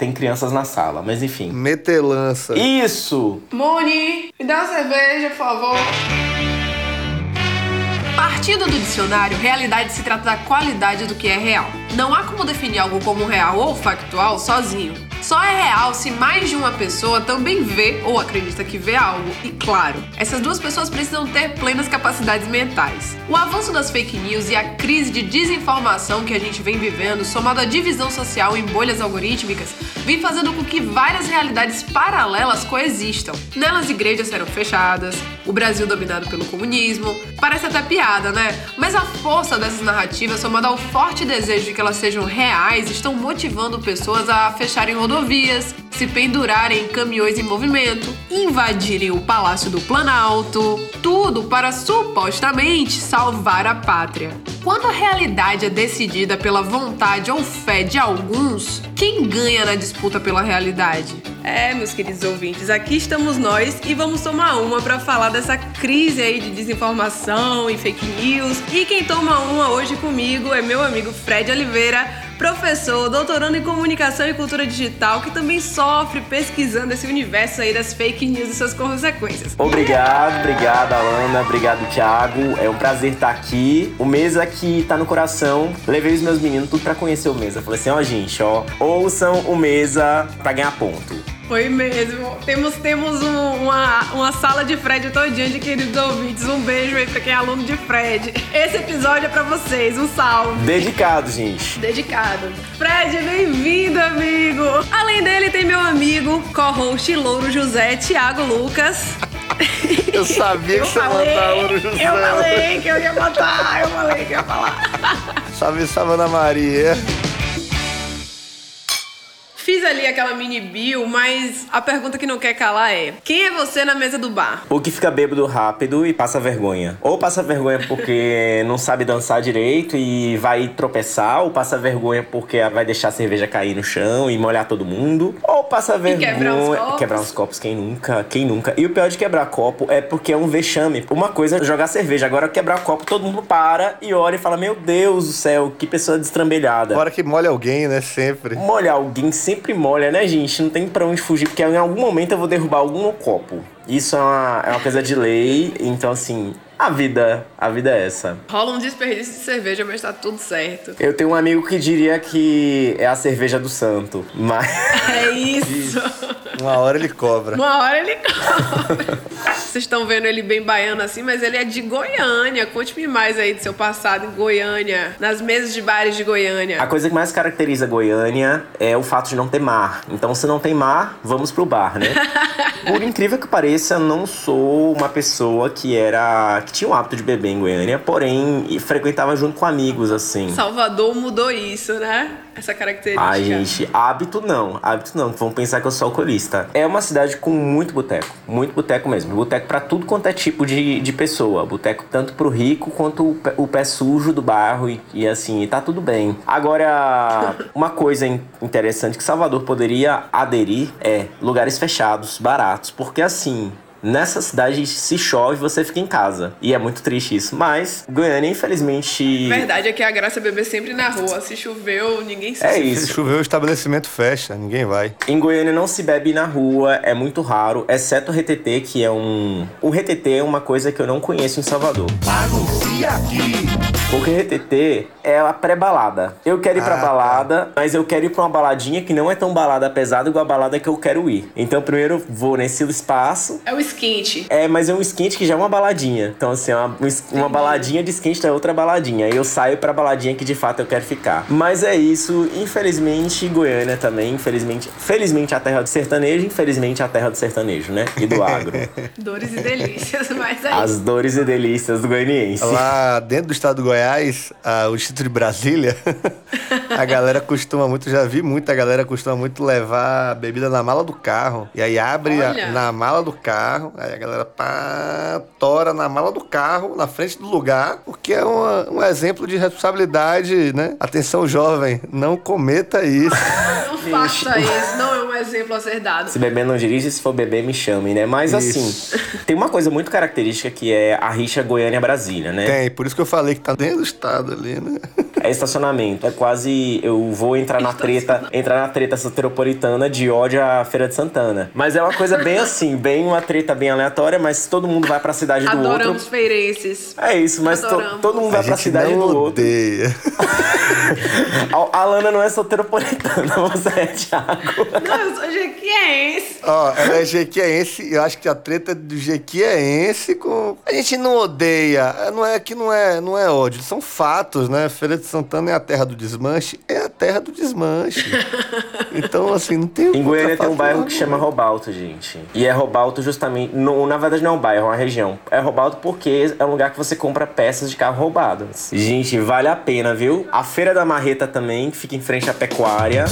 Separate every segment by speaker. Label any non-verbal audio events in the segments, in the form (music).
Speaker 1: tem crianças na sala, mas enfim.
Speaker 2: Metelança.
Speaker 1: Isso!
Speaker 3: Moni, me dá uma cerveja, por favor. Partindo do dicionário, realidade se trata da qualidade do que é real. Não há como definir algo como real ou factual sozinho. Só é real se mais de uma pessoa também vê ou acredita que vê algo. E claro, essas duas pessoas precisam ter plenas capacidades mentais. O avanço das fake news e a crise de desinformação que a gente vem vivendo, somado à divisão social em bolhas algorítmicas, vem fazendo com que várias realidades paralelas coexistam. Nelas, igrejas serão fechadas, o Brasil dominado pelo comunismo. Parece até piada, né? Mas a força dessas narrativas, somada ao forte desejo de que elas sejam reais, estão motivando pessoas a fecharem rodovias, se pendurarem em caminhões em movimento, invadirem o Palácio do Planalto, tudo para supostamente salvar a pátria. Quando a realidade é decidida pela vontade ou fé de alguns, quem ganha na disputa pela realidade? É, meus queridos ouvintes, aqui estamos nós e vamos tomar uma para falar dessa crise aí de desinformação e fake news. E quem toma uma hoje comigo é meu amigo Fred Oliveira, professor, doutorando em comunicação e cultura digital, que também sofre pesquisando esse universo aí das fake news e suas consequências.
Speaker 1: Obrigado, obrigado, Alana, obrigado, Thiago. É um prazer estar aqui. O Mesa que tá no coração. Levei os meus meninos tudo pra conhecer o Mesa. Falei assim, ó, gente, ó, ouçam o Mesa pra ganhar ponto.
Speaker 3: Foi mesmo. Temos, temos um- uma, uma sala de Fred todinha de queridos ouvintes. Um beijo aí pra quem é aluno de Fred. Esse episódio é pra vocês. Um salve.
Speaker 1: Dedicado, gente.
Speaker 3: Dedicado. Fred, bem-vindo, amigo. Além dele, tem meu amigo, co-host Louro José, Thiago Lucas. (laughs)
Speaker 2: Eu sabia que você ia
Speaker 3: falei,
Speaker 2: botar Ouro José.
Speaker 3: eu falei que eu ia botar, eu falei que eu ia falar.
Speaker 2: Salve, Savana Maria.
Speaker 3: Fiz ali aquela mini bio, mas a pergunta que não quer calar é: quem é você na mesa do bar?
Speaker 1: O que fica bêbado rápido e passa vergonha. Ou passa vergonha porque (laughs) não sabe dançar direito e vai tropeçar, ou passa vergonha porque vai deixar a cerveja cair no chão e molhar todo mundo. Ou passa vergonha.
Speaker 3: quebrar os copos.
Speaker 1: Quebrar os copos, quem nunca? Quem nunca? E o pior de quebrar copo é porque é um vexame. Uma coisa é jogar cerveja, agora quebrar copo, todo mundo para e olha e fala: Meu Deus do céu, que pessoa destrambelhada.
Speaker 2: Hora que molha alguém, né? Sempre.
Speaker 1: Molhar alguém sempre molha, né, gente? Não tem pra onde fugir, porque em algum momento eu vou derrubar algum copo. Isso é uma, é uma coisa de lei, então assim, a vida, a vida é essa.
Speaker 3: Rola um desperdício de cerveja, mas tá tudo certo.
Speaker 1: Eu tenho um amigo que diria que é a cerveja do santo, mas
Speaker 3: É isso. (laughs)
Speaker 2: Uma hora ele cobra.
Speaker 3: Uma hora ele (laughs) cobra. Vocês estão vendo ele bem baiano assim, mas ele é de Goiânia. Conte-me mais aí do seu passado em Goiânia, nas mesas de bares de Goiânia.
Speaker 1: a coisa que mais caracteriza Goiânia é o fato de não ter mar. Então, se não tem mar, vamos pro bar, né? (laughs) Por incrível que pareça, eu não sou uma pessoa que era que tinha o hábito de beber em Goiânia, porém frequentava junto com amigos assim.
Speaker 3: Salvador mudou isso, né? Essa característica.
Speaker 1: Ai, gente, hábito não. Hábito não, vão pensar que eu sou alcoolista. É uma cidade com muito boteco. Muito boteco mesmo. Boteco pra tudo quanto é tipo de, de pessoa. Boteco tanto pro rico quanto o pé, o pé sujo do bairro e, e assim, tá tudo bem. Agora, (laughs) uma coisa in- interessante que Salvador poderia aderir é lugares fechados, baratos. Porque assim. Nessa cidade, se chove, você fica em casa. E é muito triste isso. Mas, Goiânia, infelizmente.
Speaker 3: Verdade é que a graça é beber sempre na rua. Se choveu, ninguém se
Speaker 1: É
Speaker 2: Se
Speaker 1: isso.
Speaker 2: chover, o estabelecimento fecha, ninguém vai.
Speaker 1: Em Goiânia não se bebe na rua, é muito raro, exceto o RTT, que é um. O RTT é uma coisa que eu não conheço em Salvador. Porque RTT é a pré-balada. Eu quero ir pra
Speaker 2: Ah, tá.
Speaker 1: balada, mas eu quero ir pra uma baladinha que não é tão balada pesada igual a balada que eu quero ir. Então primeiro vou nesse espaço.
Speaker 3: É o skint.
Speaker 1: É, mas é um skate que já é uma baladinha. Então, assim, é uma, um uma baladinha de skate é outra baladinha. Aí eu saio pra baladinha que de fato eu quero ficar. Mas é isso. Infelizmente, Goiânia também. Infelizmente, felizmente a terra do sertanejo. Infelizmente, a terra do sertanejo, né? E do (laughs) agro.
Speaker 3: Dores e delícias, (laughs) mas é
Speaker 1: As dores e delícias do goianiense.
Speaker 2: Lá dentro do estado do Goiás, ah, o distrito de Brasília, (laughs) a galera costuma muito, já vi muita galera costuma muito levar bebida na mala do carro. E aí abre a- na mala do carro, aí a galera pá, tora na mala do carro, na frente do lugar, porque é uma- um exemplo de responsabilidade, né? Atenção, jovem, não cometa isso. (laughs)
Speaker 3: Não faça isso, não é um exemplo a ser dado.
Speaker 1: Se beber não dirige, se for beber me chame, né? Mas
Speaker 2: Isso.
Speaker 1: assim, tem uma coisa muito característica que é a rixa Goiânia-Brasília, né?
Speaker 2: Tem, por isso que eu falei que tá dentro do estado ali, né?
Speaker 1: É estacionamento. É quase. Eu vou entrar na treta. Entrar na treta soteropolitana de ódio à Feira de Santana. Mas é uma coisa bem assim, bem uma treta bem aleatória, mas todo mundo vai pra cidade do
Speaker 3: Adoramos
Speaker 1: outro.
Speaker 3: feirenses.
Speaker 1: É isso, mas to-
Speaker 3: Adoramos.
Speaker 1: todo mundo vai
Speaker 2: A
Speaker 1: pra
Speaker 2: gente
Speaker 1: cidade
Speaker 2: não
Speaker 1: do outro.
Speaker 2: odeia. (laughs)
Speaker 1: A, a Lana não é soteropolitana, (laughs) você é Thiago.
Speaker 3: Não, eu sou jequiense.
Speaker 2: Ó, ela é jequiense, eu acho que a treta do jequiense com... A gente não odeia, não é que não é, não é ódio, são fatos, né? Feira de Santana é a terra do desmanche, é a terra do desmanche. (laughs) Então, assim, não tem...
Speaker 1: Em Goiânia tem um bairro que chama Robalto, gente. E é Robalto justamente. no- na verdade, não é um bairro, é uma região. É Robalto porque é um lugar que você compra peças de carro roubadas. Gente, vale a pena, viu? A Feira da Marreta também, que fica em frente à pecuária.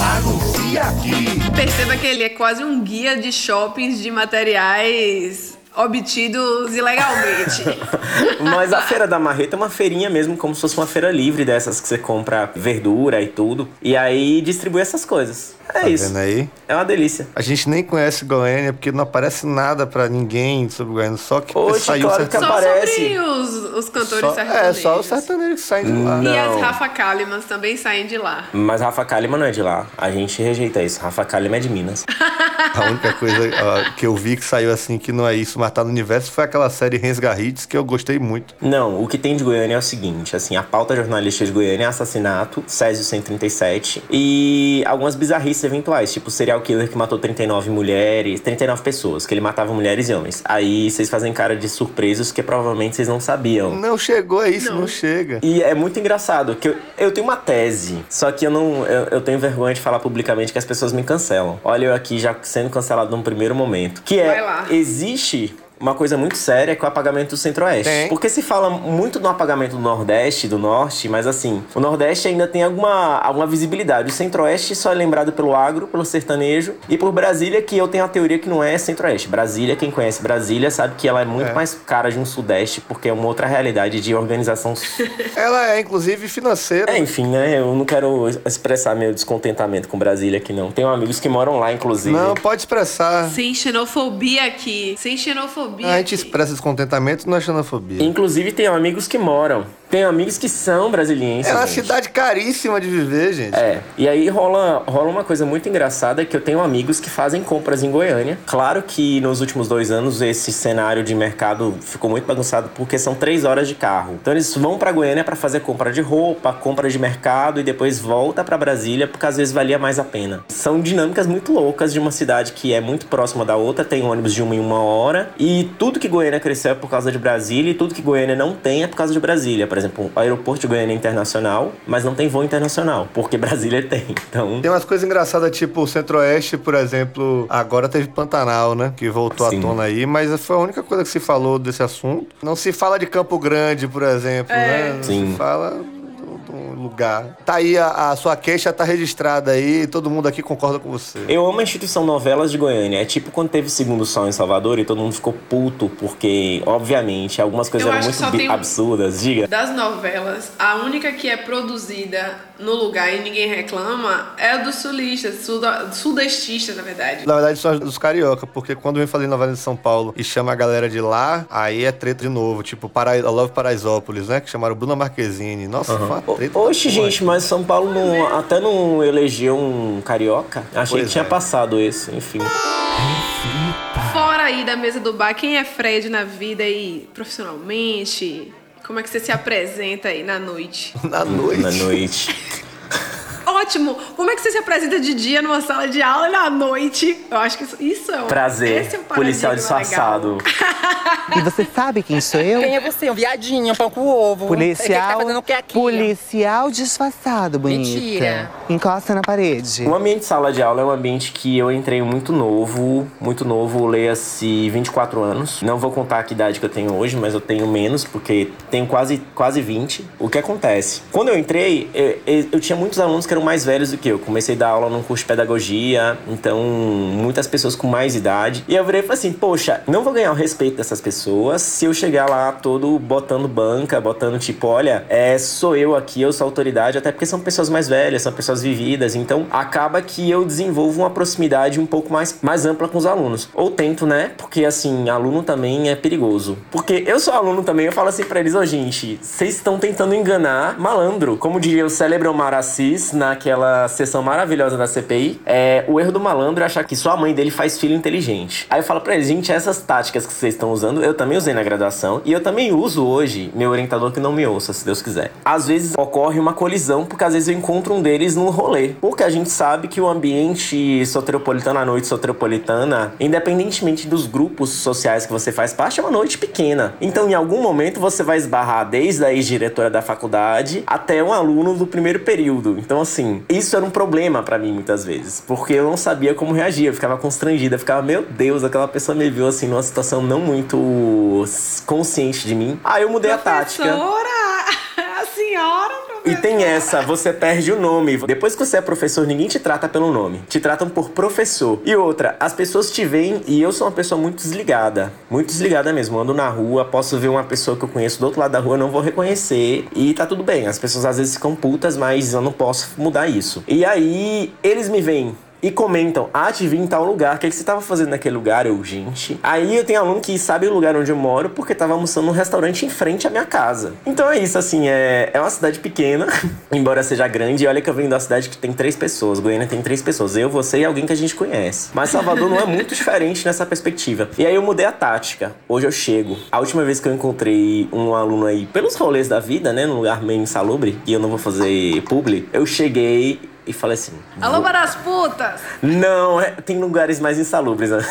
Speaker 3: Perceba que ele é quase um guia de shoppings de materiais obtidos ilegalmente. (laughs)
Speaker 1: Mas a Feira da Marreta é uma feirinha mesmo, como se fosse uma feira livre dessas que você compra verdura e tudo. E aí distribui essas coisas. É
Speaker 2: Tá
Speaker 1: isso.
Speaker 2: vendo aí?
Speaker 1: É uma delícia.
Speaker 2: A gente nem conhece Goiânia porque não aparece nada pra ninguém sobre Goiânia, só que
Speaker 1: Oxe,
Speaker 2: saiu
Speaker 1: claro que
Speaker 2: sertane-
Speaker 3: Só
Speaker 1: Aparece.
Speaker 3: sobre os, os cantores
Speaker 2: só,
Speaker 3: sertanejos.
Speaker 2: É, só os sertanejos que saem de lá.
Speaker 1: Não.
Speaker 3: E as Rafa Kalimans também saem de lá.
Speaker 1: Mas Rafa Kalimann não é de lá. A gente rejeita isso. Rafa Kalimann é de Minas. (laughs)
Speaker 2: A única coisa ó, que eu vi que saiu assim que não é isso, mas tá no universo, foi aquela série Rens Garrites, que eu gostei muito.
Speaker 1: Não, o que tem de Goiânia é o seguinte, assim, a pauta jornalística de Goiânia é assassinato, Césio 137 e algumas bizarrices eventuais, tipo o serial killer que matou 39 mulheres, 39 pessoas, que ele matava mulheres e homens. Aí vocês fazem cara de surpresos que provavelmente vocês não sabiam.
Speaker 2: Não chegou a isso, não,
Speaker 3: Não.
Speaker 2: chega.
Speaker 1: E é muito engraçado, que eu, eu tenho uma tese, só que eu não. Eu, eu tenho vergonha de falar publicamente que as pessoas me cancelam. Olha eu aqui já sendo cancelado num primeiro momento. Que
Speaker 3: Vai
Speaker 1: é.
Speaker 3: lá.
Speaker 1: Existe. Uma coisa muito séria que é o apagamento do Centro-Oeste.
Speaker 2: Tem.
Speaker 1: Porque se fala muito no apagamento do Nordeste, do Norte, mas assim, o Nordeste ainda tem alguma, alguma visibilidade. O Centro-Oeste só é lembrado pelo agro, pelo sertanejo e por Brasília, que eu tenho a teoria que não é Centro-Oeste. Brasília, quem conhece Brasília sabe que ela é muito
Speaker 2: É.
Speaker 1: mais cara de um Sudeste, porque é uma outra realidade de organização (laughs)
Speaker 2: Ela é, inclusive, financeira.
Speaker 1: é, enfim, né? Eu não quero expressar meu descontentamento com Brasília aqui, não. Tenho amigos que moram lá, inclusive.
Speaker 2: Não, pode expressar.
Speaker 3: Sem xenofobia aqui. Sem xenofobia.
Speaker 2: A gente expressa descontentamento, não é xenofobia.
Speaker 1: Inclusive, tenho amigos que moram. Tenho amigos que são brasilienses.
Speaker 2: É uma
Speaker 1: gente.
Speaker 2: cidade caríssima de viver, gente.
Speaker 1: É, e aí rola, rola uma coisa muito engraçada que eu tenho amigos que fazem compras em Goiânia. Claro que nos últimos dois anos esse cenário de mercado ficou muito bagunçado porque são três horas de carro. Então eles vão pra Goiânia pra fazer compra de roupa, compra de mercado e depois volta pra Brasília porque às vezes valia mais a pena. São dinâmicas muito loucas de uma cidade que é muito próxima da outra, tem ônibus de uma em uma hora e tudo que Goiânia cresceu é por causa de Brasília e tudo que Goiânia não tem é por causa de Brasília. Por exemplo, o aeroporto de Goiânia é internacional, mas não tem voo internacional, porque (laughs) Brasília tem. Então,
Speaker 2: Tem umas coisas engraçadas, tipo o Centro-Oeste, por exemplo, agora teve Pantanal, né? Que voltou
Speaker 1: Sim.
Speaker 2: à tona aí, mas foi a única coisa que se falou desse assunto. Não se fala de Campo Grande, por exemplo, né? Não
Speaker 1: Sim.
Speaker 2: se fala lugar. Tá aí, a, a sua queixa tá registrada aí, todo mundo aqui concorda com você.
Speaker 1: Eu amo a instituição Novelas de Goiânia. É tipo quando teve Segundo Sol em Salvador e todo mundo ficou puto, porque, obviamente, algumas coisas
Speaker 3: Eu
Speaker 1: eram muito
Speaker 3: um-
Speaker 1: absurdas. Diga.
Speaker 3: Das novelas, a única que é produzida no lugar e ninguém reclama é a dos sulistas, suda- sudestistas, na verdade.
Speaker 2: Na verdade, são dos carioca, porque quando vem fazer novela de São Paulo e chama a galera de lá, aí é treta de novo. Tipo, para, I Love Paraisópolis, né? Que chamaram Bruna Marquezine. Nossa, foi uma
Speaker 1: O-
Speaker 2: treta.
Speaker 1: Oxe, gente, mas São Paulo não- até não elegeu um carioca. Achei
Speaker 2: Pois
Speaker 1: que tinha
Speaker 2: é.
Speaker 1: passado esse, enfim.
Speaker 3: Fora aí da mesa do bar, quem é Fred na vida e profissionalmente? Como é que você se apresenta aí na noite?
Speaker 2: Na noite.
Speaker 1: Na noite. (laughs)
Speaker 3: Ótimo! Como é que você se apresenta de dia numa sala de aula e na noite? Eu acho que isso, isso é um
Speaker 1: Prazer,
Speaker 3: esse é um
Speaker 1: policial disfarçado. (laughs)
Speaker 4: E você sabe quem sou eu?
Speaker 5: Quem é você? Um viadinho, um pão com ovo.
Speaker 4: Policial.
Speaker 5: tá fazendo o que aqui?
Speaker 4: Policial disfarçado, bonita.
Speaker 5: Mentira.
Speaker 4: Encosta na parede.
Speaker 1: O ambiente de sala de aula é um ambiente que eu entrei muito novo, muito novo, leia-se 24 anos. Não vou contar que idade que eu tenho hoje, mas eu tenho menos, porque tenho quase, quase 20. O que acontece? Quando eu entrei, eu, eu- eu tinha muitos alunos que eram mais velhos do que eu. Comecei a dar aula num curso de pedagogia, então muitas pessoas com mais idade. E eu virei e falei assim: poxa, não vou ganhar o respeito dessas pessoas se eu chegar lá todo botando banca, botando tipo, olha, é, sou eu aqui, eu sou autoridade, até porque são pessoas mais velhas, são pessoas vividas. Então acaba que eu desenvolvo uma proximidade um pouco mais, mais ampla com os alunos. Ou tento, né? Porque assim, aluno também é perigoso. Porque eu sou aluno também, eu falo assim pra eles, ô oh, gente, vocês estão tentando enganar malandro. Como diria o célebre Omar Assis naquela sessão maravilhosa da CPI, é o erro do malandro é achar que sua mãe dele faz filho inteligente. Aí eu falo pra eles, gente, essas táticas que vocês estão usando, eu também usei na graduação e eu também uso hoje, meu orientador que não me ouça, se Deus quiser. Às vezes ocorre uma colisão, porque às vezes eu encontro um deles no rolê. Porque a gente sabe que o ambiente soteropolitano, a noite soteropolitana, independentemente dos grupos sociais que você faz parte, é uma noite pequena. Então, em algum momento, você vai esbarrar desde a ex-diretora da faculdade até um aluno do primeiro período. Então, assim, isso era um problema para mim muitas vezes, porque eu não sabia como reagir, eu ficava constrangida, eu ficava, meu Deus, aquela pessoa me viu assim numa situação não muito consciente de mim. Aí eu mudei
Speaker 3: Professora,
Speaker 1: a tática. E tem essa, você perde o nome. Depois que você é professor, ninguém te trata pelo nome. Te tratam por professor. E outra, as pessoas te veem e eu sou uma pessoa muito desligada. Muito desligada mesmo. Ando na rua, posso ver uma pessoa que eu conheço do outro lado da rua, não vou reconhecer. E tá tudo bem. As pessoas às vezes ficam putas, mas eu não posso mudar isso. E aí, eles me veem e comentam, ah, te vi em tal lugar, o que, é que você tava fazendo naquele lugar? Eu, gente. Aí eu tenho aluno que sabe o lugar onde eu moro porque tava almoçando num restaurante em frente à minha casa. Então é isso, assim, é, é uma cidade pequena, (laughs) embora seja grande, e olha que eu venho da cidade que tem três pessoas, Goiânia tem três pessoas, eu, você e alguém que a gente conhece. Mas Salvador não é muito diferente nessa perspectiva. E aí eu mudei a tática. Hoje eu chego. A última vez que eu encontrei um aluno aí, pelos rolês da vida, né, num lugar meio insalubre, e eu não vou fazer publi, eu cheguei e falei assim:
Speaker 3: Alô, para as putas!
Speaker 1: Não, é, tem lugares mais insalubres. Né?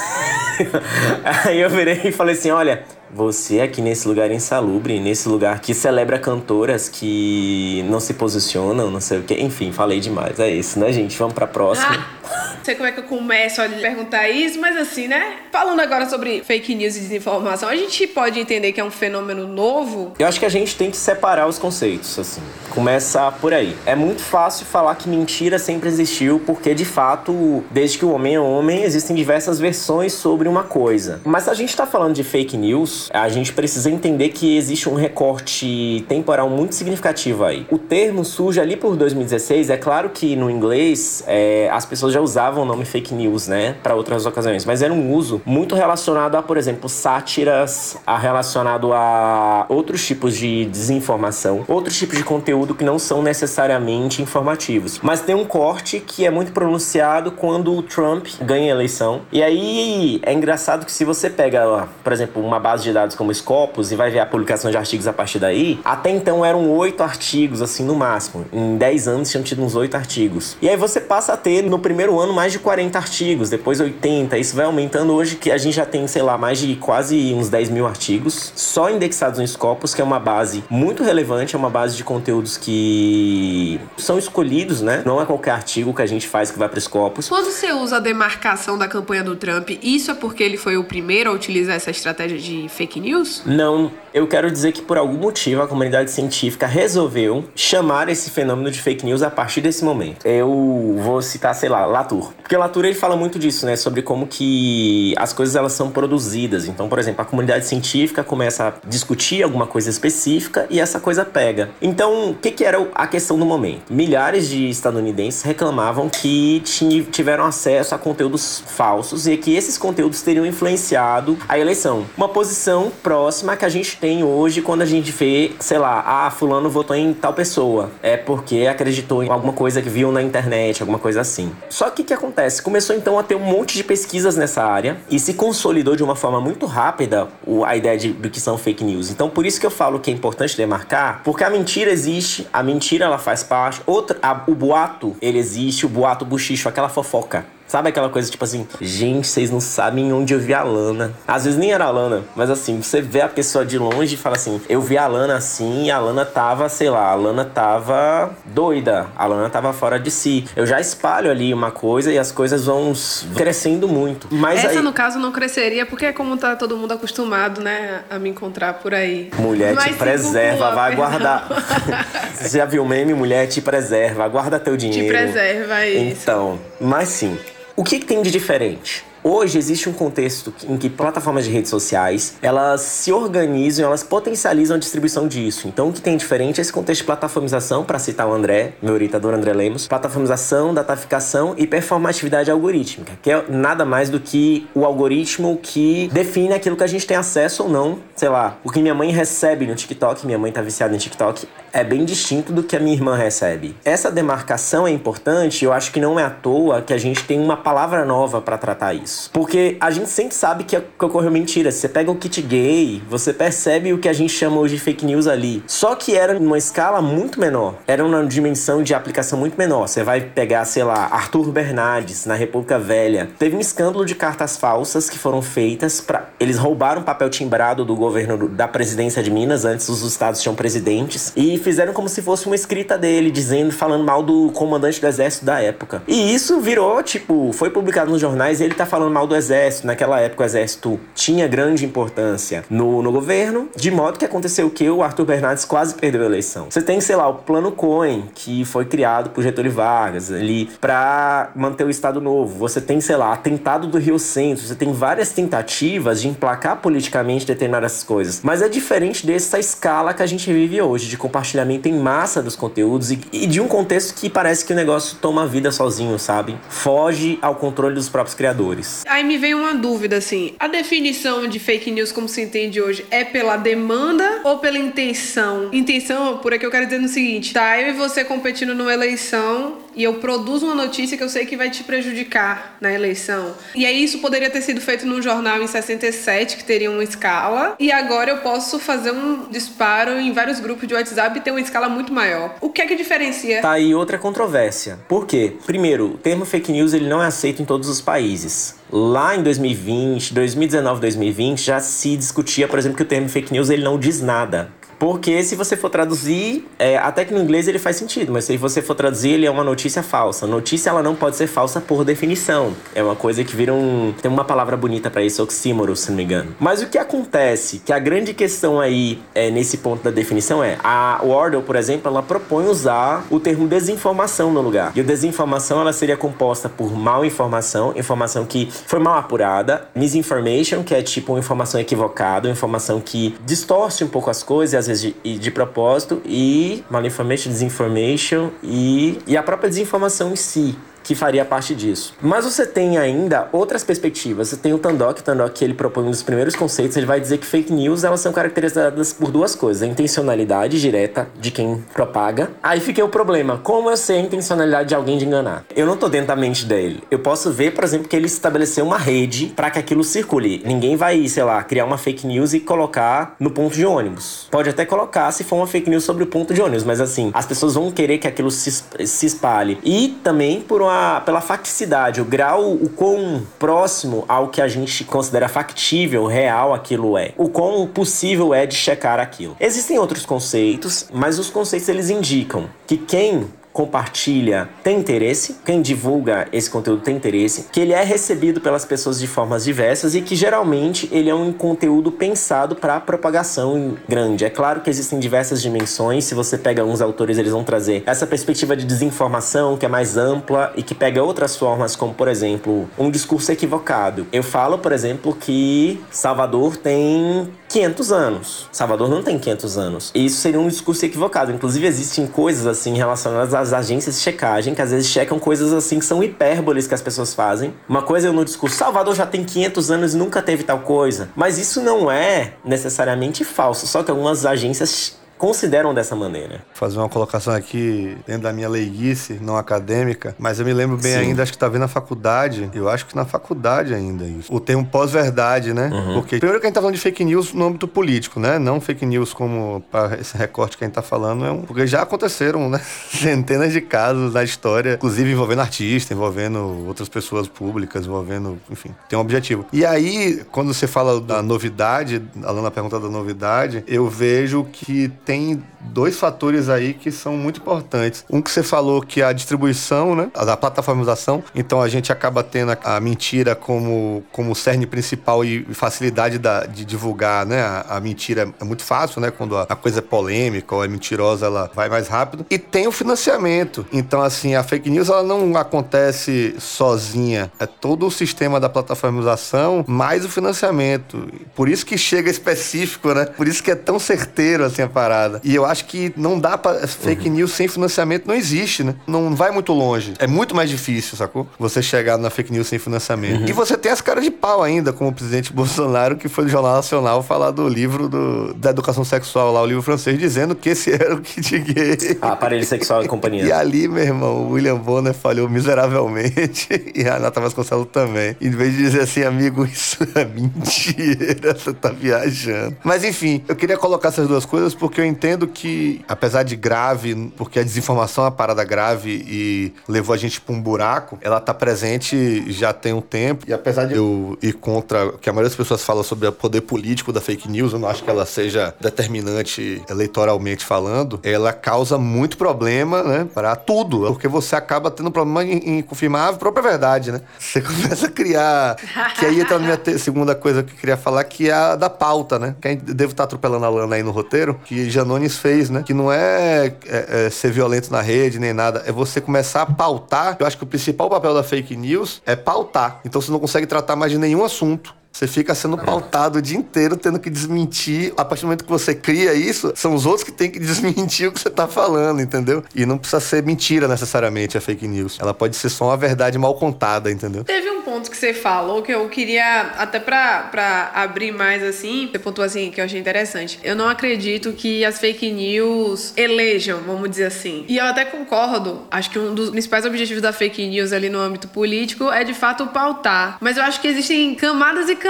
Speaker 1: (laughs) Aí eu virei e falei assim: olha, você aqui nesse lugar insalubre, nesse lugar que celebra cantoras que não se posicionam, não sei o quê. Enfim, falei demais. É isso, né, gente? Vamos pra próxima.
Speaker 3: Ah, não sei como é que eu começo a perguntar isso, mas assim, né? Falando agora sobre fake news e desinformação, a gente pode entender que é um fenômeno novo?
Speaker 1: Eu acho que a gente tem que separar os conceitos, assim. Começa por aí. É muito fácil falar que mentira sempre existiu, porque de fato, desde que o homem é homem, existem diversas versões sobre uma coisa. Mas se a gente tá falando de fake news, a gente precisa entender que existe um recorte temporal muito significativo aí. O termo surge ali por 2016, é claro que no inglês é, as pessoas já usavam o nome fake news, né, para outras ocasiões, mas era um uso muito relacionado a, por exemplo, sátiras, a relacionado a outros tipos de desinformação, outros tipos de conteúdo que não são necessariamente informativos. Mas tem um corte que é muito pronunciado quando o Trump ganha a eleição. E aí é engraçado que se você pega, por exemplo, uma base de dados como Scopus e vai ver a publicação de artigos a partir daí, até então eram oito artigos, assim, no máximo. Em dez anos tinham tido uns oito artigos. E aí você passa a ter no primeiro ano mais de 40 artigos, depois 80. Isso vai aumentando hoje que a gente já tem, sei lá, mais de quase uns 10 mil artigos só indexados no Scopus, que é uma base muito relevante, é uma base de conteúdos que são escolhidos, né? Não é qualquer artigo que a gente faz que vai para os copos.
Speaker 3: Quando você usa a demarcação da campanha do Trump, isso é porque ele foi o primeiro a utilizar essa estratégia de fake news?
Speaker 1: Não, eu quero dizer que por algum motivo a comunidade científica resolveu chamar esse fenômeno de fake news a partir desse momento. Eu vou citar, sei lá, Latour. Porque Latour ele fala muito disso, né, sobre como que as coisas elas são produzidas. Então, por exemplo, a comunidade científica começa a discutir alguma coisa específica e essa coisa pega. Então, o que, que era a questão do momento? Milhares de estadunidenses reclamavam que tiveram acesso a conteúdos falsos e que esses conteúdos teriam influenciado a eleição. Uma posição próxima que a gente tem hoje quando a gente vê, sei lá, ah, fulano votou em tal pessoa. É porque acreditou em alguma coisa que viu na internet, alguma coisa assim. Só que o que acontece? Começou então a ter um monte de pesquisas nessa área e se consolidou de uma forma muito rápida a ideia de, do que são fake news. Então por isso que eu falo que é importante demarcar, porque a mentira existe, a mentira ela faz parte, outra, a, o boato ele existe, o boato, o buchicho, aquela fofoca Sabe aquela coisa tipo assim, gente, vocês não sabem onde eu vi a Lana. Às vezes nem era a Lana, mas assim, você vê a pessoa de longe e fala assim, eu vi a Lana assim e a Lana tava, sei lá, a Lana tava doida, a Lana tava fora de si. Eu já espalho ali uma coisa e as coisas vão crescendo muito. Mas
Speaker 3: Essa,
Speaker 1: aí,
Speaker 3: no caso, não cresceria, porque é como tá todo mundo acostumado, né, a me encontrar por aí.
Speaker 1: Mulher
Speaker 3: Mas
Speaker 1: te
Speaker 3: se
Speaker 1: preserva, vai guardar. (laughs) Você já viu o meme? Mulher te preserva, guarda teu dinheiro.
Speaker 3: Te preserva, é isso.
Speaker 1: Então, mas sim. O que, que tem de diferente? Hoje existe um contexto em que plataformas de redes sociais elas se organizam, elas potencializam a distribuição disso. Então, o que tem diferente é esse contexto de plataformização, para citar o André, meu orientador André Lemos, plataformização, dataficação e performatividade algorítmica, que é nada mais do que o algoritmo que define aquilo que a gente tem acesso ou não. Sei lá, o que minha mãe recebe no TikTok, minha mãe tá viciada em TikTok, é bem distinto do que a minha irmã recebe. Essa demarcação é importante, eu acho que não é à toa que a gente tem uma palavra nova para tratar isso. Porque a gente sempre sabe que, que ocorreu mentira. Você pega o kit gay, você percebe o que a gente chama hoje de fake news ali. Só que era numa escala muito menor. Era uma dimensão de aplicação muito menor. Você vai pegar, sei lá, Arthur Bernardes, na República Velha. Teve um escândalo de cartas falsas que foram feitas para Eles roubaram papel timbrado do governo da presidência de Minas, antes os estados tinham presidentes, e fizeram como se fosse uma escrita dele, dizendo, falando mal do comandante do exército da época. E isso virou, tipo, foi publicado nos jornais e ele tá falando mal do exército. Naquela época o exército tinha grande importância no, no governo, de modo que aconteceu que? O Arthur Bernardes quase perdeu a eleição. Você tem, sei lá, o Plano Cohen, que foi criado por Getúlio Vargas ali pra manter o Estado Novo. Você tem, sei lá, atentado do Rio Centro. Você tem várias tentativas de emplacar politicamente determinadas coisas. Mas é diferente dessa escala que a gente vive hoje, de compartilhamento em massa dos conteúdos e, e de um contexto que parece que o negócio toma vida sozinho, sabe? Foge ao controle dos próprios criadores.
Speaker 3: Aí me veio uma dúvida, assim. A definição de fake news, como se entende hoje, é pela demanda ou pela intenção? Intenção, por aqui eu quero dizer no seguinte: tá, eu e você competindo numa eleição e eu produzo uma notícia que eu sei que vai te prejudicar na eleição. E aí isso poderia ter sido feito num jornal em 67, que teria uma escala, e agora eu posso fazer um disparo em vários grupos de WhatsApp e ter uma escala muito maior. O que é que diferencia?
Speaker 1: Tá aí outra controvérsia. Por quê? Primeiro, o termo fake news ele não é aceito em todos os países. Lá em 2020, 2019, 2020, já se discutia, por exemplo, que o termo fake news ele não diz nada. Porque se você for traduzir, é, até que no inglês ele faz sentido, mas se você for traduzir, ele é uma notícia falsa. Notícia ela não pode ser falsa por definição. É uma coisa que vira um. Tem uma palavra bonita pra isso, oxímoro, se não me engano. Mas o que acontece? Que a grande questão aí é, nesse ponto da definição é: a Wordle, por exemplo, ela propõe usar o termo desinformação no lugar. E a desinformação ela seria composta por mal informação, informação que foi mal apurada, misinformation, que é tipo uma informação equivocada, uma informação que distorce um pouco as coisas, vezes de, de propósito, e malinformation, disinformation e, e a própria desinformação em si que faria parte disso. Mas você tem ainda outras perspectivas. Você tem o Tandok, o Tandok ele propõe um dos primeiros conceitos, ele vai dizer que fake news elas são caracterizadas por duas coisas: a intencionalidade direta de quem propaga. Aí fica o problema, como eu sei a intencionalidade de alguém de enganar? Eu não tô dentro da mente dele. Eu posso ver, por exemplo, que ele estabeleceu uma rede para que aquilo circule. Ninguém vai, sei lá, criar uma fake news e colocar no ponto de ônibus. Pode até colocar se for uma fake news sobre o ponto de ônibus, mas assim, as pessoas vão querer que aquilo se, se espalhe. E também por uma pela facticidade, o grau, o quão próximo ao que a gente considera factível, real aquilo é. O quão possível é de checar aquilo. Existem outros conceitos, mas os conceitos eles indicam que quem compartilha tem interesse, quem divulga esse conteúdo tem interesse, que ele é recebido pelas pessoas de formas diversas e que geralmente ele é um conteúdo pensado para propagação grande. É claro que existem diversas dimensões, se você pega uns autores, eles vão trazer essa perspectiva de desinformação que é mais ampla e que pega outras formas, como por exemplo, um discurso equivocado. Eu falo, por exemplo, que Salvador tem 500 anos. Salvador não tem 500 anos. E isso seria um discurso equivocado. Inclusive, existem coisas assim relacionadas às agências de checagem, que às vezes checam coisas assim que são hipérboles que as pessoas fazem. Uma coisa é no discurso, Salvador já tem 500 anos e nunca teve tal coisa. Mas isso não é necessariamente falso, só que algumas agências consideram dessa maneira.
Speaker 2: Fazer uma colocação aqui dentro da minha leiguice, não acadêmica, mas eu me lembro bem
Speaker 1: Sim.
Speaker 2: ainda, acho que tá vendo na faculdade, eu acho que na faculdade ainda isso. O termo pós-verdade, né?
Speaker 1: Uhum.
Speaker 2: Porque primeiro que a gente tá falando de fake news no âmbito político, né? Não fake news como para esse recorte que a gente tá falando, é um... porque já aconteceram, né? (laughs) Centenas de casos na história, inclusive envolvendo artistas, envolvendo outras pessoas públicas, envolvendo, enfim, tem um objetivo. E aí, quando você fala da novidade, da pergunta da novidade, eu vejo que tem dois fatores aí que são muito importantes. Um que você falou que é a distribuição, né? A plataformização. Então a gente acaba tendo a, a mentira como, como cerne principal e facilidade da- de divulgar, né? A, a mentira é muito fácil, né? Quando a, a coisa é polêmica ou é mentirosa, ela vai mais rápido. E tem o financiamento. Então, assim, a fake news ela não acontece sozinha. É todo o sistema da plataformização mais o financiamento. Por isso que chega específico, né? Por isso que é tão certeiro assim a parada. E eu acho que não dá pra. Fake news sem financiamento não existe, né? Não vai muito longe. É muito mais difícil, sacou? Você chegar na fake news sem financiamento. E você tem as caras de pau ainda, como o presidente (laughs) Bolsonaro, que foi no Jornal Nacional falar do livro do- da educação sexual lá, o livro francês, dizendo que esse (laughs) era o kit gay.
Speaker 1: Ah, aparelho sexual e companhia.
Speaker 2: E ali, meu irmão, o William Bonner falhou miseravelmente (laughs) e a Renata Vasconcelos também. Em vez de dizer assim, amigo, isso é mentira, você tá viajando. Mas enfim, eu queria colocar essas duas coisas porque eu entendo que, apesar de grave, porque a desinformação é uma parada grave e levou a gente pra um buraco, ela tá presente já tem um tempo. E apesar de eu ir contra o que a maioria das pessoas fala sobre o poder político da fake news, eu não acho que ela seja determinante eleitoralmente falando, ela causa muito problema, né, para tudo, porque você acaba tendo problema em, em confirmar a própria verdade, né? Você (laughs) começa a criar, que aí entra na minha segunda coisa que eu queria falar, que é a da pauta, né? Que devo estar atropelando a Lana aí no roteiro, que Janones fez, né? Que não é, é- é ser violento na rede nem nada, é você começar a pautar. Eu acho que o principal papel da fake news é pautar. Então você não consegue tratar mais de nenhum assunto. Você fica sendo pautado o dia inteiro, tendo que desmentir. A partir do momento que você cria isso, são os outros que têm que (laughs) desmentir o que você tá falando, entendeu? E não precisa ser mentira necessariamente a fake news. Ela pode ser só uma verdade mal contada, entendeu?
Speaker 3: Teve um ponto que você falou que eu queria, até pra abrir mais assim, você pontuou assim, que eu achei interessante. Eu não acredito que as fake news elejam, vamos dizer assim. E eu até concordo, acho que um dos principais objetivos da fake news ali no âmbito político é de fato pautar. Mas eu acho que existem camadas e camadas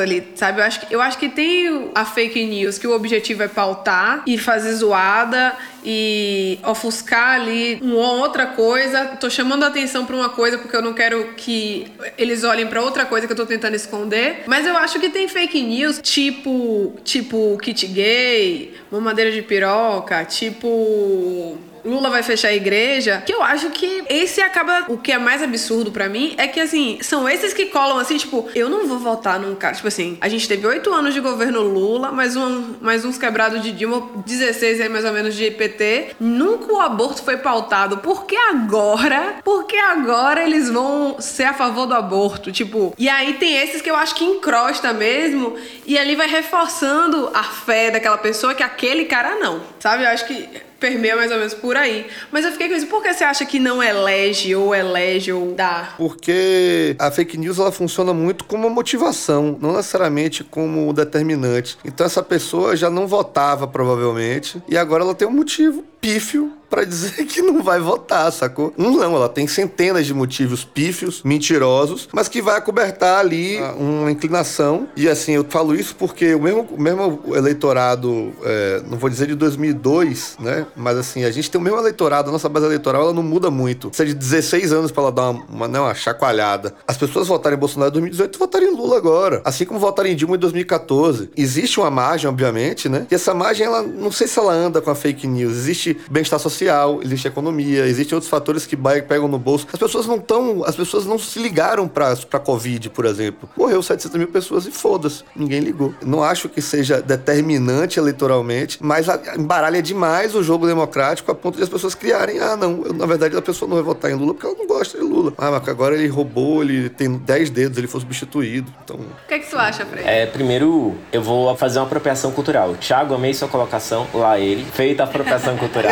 Speaker 3: ali, sabe? Eu acho que, eu acho que tem a fake news que o objetivo é pautar e fazer zoada e ofuscar ali uma outra coisa. Tô chamando a atenção pra uma coisa porque eu não quero que eles olhem pra outra coisa que eu tô tentando esconder. Mas eu acho que tem fake news tipo, tipo kit gay, mamadeira de piroca, tipo Lula vai fechar a igreja, que eu acho que esse acaba. O que é mais absurdo pra mim é que, assim, são esses que colam assim, tipo, eu não vou votar num cara. Tipo assim, a gente teve oito anos de governo Lula, mais, um, mais uns quebrados de Dilma, 16 aí mais ou menos de PT. Nunca o aborto foi pautado. Por que agora? Por que agora eles vão ser a favor do aborto? Tipo, e aí tem esses que eu acho que encrosta mesmo, e ali vai reforçando a fé daquela pessoa que aquele cara não. Sabe? Eu acho que permeia mais ou menos por aí. Mas eu fiquei com isso, por que você acha que não elege ou elege ou dá?
Speaker 2: Porque a fake news ela funciona muito como motivação, não necessariamente como determinante. Então essa pessoa já não votava provavelmente e agora ela tem um motivo pífio pra dizer que não vai votar, sacou? Não, ela tem centenas de motivos pífios, mentirosos, mas que vai acobertar ali uma inclinação. E assim, eu falo isso porque o mesmo, o mesmo eleitorado, é, não vou dizer de 2002, né? Mas assim, a gente tem o mesmo eleitorado, a nossa base eleitoral ela não muda muito. Precisa de 16 anos pra ela dar uma, uma, né, uma chacoalhada. As pessoas votarem em Bolsonaro em 2018 votarem em Lula agora. Assim como votarem em Dilma em 2014. Existe uma margem, obviamente, né? E essa margem, ela não sei se ela anda com a fake news. Existe bem-estar social, existe economia, existem outros fatores que pegam no bolso. As pessoas não estão, as pessoas não se ligaram pra, pra Covid, por exemplo. Morreu 700 mil pessoas e foda-se, ninguém ligou. Não acho que seja determinante eleitoralmente, mas embaralha demais o jogo democrático a ponto de as pessoas criarem, ah, não, eu- na verdade a pessoa não vai votar em Lula porque ela não gosta de Lula. Ah, mas agora ele roubou, ele tem 10 dedos, ele foi substituído. Então,
Speaker 3: O que, é que tu acha, Fred?
Speaker 1: É, primeiro, eu vou fazer uma apropriação cultural. Thiago, amei sua colocação, lá ele. Feita a apropriação cultural.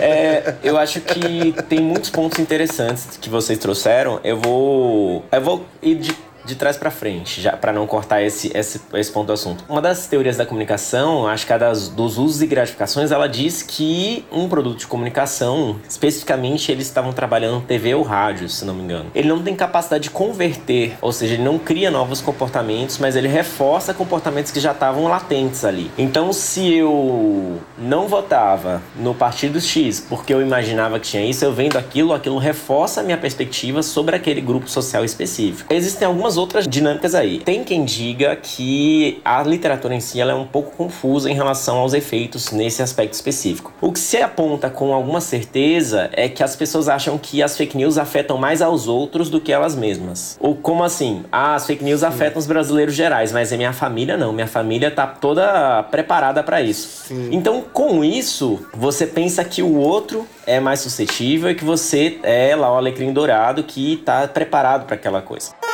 Speaker 1: É, eu acho que tem muitos pontos interessantes que vocês trouxeram. Eu vou. Eu vou ir de, de trás para frente, já para não cortar esse, esse, esse ponto do assunto. Uma das teorias da comunicação, acho que a das, dos usos e gratificações, ela diz que um produto de comunicação, especificamente eles estavam trabalhando TV ou rádio, se não me engano. Ele não tem capacidade de converter, ou seja, ele não cria novos comportamentos, mas ele reforça comportamentos que já estavam latentes ali. Então, se eu não votava no partido X porque eu imaginava que tinha isso, eu vendo aquilo, aquilo reforça a minha perspectiva sobre aquele grupo social específico. Existem algumas outras dinâmicas aí. Tem quem diga que a literatura em si ela é um pouco confusa em relação aos efeitos nesse aspecto específico. O que se aponta com alguma certeza é que as pessoas acham que as fake news afetam mais aos outros do que elas mesmas. Ou como assim? Ah, as fake news Sim. afetam os brasileiros gerais, mas é minha família não. Minha família tá toda preparada para isso. Sim. Então, com isso, você pensa que o outro é mais suscetível e que você é lá o alecrim dourado que tá preparado para aquela coisa.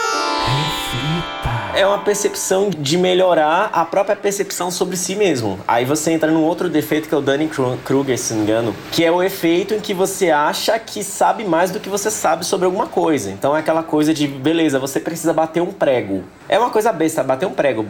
Speaker 1: É uma percepção de melhorar a própria percepção sobre si mesmo. Aí você entra num outro defeito que é o Dunning-Kruger, se não me engano, que é o efeito em que você acha que sabe mais do que você sabe sobre alguma coisa. Então é aquela coisa de, beleza, você precisa bater um prego. É uma coisa besta, bater um prego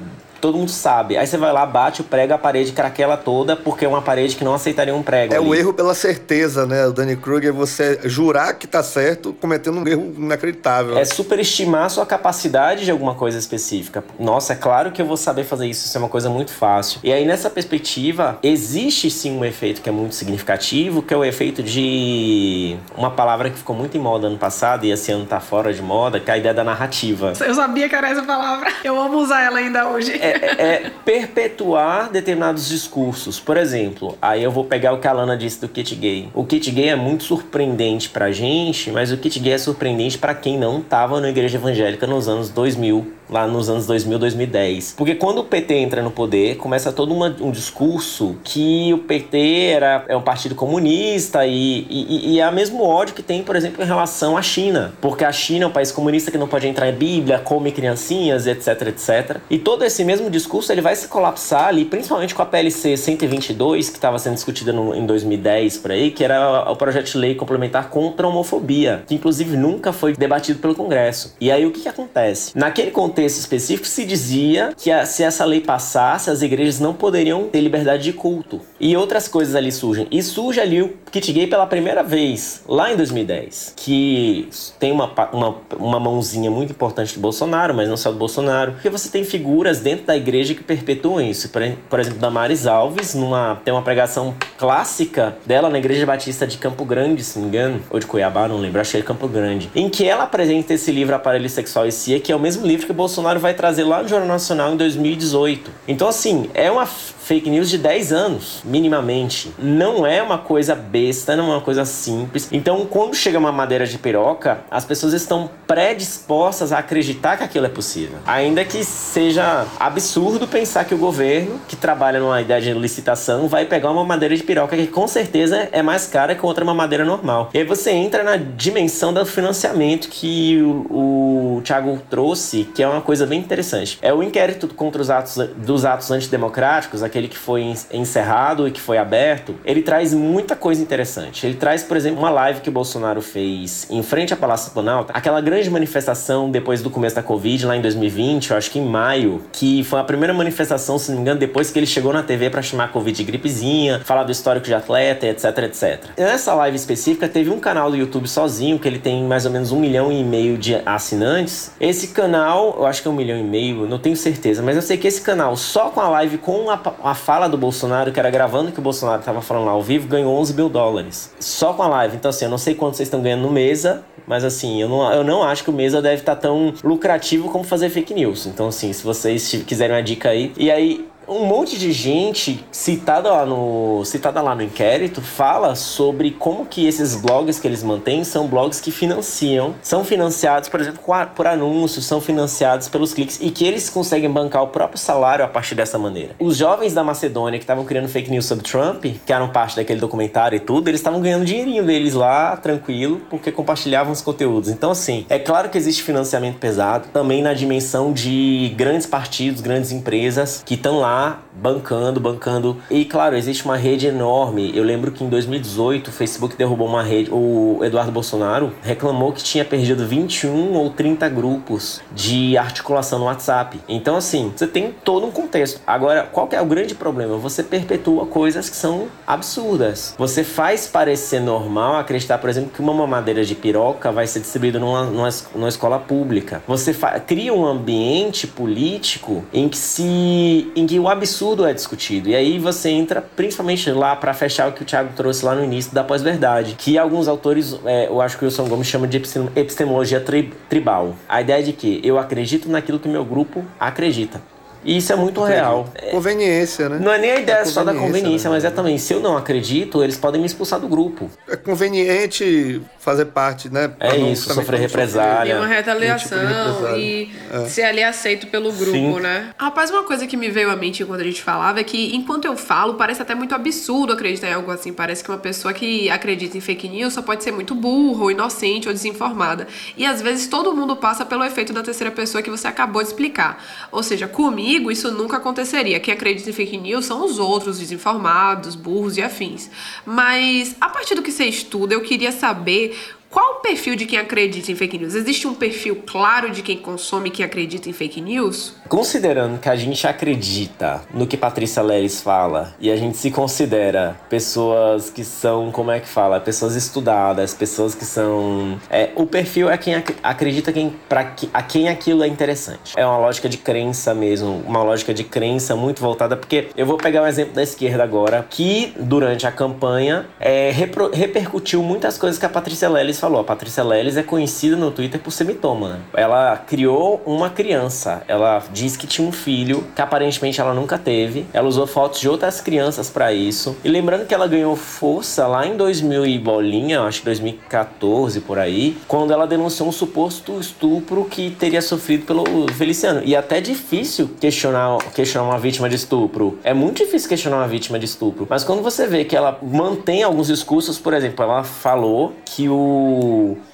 Speaker 1: todo mundo sabe. Aí você vai lá, bate o prego, a parede craquela toda, porque é uma parede que não aceitaria um prego.
Speaker 2: É
Speaker 1: ali.
Speaker 2: o erro pela certeza, né? O Danny Kruger, você jurar que tá certo, cometendo um erro inacreditável.
Speaker 1: É superestimar a sua capacidade de alguma coisa específica. Nossa, é claro que eu vou saber fazer isso, isso é uma coisa muito fácil. E aí, nessa perspectiva, existe sim um efeito que é muito significativo, que é o efeito de uma palavra que ficou muito em moda ano passado e esse ano tá fora de moda, que é a ideia da narrativa.
Speaker 3: Eu sabia que era essa palavra. Eu amo usar ela ainda hoje.
Speaker 1: É, é, perpetuar determinados discursos. Por exemplo, aí eu vou pegar o que a Lana disse do kit gay. O kit gay é muito surpreendente pra gente, mas o kit gay é surpreendente para quem não tava na igreja evangélica nos anos 2000 lá nos anos 2000, 2010. Porque quando o PT entra no poder, começa todo uma, um discurso que o PT era, é um partido comunista e, e, e é o mesmo ódio que tem, por exemplo, em relação à China. Porque a China é um país comunista que não pode entrar em Bíblia, come criancinhas, etc, etc. E todo esse mesmo discurso ele vai se colapsar ali, principalmente com a PLC 122, que estava sendo discutida no, em 2010 por aí, que era o projeto de lei complementar contra a homofobia, que inclusive nunca foi debatido pelo Congresso. E aí o que, que acontece? Naquele contexto contexto específico, se dizia que a, se essa lei passasse, as igrejas não poderiam ter liberdade de culto. E outras coisas ali surgem. E surge ali o kit gay pela primeira vez, lá em 2010, que tem uma, uma, uma mãozinha muito importante do Bolsonaro, mas não só do Bolsonaro, porque você tem figuras dentro da igreja que perpetuam isso. Por, por exemplo, Damares Alves, numa, tem uma pregação clássica dela na Igreja Batista de Campo Grande, se não me engano, ou de Cuiabá, não lembro, acho que é Campo Grande, em que ela apresenta esse livro Aparelho Sexual e Cia, que é o mesmo livro que o Bolsonaro vai trazer lá no Jornal Nacional em 2018. Então, assim, é uma fake news de 10 anos, minimamente. Não é uma coisa besta, não é uma coisa simples. Então, quando chega uma madeira de piroca, as pessoas estão predispostas a acreditar que aquilo é possível. Ainda que seja absurdo pensar que o governo, que trabalha numa ideia de licitação, vai pegar uma madeira de piroca que com certeza é mais cara que outra madeira normal. E aí você entra na dimensão do financiamento que o, o Thiago trouxe, que é uma coisa bem interessante. É o inquérito contra os atos dos atos antidemocráticos, aquele que foi encerrado e que foi aberto, ele traz muita coisa interessante. Ele traz, por exemplo, uma live que o Bolsonaro fez em frente à Palácio Planalto, aquela grande manifestação depois do começo da Covid, lá em 2020, eu acho que em maio, que foi a primeira manifestação, se não me engano, depois que ele chegou na TV para chamar a Covid de gripezinha, falar do histórico de atleta, etc, etc. Nessa live específica, teve um canal do YouTube sozinho, que ele tem mais ou menos um milhão e meio de assinantes. Esse canal, eu acho que é um milhão e meio, não tenho certeza, mas eu sei que esse canal, só com a live com a, a fala do Bolsonaro, que era gravando que o Bolsonaro estava falando lá ao vivo, ganhou 11 mil dólares. Só com a live. Então, assim, eu não sei quanto vocês estão ganhando no Mesa, mas assim, eu não, eu não acho que o Mesa deve estar tá tão lucrativo como fazer fake news. Então, assim, se vocês quiserem uma dica aí. E aí, um monte de gente citada lá no citada lá no inquérito fala sobre como que esses blogs que eles mantêm são blogs que financiam, são financiados, por exemplo, por anúncios, são financiados pelos cliques e que eles conseguem bancar o próprio salário a partir dessa maneira. Os jovens da Macedônia que estavam criando fake news sobre Trump, que eram parte daquele documentário e tudo, eles estavam ganhando dinheirinho deles lá, tranquilo, porque compartilhavam os conteúdos. Então, assim, é claro que existe financiamento pesado, também na dimensão de grandes partidos, grandes empresas que estão lá bancando, bancando. E claro, existe uma rede enorme. Eu lembro que em 2018 o Facebook derrubou uma rede. O Eduardo Bolsonaro reclamou que tinha perdido 21 ou 30 grupos de articulação no WhatsApp. Então, assim, você tem todo um contexto. Agora, qual que é o grande problema? Você perpetua coisas que são absurdas. Você faz parecer normal acreditar, por exemplo, que uma mamadeira de piroca vai ser distribuída numa, numa, numa escola pública. Você cria um ambiente político em que se em que o absurdo é discutido. E aí você entra principalmente lá para fechar o que o Thiago trouxe lá no início da pós-verdade, que alguns autores, é, eu acho que o Wilson Gomes chama de epistemologia tri tribal. A ideia de que eu acredito naquilo que meu grupo acredita. E isso é muito Entendi. real.
Speaker 2: Conveniência, né?
Speaker 1: Não é nem a ideia é só da conveniência, né? mas é também, se eu não acredito, eles podem me expulsar do grupo.
Speaker 2: É conveniente fazer parte, né?
Speaker 1: é isso, sofrer represália.
Speaker 3: E uma retaliação tipo e é. ser ali aceito pelo grupo, Sim. né? Rapaz, uma coisa que me veio à mente quando a gente falava é que enquanto eu falo, parece até muito absurdo acreditar em algo assim. Parece que uma pessoa que acredita em fake news só pode ser muito burro, ou inocente ou desinformada. E às vezes todo mundo passa pelo efeito da terceira pessoa que você acabou de explicar. Ou seja, comigo comigo isso nunca aconteceria. Quem acredita em fake news são os outros, desinformados, burros e afins. Mas a partir do que você estuda, eu queria saber qual o perfil de quem acredita em fake news? Existe um perfil claro de quem consome que acredita em fake news?
Speaker 1: Considerando que a gente acredita no que Patrícia Leres fala e a gente se considera pessoas que são, como é que fala, pessoas estudadas, pessoas que são. É, o perfil é quem ac acredita quem, pra que, a quem aquilo é interessante. É uma lógica de crença mesmo, uma lógica de crença muito voltada, porque eu vou pegar um exemplo da esquerda agora, que durante a campanha é, repercutiu muitas coisas que a Patrícia Leres falou, a Patrícia Leles é conhecida no Twitter por ser mitoma. Ela criou uma criança. Ela disse que tinha um filho que aparentemente ela nunca teve. Ela usou fotos de outras crianças para isso. E lembrando que ela ganhou força lá em 2000 e bolinha, acho que 2014 por aí, quando ela denunciou um suposto estupro que teria sofrido pelo Feliciano. E é até difícil questionar, questionar uma vítima de estupro. É muito difícil questionar uma vítima de estupro. Mas quando você vê que ela mantém alguns discursos, por exemplo, ela falou que o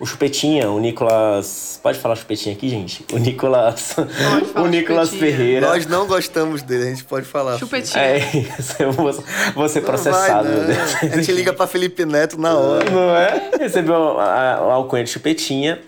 Speaker 1: o, Chupetinha, o Nicolas. Pode falar Chupetinha aqui, gente? O Nicolas. (laughs) o Nicolas Ferreira.
Speaker 2: Nós não gostamos dele, a gente pode falar.
Speaker 3: Chupetinha.
Speaker 1: É, eu vou, vou ser processado.
Speaker 2: Vai? A gente liga pra Felipe Neto na hora.
Speaker 1: Não é? Recebeu a, a, a alcunha de Chupetinha.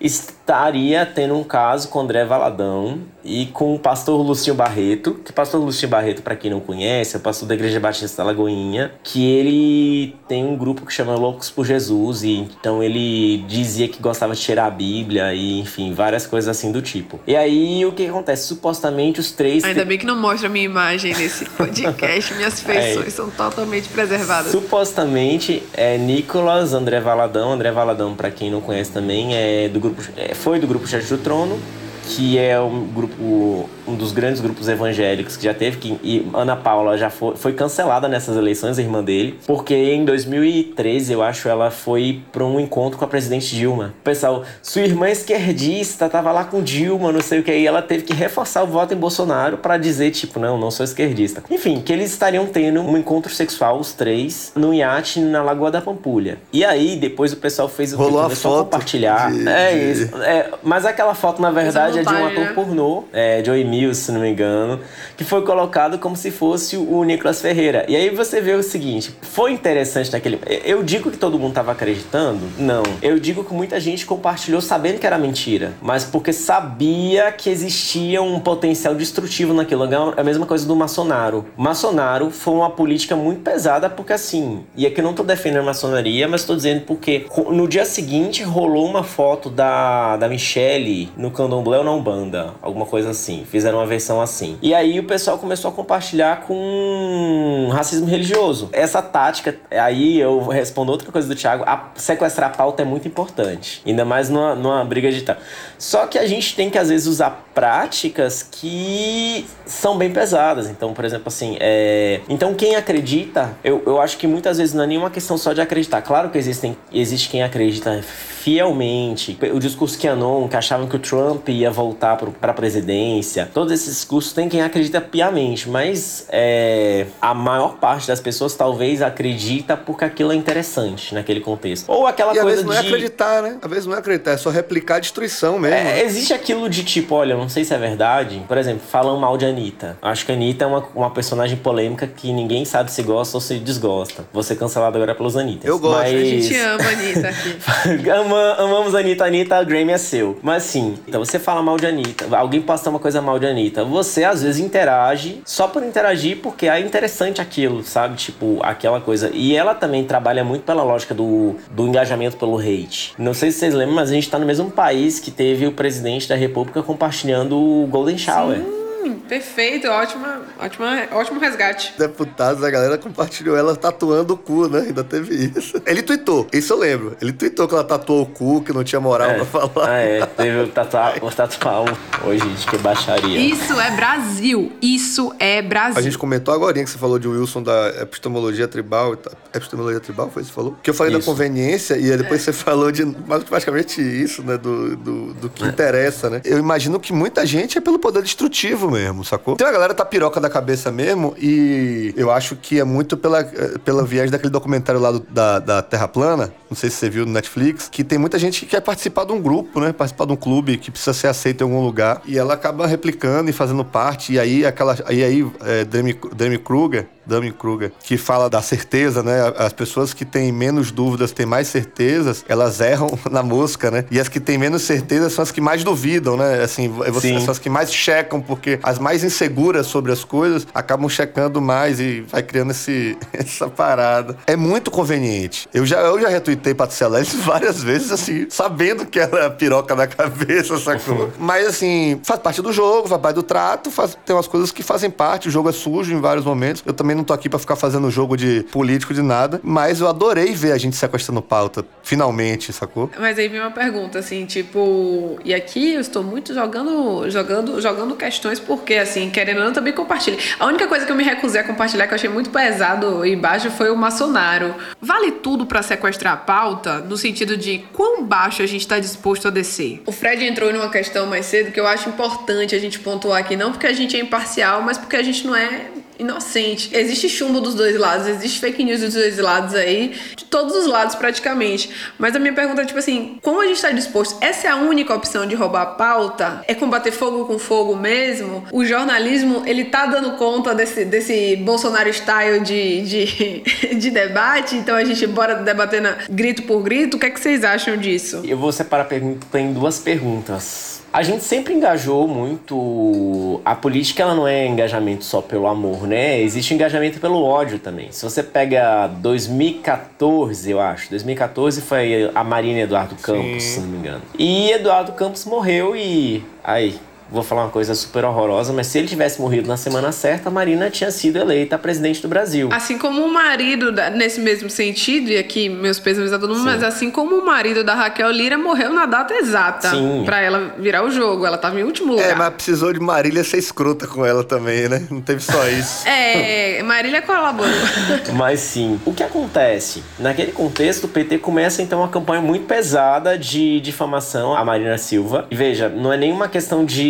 Speaker 1: Estaria tendo um caso com André Valadão e com o pastor Lucinho Barreto, que pastor Lucinho Barreto, para quem não conhece, é o pastor da Igreja Batista da Lagoinha, que ele tem um grupo que chama Loucos por Jesus, e então ele dizia que gostava de cheirar a Bíblia e, enfim, várias coisas assim do tipo. E aí o que acontece? Supostamente os três.
Speaker 3: Ainda bem que não mostra a minha imagem nesse (laughs) podcast, minhas feições é. são totalmente preservadas.
Speaker 1: Supostamente é Nicolas André Valadão. André Valadão, para quem não conhece também, é do grupo, é, foi do grupo Chat do Trono que é um grupo, um dos grandes grupos evangélicos que já teve, que, e Ana Paula já foi, foi cancelada nessas eleições, a irmã dele, porque em 2013, eu acho, ela foi para um encontro com a presidente Dilma. O pessoal, sua irmã esquerdista, tava lá com Dilma, não sei o que, e ela teve que reforçar o voto em Bolsonaro para dizer, tipo, não, não sou esquerdista. Enfim, que eles estariam tendo um encontro sexual, os três, no iate na Lagoa da Pampulha. E aí, depois o pessoal fez o que começou a compartilhar. De, é de... isso. É, mas aquela foto, na verdade, verdade, é de um ator né? pornô, é, Joey Se não me engano, que foi colocado como se fosse o Nicolas Ferreira. E aí você vê o seguinte: foi interessante naquele. Eu digo que todo mundo estava acreditando? Não. Eu digo que muita gente compartilhou sabendo que era mentira, mas porque sabia que existia um potencial destrutivo naquilo. É a mesma coisa do maçonaro. Maçonaro foi uma política muito pesada, porque assim, e aqui eu não tô defendendo maçonaria, mas tô dizendo porque no dia seguinte rolou uma foto da, da Michelle no candomblé ou na Umbanda, alguma coisa assim. Fizeram uma versão assim. E aí o pessoal começou a compartilhar com racismo religioso. Essa tática, aí eu respondo outra coisa do Thiago, a sequestrar a pauta é muito importante. Ainda mais numa, numa briga digital. Só que a gente tem que às vezes usar práticas que são bem pesadas. Então, por exemplo, assim, é... então quem acredita, eu, eu acho que muitas vezes não é nenhuma questão só de acreditar. Claro que existem, existe quem acredita fielmente. O discurso que anon, que achavam que o Trump ia voltar para a presidência. Todos esses discursos tem quem acredita piamente, mas é, a maior parte das pessoas talvez acredita porque aquilo é interessante naquele contexto. Ou aquela
Speaker 2: E às
Speaker 1: coisa
Speaker 2: vezes não é
Speaker 1: de
Speaker 2: acreditar, né? Às vezes não é acreditar, é só replicar a destruição mesmo.
Speaker 1: É,
Speaker 2: né?
Speaker 1: existe aquilo de tipo, olha, não sei se é verdade. Por exemplo, falam mal de Anitta. Acho que a Anitta é uma, uma personagem polêmica que ninguém sabe se gosta ou se desgosta. Vou ser cancelado agora pelos Anitas.
Speaker 2: Eu gosto.
Speaker 1: Mas...
Speaker 3: A gente ama a Anitta aqui. (laughs)
Speaker 1: Ama- amamos a Anitta, Anitta, a Grammy é seu. Mas sim, então você fala mal de Anitta, alguém posta uma coisa mal de Anitta, você às vezes interage só por interagir porque é interessante aquilo, sabe? Tipo, aquela coisa. E ela também trabalha muito pela lógica do, do engajamento pelo hate. Não sei se vocês lembram, mas a gente tá no mesmo país que teve o presidente da república compartilhando o Golden Shower.
Speaker 3: Hum, perfeito, ótima, ótima, ótimo resgate.
Speaker 2: Deputados, a galera compartilhou ela tatuando o cu, né? Ainda teve isso. Ele tweetou, isso eu lembro. Ele tweetou que ela tatuou o cu, que não tinha moral
Speaker 1: É.
Speaker 2: pra falar.
Speaker 1: Ah, é, teve o tatuar, o tatuar. Oi, gente, que baixaria.
Speaker 3: Isso é Brasil. Isso é Brasil.
Speaker 2: A gente comentou agora que você falou de Wilson da epistemologia tribal tal. Epistemologia tribal, foi isso que você falou? Que eu falei da
Speaker 1: Isso.
Speaker 2: conveniência e aí depois você falou de basicamente isso, né? Do, do, do que interessa, né? Eu imagino que muita gente é pelo poder destrutivo mesmo, sacou? Tem uma galera que tá piroca da cabeça mesmo e eu acho que é muito pela, pela viés daquele documentário lá do- da, da Terra Plana, não sei se você viu no Netflix, que tem muita gente que quer participar de um grupo, né? Participar de um clube que precisa ser aceito em algum lugar e ela acaba replicando e fazendo parte e aí aquela e aí é, Demi, Demi Kruger Dami Kruger, que fala da certeza, né? As pessoas que têm menos dúvidas, têm mais certezas, elas erram (laughs) na mosca, né? E as que têm menos certeza são as que mais duvidam, né? Assim, você,
Speaker 1: Sim.
Speaker 2: são as que mais checam, porque as mais inseguras sobre as coisas acabam checando mais e vai criando esse, (laughs) essa parada. É muito conveniente. Eu já, eu já retuitei Patricia Leles (laughs) várias vezes, assim, sabendo que ela é piroca na cabeça, sacou? Mas, assim, faz parte do jogo, faz parte do trato, faz, tem umas coisas que fazem parte, o jogo é sujo em vários momentos. Eu também não tô aqui pra ficar fazendo jogo de político de nada, mas eu adorei ver a gente sequestrando pauta, finalmente, sacou?
Speaker 3: Mas aí vem uma pergunta, assim, tipo, e aqui eu estou muito jogando, jogando, jogando questões, porque, assim, querendo ou não, também compartilho. A única coisa que eu me recusei a compartilhar, que eu achei muito pesado e baixo, foi o maçonário. Vale tudo pra sequestrar a pauta, no sentido de quão baixo a gente tá disposto a descer? O Fred entrou numa questão mais cedo que eu acho importante a gente pontuar aqui, não porque a gente é imparcial, mas porque a gente não é inocente. Existe chumbo dos dois lados, existe fake news dos dois lados aí, de todos os lados praticamente. Mas a minha pergunta é tipo assim, como a gente tá disposto? Essa é a única opção de roubar a pauta? É combater fogo com fogo mesmo? O jornalismo, ele tá dando conta desse, desse Bolsonaro style de, de, (laughs) de debate? Então a gente bora debater na, grito por grito? O que é que vocês acham disso?
Speaker 1: Eu vou separar a pergunta em duas perguntas. A gente sempre engajou muito. A política ela não é engajamento só pelo amor, né? Existe engajamento pelo ódio também. Se você pega 2014, eu acho. 2014 foi a Marina Eduardo Campos, se não me engano. E Eduardo Campos morreu e. Aí, vou falar uma coisa super horrorosa, mas se ele tivesse morrido na semana certa, a Marina tinha sido eleita presidente do Brasil.
Speaker 3: Assim como o marido, da- nesse mesmo sentido, e aqui meus pêsames a todo mundo, mas assim como o marido da Raquel Lira morreu na data exata
Speaker 1: Sim.
Speaker 3: pra ela virar o jogo. Ela tava em último lugar.
Speaker 2: É, mas precisou de Marília ser escrota com ela também, né? Não teve só isso. (laughs)
Speaker 3: É, Marília colaborou. (laughs)
Speaker 1: Mas sim, o que acontece? Naquele contexto, o PT começa então uma campanha muito pesada de difamação à Marina Silva. E veja, não é nenhuma questão de,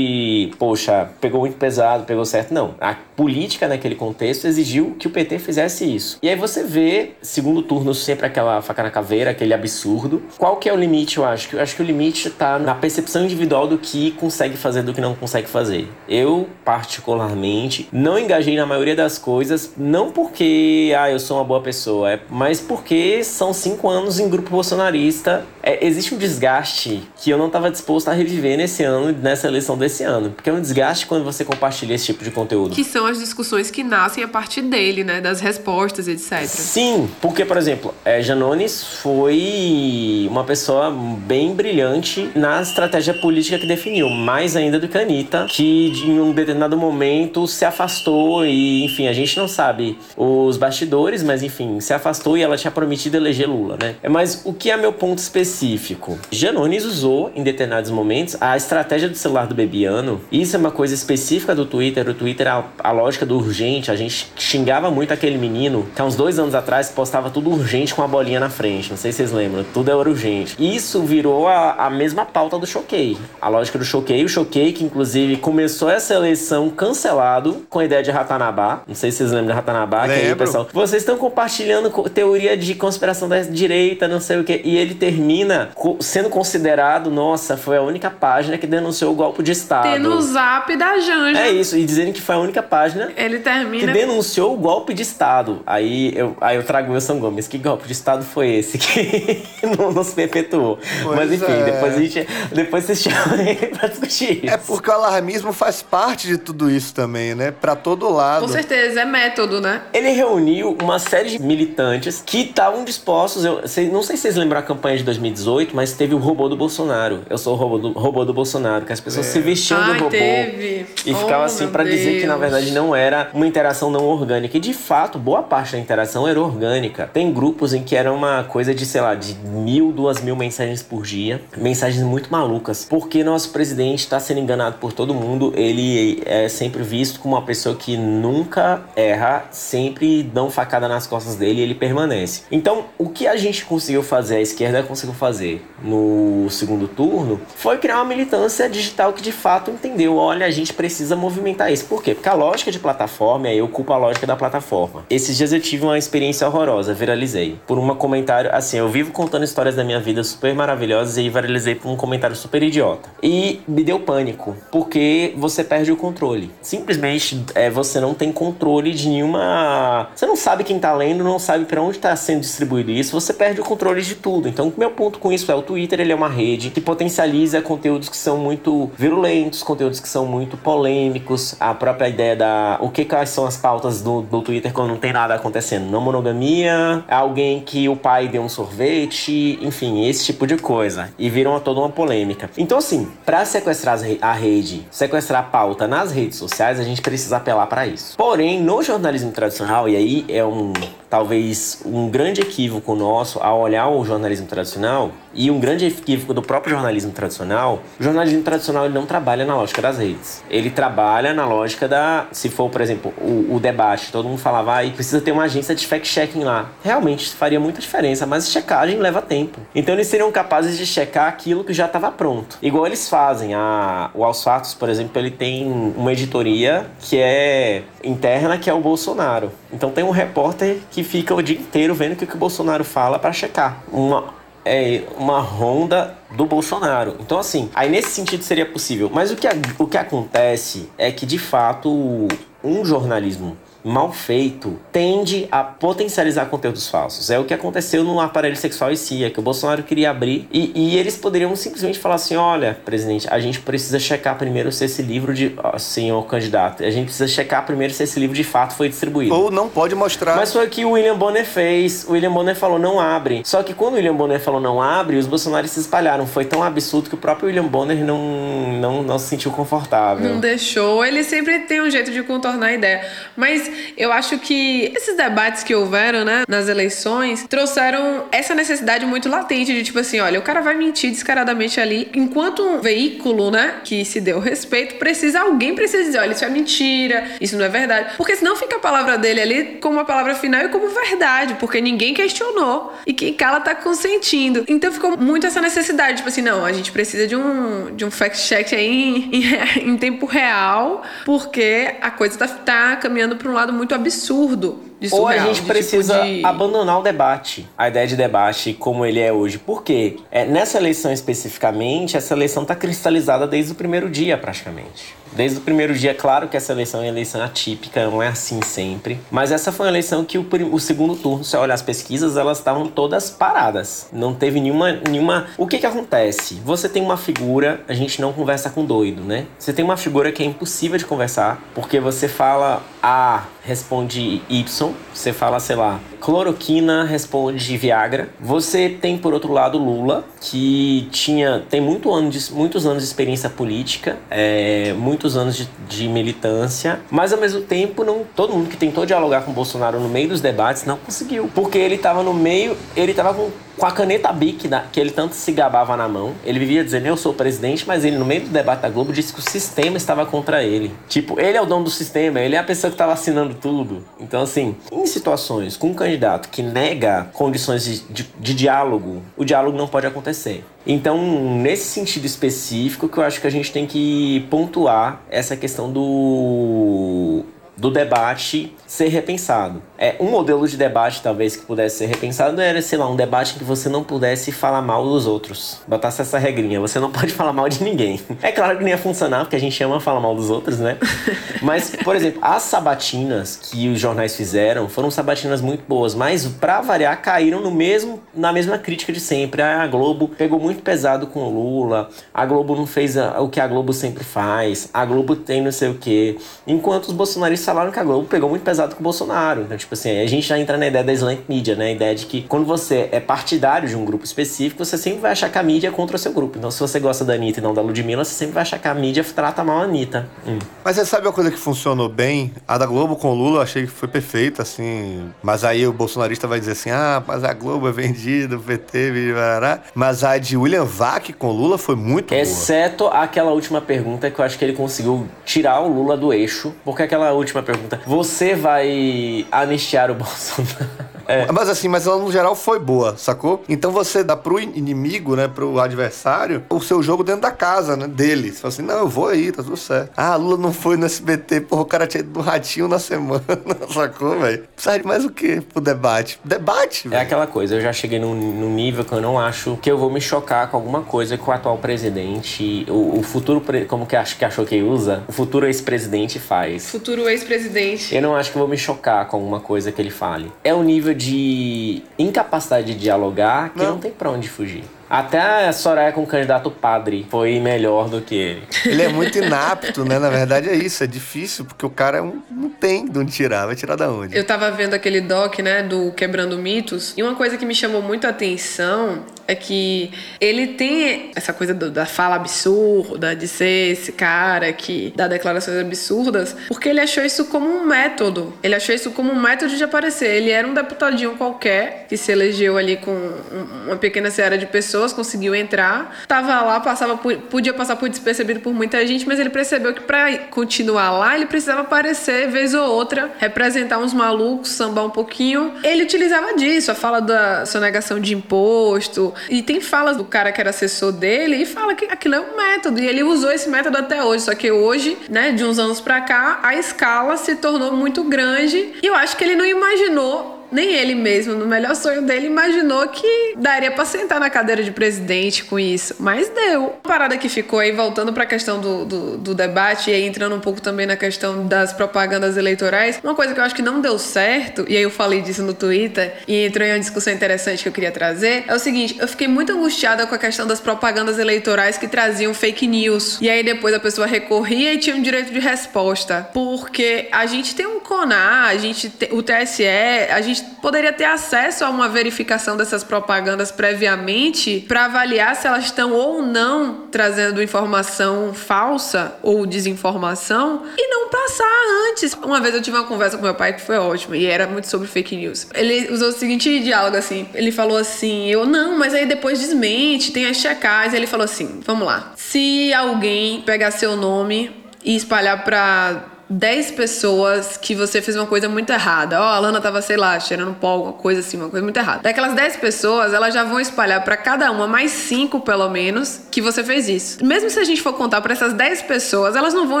Speaker 1: poxa, pegou muito pesado, pegou certo. Não. A política naquele contexto exigiu que o PT fizesse isso. E aí você vê, segundo turno, sempre aquela faca na caveira, aquele absurdo. Qual que é o limite, eu acho? Eu acho que o limite tá na percepção individual do que consegue fazer do que não consegue fazer. Eu, particularmente, não engajei na maioria das coisas, não porque ah, eu sou uma boa pessoa, é, mas porque são cinco anos em grupo bolsonarista. É, existe um desgaste que eu não estava disposto a reviver nesse ano, nessa eleição desse ano. Porque é um desgaste quando você compartilha esse tipo de conteúdo.
Speaker 3: que são as discussões que nascem a partir dele, né? Das respostas, etc.
Speaker 1: Sim, porque, por exemplo, é, Janones foi uma pessoa bem brilhante na estratégia política que definiu, mais ainda do que a Anitta, que em um determinado momento se afastou e, enfim, a gente não sabe os bastidores, mas enfim, se afastou e ela tinha prometido eleger Lula, né? É, Mas o que é meu ponto específico? Janones usou, em determinados momentos, a estratégia do celular do bebê Fabiano. Isso é uma coisa específica do Twitter. O Twitter, a, a lógica do urgente, a gente xingava muito aquele menino que há uns dois anos atrás postava tudo urgente com a bolinha na frente. Não sei se vocês lembram. Tudo era urgente. Isso virou a, a mesma pauta do Choquei. A lógica do Choquei. O Choquei, que inclusive começou essa eleição cancelado com a ideia de Ratanabá. Não sei se vocês lembram de Ratanabá. Que aí, pessoal, vocês estão compartilhando co- teoria de conspiração da direita, não sei o que. E ele termina sendo considerado, nossa, foi a única página que denunciou o golpe de Estado.
Speaker 3: Tem no zap da Janja.
Speaker 1: É isso, e dizendo que foi a única página
Speaker 3: Ele
Speaker 1: que
Speaker 3: termina.
Speaker 1: denunciou o golpe de Estado. Aí eu, aí eu trago o Wilson Gomes. Que golpe de Estado foi esse que (laughs) não, não se perpetuou?
Speaker 2: Pois
Speaker 1: Mas enfim,
Speaker 2: é.
Speaker 1: depois a gente. Depois vocês chamam (laughs) ele pra discutir isso.
Speaker 2: É porque o alarmismo faz parte de tudo isso também, né? Pra todo lado.
Speaker 3: Com certeza, é método, né?
Speaker 1: Ele reuniu uma série de militantes que estavam dispostos. Eu não sei se vocês lembram a campanha de 2018, mas teve o robô do Bolsonaro. Eu sou o robô do, robô do Bolsonaro, que as pessoas se vestiam
Speaker 3: Ai,
Speaker 1: do robô.
Speaker 3: teve.
Speaker 1: E
Speaker 3: Oh,
Speaker 1: ficava assim
Speaker 3: meu
Speaker 1: pra dizer que na verdade não era uma interação não orgânica. E de fato, boa parte da interação era orgânica. Tem grupos em que era uma coisa de, sei lá, de mil, duas mil mensagens por dia. Mensagens muito malucas. Porque nosso presidente está sendo enganado por todo mundo. Ele é sempre visto como uma pessoa que nunca erra, sempre dão facada nas costas dele e ele permanece. Então, o que a gente conseguiu fazer, a esquerda conseguiu fazer no segundo turno, foi criar uma militância digital que de fato entendeu, olha, a gente precisa movimentar isso. Por quê? Porque a lógica de plataforma, aí eu culpo a lógica da plataforma. Esses dias eu tive uma experiência horrorosa, viralizei. Por um comentário, assim, eu vivo contando histórias da minha vida super maravilhosas e viralizei por um comentário super idiota. E me deu pânico, porque você perde o controle. Simplesmente é, você não tem controle de nenhuma. Você não sabe quem tá lendo, não sabe pra onde tá sendo distribuído isso, você perde o controle de tudo. Então, meu ponto com isso é: o Twitter ele é uma rede que potencializa conteúdos que são muito virulentos, conteúdos que são muito polêmicos. A própria ideia da. O que quais são as pautas do, do Twitter quando não tem nada acontecendo? Não monogamia, alguém que o pai deu um sorvete, enfim, esse tipo de coisa. E viram toda uma polêmica. Então, assim, pra sequestrar a rede, sequestrar a pauta nas redes sociais, a gente precisa apelar pra isso. Porém, no jornalismo tradicional, e aí é um talvez um grande equívoco nosso ao olhar o jornalismo tradicional e um grande equívoco do próprio jornalismo tradicional, o jornalismo tradicional ele não trabalha na lógica das redes. Ele trabalha na lógica da, se for, por exemplo, o, o debate, todo mundo falava, ah, precisa ter uma agência de fact-checking lá. Realmente faria muita diferença, mas checagem leva tempo. Então eles seriam capazes de checar aquilo que já estava pronto. Igual eles fazem. A, o Aos Fatos, por exemplo, ele tem uma editoria que é interna, que é o Bolsonaro. Então tem um repórter que fica o dia inteiro vendo o que, que o Bolsonaro fala para checar. Uma, é uma ronda do Bolsonaro. Então, assim, aí nesse sentido seria possível. Mas o que, o que acontece é que, de fato, um jornalismo mal feito tende a potencializar conteúdos falsos. É o que aconteceu no aparelho sexual em si, é que o Bolsonaro queria abrir e, e eles poderiam simplesmente falar assim, olha, presidente, a gente precisa checar primeiro se esse livro de... ó, senhor candidato, a gente precisa checar primeiro se esse livro de fato foi distribuído.
Speaker 2: Ou não pode mostrar.
Speaker 1: Mas foi o que o William Bonner fez. O William Bonner falou não abre. Só que quando o William Bonner falou não abre, os bolsonaristas se espalharam. Foi tão absurdo que o próprio William Bonner não, não, não se sentiu confortável.
Speaker 3: Não deixou. Ele sempre tem um jeito de contornar a ideia. Mas eu acho que esses debates que houveram, né, nas eleições, trouxeram essa necessidade muito latente de tipo assim, olha, o cara vai mentir descaradamente ali, enquanto um veículo, né, que se deu respeito, precisa alguém precisa dizer, olha, isso é mentira, isso não é verdade, porque senão fica a palavra dele ali como a palavra final e como verdade, porque ninguém questionou e quem cala tá consentindo. Então ficou muito essa necessidade, tipo assim, não, a gente precisa de um de um fact check aí em, em- (laughs) em tempo real, porque a coisa tá, tá caminhando para um lado muito absurdo de
Speaker 1: Ou a gente
Speaker 3: tipo
Speaker 1: precisa
Speaker 3: de-
Speaker 1: abandonar o debate, a ideia de debate como ele é hoje. Por quê? É, nessa eleição especificamente, essa eleição está cristalizada desde o primeiro dia, praticamente. Desde o primeiro dia, claro que essa eleição é uma eleição atípica, não é assim sempre. Mas essa foi uma eleição que o, o segundo turno, se olhar as pesquisas, elas estavam todas paradas. Não teve nenhuma, nenhuma. O que que acontece? Você tem uma figura, a gente não conversa com doido, né? Você tem uma figura que é impossível de conversar, porque você fala A, responde Y, você fala, sei lá, cloroquina responde Viagra. Você tem, por outro lado, Lula, que tinha tem muito ano de, muitos anos de experiência política, é, muitos anos de, de militância, mas ao mesmo tempo não todo mundo que tentou dialogar com Bolsonaro no meio dos debates não conseguiu, porque ele estava no meio, ele estava com com a caneta Bic que ele tanto se gabava na mão. Ele vivia dizendo, eu sou o presidente, mas ele, no meio do debate da Globo, disse que o sistema estava contra ele. Tipo, ele é o dono do sistema, ele é a pessoa que estava assinando tudo. Então, assim, em situações com um candidato que nega condições de, de- de diálogo, o diálogo não pode acontecer. Então, nesse sentido específico, que eu acho que a gente tem que pontuar essa questão do do debate ser repensado. É, um modelo de debate, talvez, que pudesse ser repensado era, sei lá, um debate em que você não pudesse falar mal dos outros. Botasse essa regrinha, você não (laughs) pode falar mal de ninguém. É claro que não ia funcionar, porque a gente ama falar mal dos outros, né? (laughs) Mas, por exemplo, as sabatinas que os jornais fizeram foram sabatinas muito boas, mas pra variar, caíram no mesmo, na mesma crítica de sempre. Ah, A Globo pegou muito pesado com o Lula, a Globo não fez a- o que a Globo sempre faz, a Globo tem não sei o quê. Enquanto os bolsonaristas falaram que a Globo pegou muito pesado com o Bolsonaro. Então, tipo assim, a gente já entra na ideia da slant media, né? A ideia de que quando você é partidário de um grupo específico, você sempre vai achar que a mídia é contra o seu grupo. Então, se você gosta da Anitta e não da Ludmilla, você sempre vai achar que a mídia trata mal a Anitta. Hum.
Speaker 2: Mas você sabe uma coisa que funcionou bem? A da Globo com o Lula eu achei que foi perfeita, assim. Mas aí o bolsonarista vai dizer assim: ah, mas a Globo é vendida, o PT, barará. Mas a de William Vac com o Lula foi muito boa.
Speaker 1: Exceto aquela última pergunta que eu acho que ele conseguiu tirar o Lula do eixo. Porque aquela última pergunta, você vai anistiar o (laughs) Bolsonaro? É.
Speaker 2: Mas assim, mas ela no geral foi boa, sacou? Então você dá pro inimigo, né, pro adversário, o seu jogo dentro da casa, né, dele. Você fala assim, não, eu vou aí, tá tudo certo. Ah, Lula não foi no SBT, porra, o cara tinha ido no ratinho na semana, (laughs) sacou, velho? Precisa de mais o quê pro debate? Debate,
Speaker 1: É aquela coisa, eu já cheguei num, num nível que eu não acho que eu vou me chocar com alguma coisa que o atual presidente, o, o futuro, pre- como que acho que achou que usa, o futuro ex-presidente faz.
Speaker 3: Futuro ex-presidente.
Speaker 1: Eu não acho que vou me chocar com alguma coisa que ele fale. É o nível de incapacidade de dialogar que não,
Speaker 2: Não.
Speaker 1: tem pra onde fugir. Até a Soraya com o candidato padre foi melhor do que ele.
Speaker 2: Ele é muito inapto, né? Na verdade é isso, é difícil, porque o cara é um- não tem de onde tirar. Vai tirar da onde?
Speaker 3: Eu tava vendo aquele doc, né, do Quebrando Mitos, e uma coisa que me chamou muito a atenção é que ele tem essa coisa do- da fala absurda, de ser esse cara que dá declarações absurdas, porque ele achou isso como um método. Ele achou isso como um método de aparecer. Ele era um deputadinho qualquer que se elegeu ali com um- uma pequena seara de pessoas, conseguiu entrar, tava lá, passava por- podia passar por despercebido por muita gente, mas ele percebeu que pra continuar lá, ele precisava aparecer vez ou outra, representar uns malucos, sambar um pouquinho. Ele utilizava disso, a fala da sonegação de imposto, e tem falas do cara que era assessor dele e fala que aquilo é um método, e ele usou esse método até hoje, só que hoje, né, de uns anos pra cá, a escala se tornou muito grande, e eu acho que ele não imaginou nem ele mesmo, no melhor sonho dele, imaginou que daria pra sentar na cadeira de presidente com isso. Mas deu. Uma parada que ficou aí, voltando pra questão do, do, do debate e aí entrando um pouco também na questão das propagandas eleitorais, uma coisa que eu acho que não deu certo, e aí eu falei disso no Twitter, e entrou em uma discussão interessante que eu queria trazer, é o seguinte: eu fiquei muito angustiada com a questão das propagandas eleitorais que traziam fake news. E aí depois a pessoa recorria e tinha um direito de resposta. Porque a gente tem um CONAR, a gente tem o TSE, a gente poderia ter acesso a uma verificação dessas propagandas previamente para avaliar se elas estão ou não trazendo informação falsa ou desinformação e não passar antes. Uma vez eu tive uma conversa com meu pai que foi ótima e era muito sobre fake news. Ele usou o seguinte diálogo assim, ele falou assim, eu não, mas aí depois desmente, tem as checagens. Ele falou assim, vamos lá. Se alguém pegar seu nome e espalhar pra 10 pessoas que você fez uma coisa muito errada. Ó, a Lana tava, sei lá, cheirando pó, alguma coisa assim, uma coisa muito errada. Daquelas 10 pessoas, elas já vão espalhar pra cada uma mais 5, pelo menos, que você fez isso. Mesmo se a gente for contar pra essas 10 pessoas, elas não vão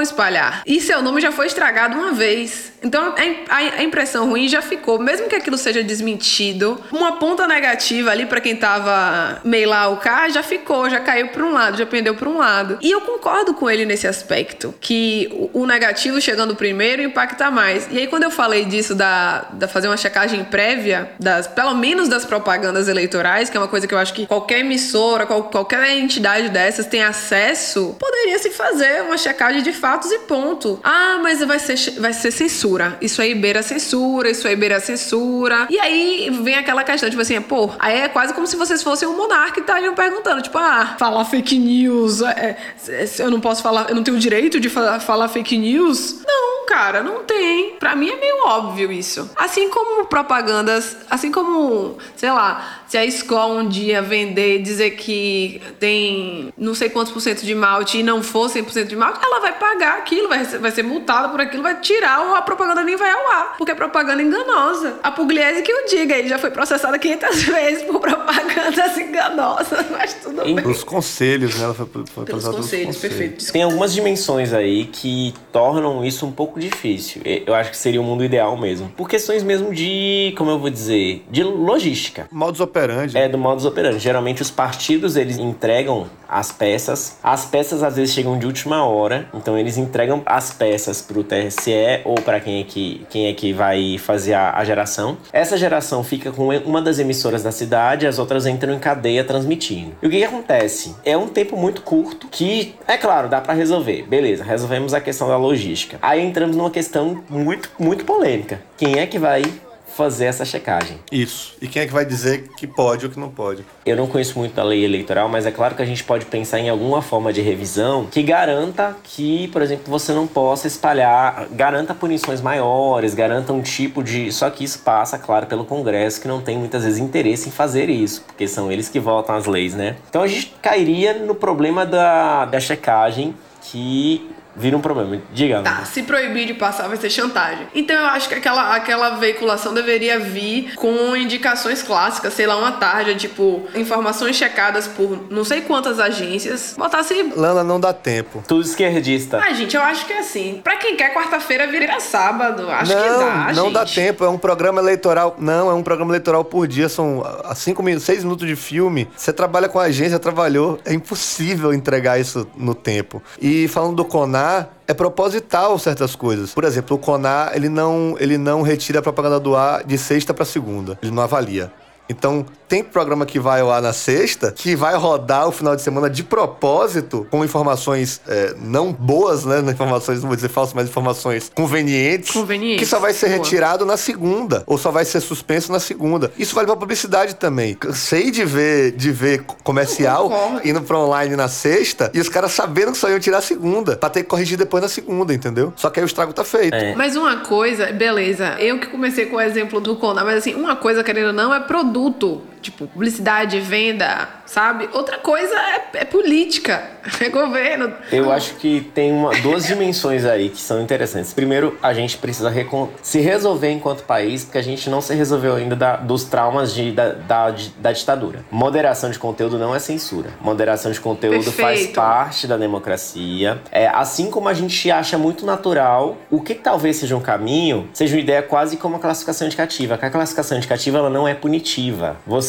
Speaker 3: espalhar. E seu nome já foi estragado uma vez. Então a, im- a- a impressão ruim já ficou. Mesmo que aquilo seja desmentido, uma ponta negativa ali pra quem tava meio lá o cara já ficou, já caiu pra um lado, já pendeu pra um lado. E eu concordo com ele nesse aspecto, que o, negativo chegando primeiro impacta mais. E aí quando eu falei disso da, da fazer uma checagem prévia, das, pelo menos das propagandas eleitorais, que é uma coisa que eu acho que qualquer emissora, qual- qualquer entidade dessas tem acesso, poderia se fazer uma checagem de fatos e ponto. Ah, mas vai ser, vai ser censura. Isso aí beira censura, isso aí beira censura. E aí vem aquela questão, tipo assim, pô, aí é quase como se vocês fossem um monarca e estariam perguntando, tipo, ah, falar fake news, é, é, eu não posso falar, eu não tenho o direito de fa- falar fake news? Cara. não tem. Pra mim é meio óbvio isso. Assim como propagandas, assim como, sei lá, se a escola um dia vender, dizer que tem não sei quantos por cento de malte e não for 100% de malte, ela vai pagar aquilo, vai, vai ser multada por aquilo, vai tirar ou a propaganda nem vai ao ar, porque é propaganda enganosa. A Pugliese que o diga, ele já foi processada 500 (laughs) vezes por propagandas enganosas, mas tudo
Speaker 1: Em-
Speaker 3: bem.
Speaker 2: Pelos conselhos, né? Ela foi, foi
Speaker 3: Pelos
Speaker 2: processada
Speaker 3: conselhos, perfeito.
Speaker 1: Tem algumas dimensões aí que tornam isso um pouco difícil. E- Eu acho que seria o mundo ideal mesmo. Por questões mesmo de, como eu vou dizer, de logística.
Speaker 2: Modus operandi.
Speaker 1: É do modus operandi. Geralmente os partidos eles entregam as peças. As peças às vezes chegam de última hora, então eles entregam as peças pro TSE ou para quem é que quem é que vai fazer a, a geração. Essa geração fica com uma das emissoras da cidade, as outras entram em cadeia transmitindo. E o que, que acontece? É um tempo muito curto que, é claro, dá para resolver. Beleza, resolvemos a questão da logística. Aí entramos numa questão muito muito polêmica. Quem é que vai fazer essa checagem?
Speaker 2: Isso. E quem é que vai dizer que pode ou que não pode?
Speaker 1: Eu não conheço muito da lei eleitoral, mas é claro que a gente pode pensar em alguma forma de revisão que garanta que, por exemplo, você não possa espalhar, garanta punições maiores, garanta um tipo de. Só que isso passa, claro, pelo Congresso, que não tem muitas vezes interesse em fazer isso, porque são eles que votam as leis, né? Então a gente cairia no problema da, da checagem que vira um problema. Diga.
Speaker 3: Tá, se proibir de passar vai ser chantagem. Então eu acho que aquela, aquela veiculação deveria vir com indicações clássicas, sei lá, uma tarja, tipo, informações checadas por não sei quantas agências. Botasse.
Speaker 2: Lana, não dá tempo.
Speaker 1: Tudo esquerdista.
Speaker 3: Ah, gente, eu acho que é assim. Pra quem quer, quarta-feira vira sábado. Acho
Speaker 2: não,
Speaker 3: que dá,
Speaker 2: não
Speaker 3: gente.
Speaker 2: dá tempo. É um programa eleitoral. Não, é um programa eleitoral por dia. São ah, cinco minutos, seis minutos de filme. Você trabalha com a agência, trabalhou. É impossível entregar isso no tempo. E falando do Conar, é proposital certas coisas. Por exemplo, o Conar, ele não, ele não retira a propaganda do ar de sexta para segunda. Ele não avalia. Então, tem programa que vai ar na sexta, que vai rodar o final de semana de propósito, com informações é, não boas, né? Informações, não vou dizer falsas, mas informações convenientes.
Speaker 3: Convenientes,
Speaker 2: Que só vai ser
Speaker 3: boa.
Speaker 2: retirado na segunda, ou só vai ser suspenso na segunda. Isso vale pra publicidade também. Cansei de ver, de ver comercial indo pra online na sexta, e os caras sabendo que só iam tirar a segunda, pra ter que corrigir depois na segunda, entendeu? Só que aí o estrago tá feito.
Speaker 1: É.
Speaker 3: Mas uma coisa, beleza, eu que comecei com o exemplo do Conar, mas assim, uma coisa, querendo ou não, é produto. Tipo, publicidade, venda, sabe? Outra coisa é, é política, (laughs) é governo.
Speaker 1: Eu acho que tem uma, duas dimensões aí que são interessantes. Primeiro, a gente precisa se resolver enquanto país, porque a gente não se resolveu ainda da- dos traumas de- da, da- da ditadura. Moderação de conteúdo não é censura. Moderação de conteúdo faz
Speaker 3: Perfeito.
Speaker 1: parte da democracia. É, assim como a gente acha muito natural, o que talvez seja um caminho, seja uma ideia quase como a classificação indicativa. Que a classificação indicativa ela não é punitiva. Você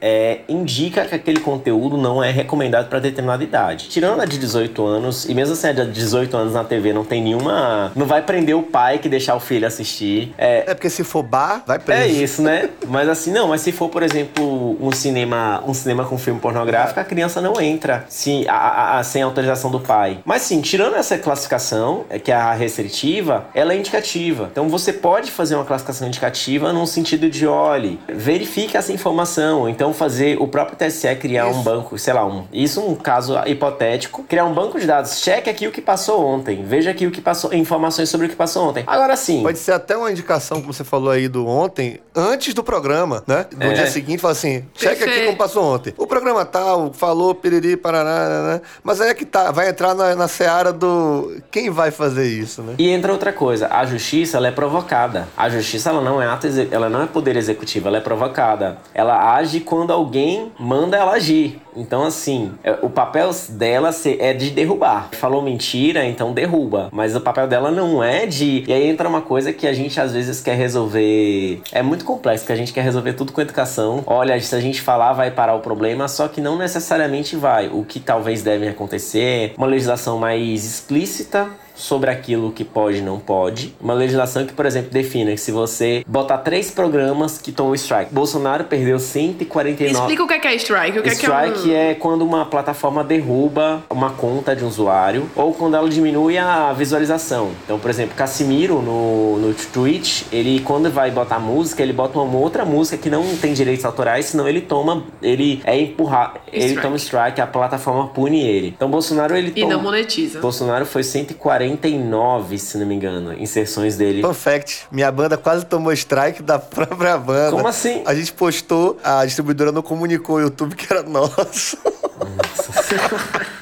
Speaker 1: é, indica que aquele conteúdo não é recomendado para determinada idade. Tirando a de 18 anos, e mesmo assim a de 18 anos na TV não tem nenhuma. Não vai prender o pai que deixar o filho assistir. É,
Speaker 2: É porque se for bar, vai preso.
Speaker 1: é isso, né? Mas assim, não, mas se for, por exemplo, um cinema, um cinema com filme pornográfico, a criança não entra se, a- a- a- sem autorização do pai. Mas sim, tirando essa classificação, é, que é a restritiva, ela é indicativa. Então você pode fazer uma classificação indicativa num sentido de, olhe, verifique essa informação. Então fazer o próprio TSE criar um banco, sei lá, um. Isso um caso hipotético, criar um banco de dados. Cheque aqui o que passou ontem. Veja aqui o que passou, informações sobre o que passou ontem. Agora sim.
Speaker 2: Pode ser até uma indicação, como você falou aí do ontem, antes do programa, né? No
Speaker 1: É.
Speaker 2: dia seguinte, fala assim: cheque aqui como passou ontem. O programa tal, falou, piriri, parará, né? Mas aí é que tá, vai entrar na, na seara do. Quem vai fazer isso, né?
Speaker 1: E entra outra coisa, a justiça ela é provocada. A justiça ela não é ato, ela não é poder executivo, ela é provocada. Ela age quando alguém manda ela agir. Então assim, é, o papel dela é de derrubar. Falou mentira, então derruba. Mas o papel dela não é de. E aí entra uma coisa que a gente às vezes quer resolver. É muito complexo, que a gente quer resolver tudo com educação. Olha, se a gente falar vai parar o problema, só que não necessariamente vai. O que talvez deve acontecer, uma legislação mais explícita sobre aquilo que pode e não pode. Uma legislação que, por exemplo, defina que se você botar três programas que tomam strike. Bolsonaro perdeu 149...
Speaker 3: Explica o que é, que é strike, o que é que é
Speaker 1: Strike
Speaker 3: um...
Speaker 1: é quando uma plataforma derruba uma conta de um usuário ou quando ela diminui a visualização. Então, por exemplo, Casimiro no, no Twitch, ele quando vai botar música, ele bota uma outra música que não tem direitos autorais, senão ele toma, ele é empurrar, ele
Speaker 3: Strike.
Speaker 1: toma strike, a plataforma pune ele. Então, Bolsonaro ele
Speaker 3: E
Speaker 1: toma,
Speaker 3: não monetiza.
Speaker 1: Bolsonaro foi 140 49, se não me engano, inserções dele.
Speaker 2: Fun fact, minha banda quase tomou strike da (laughs) própria banda.
Speaker 1: Como assim?
Speaker 2: A gente postou, a distribuidora não comunicou o YouTube que era nosso. (laughs)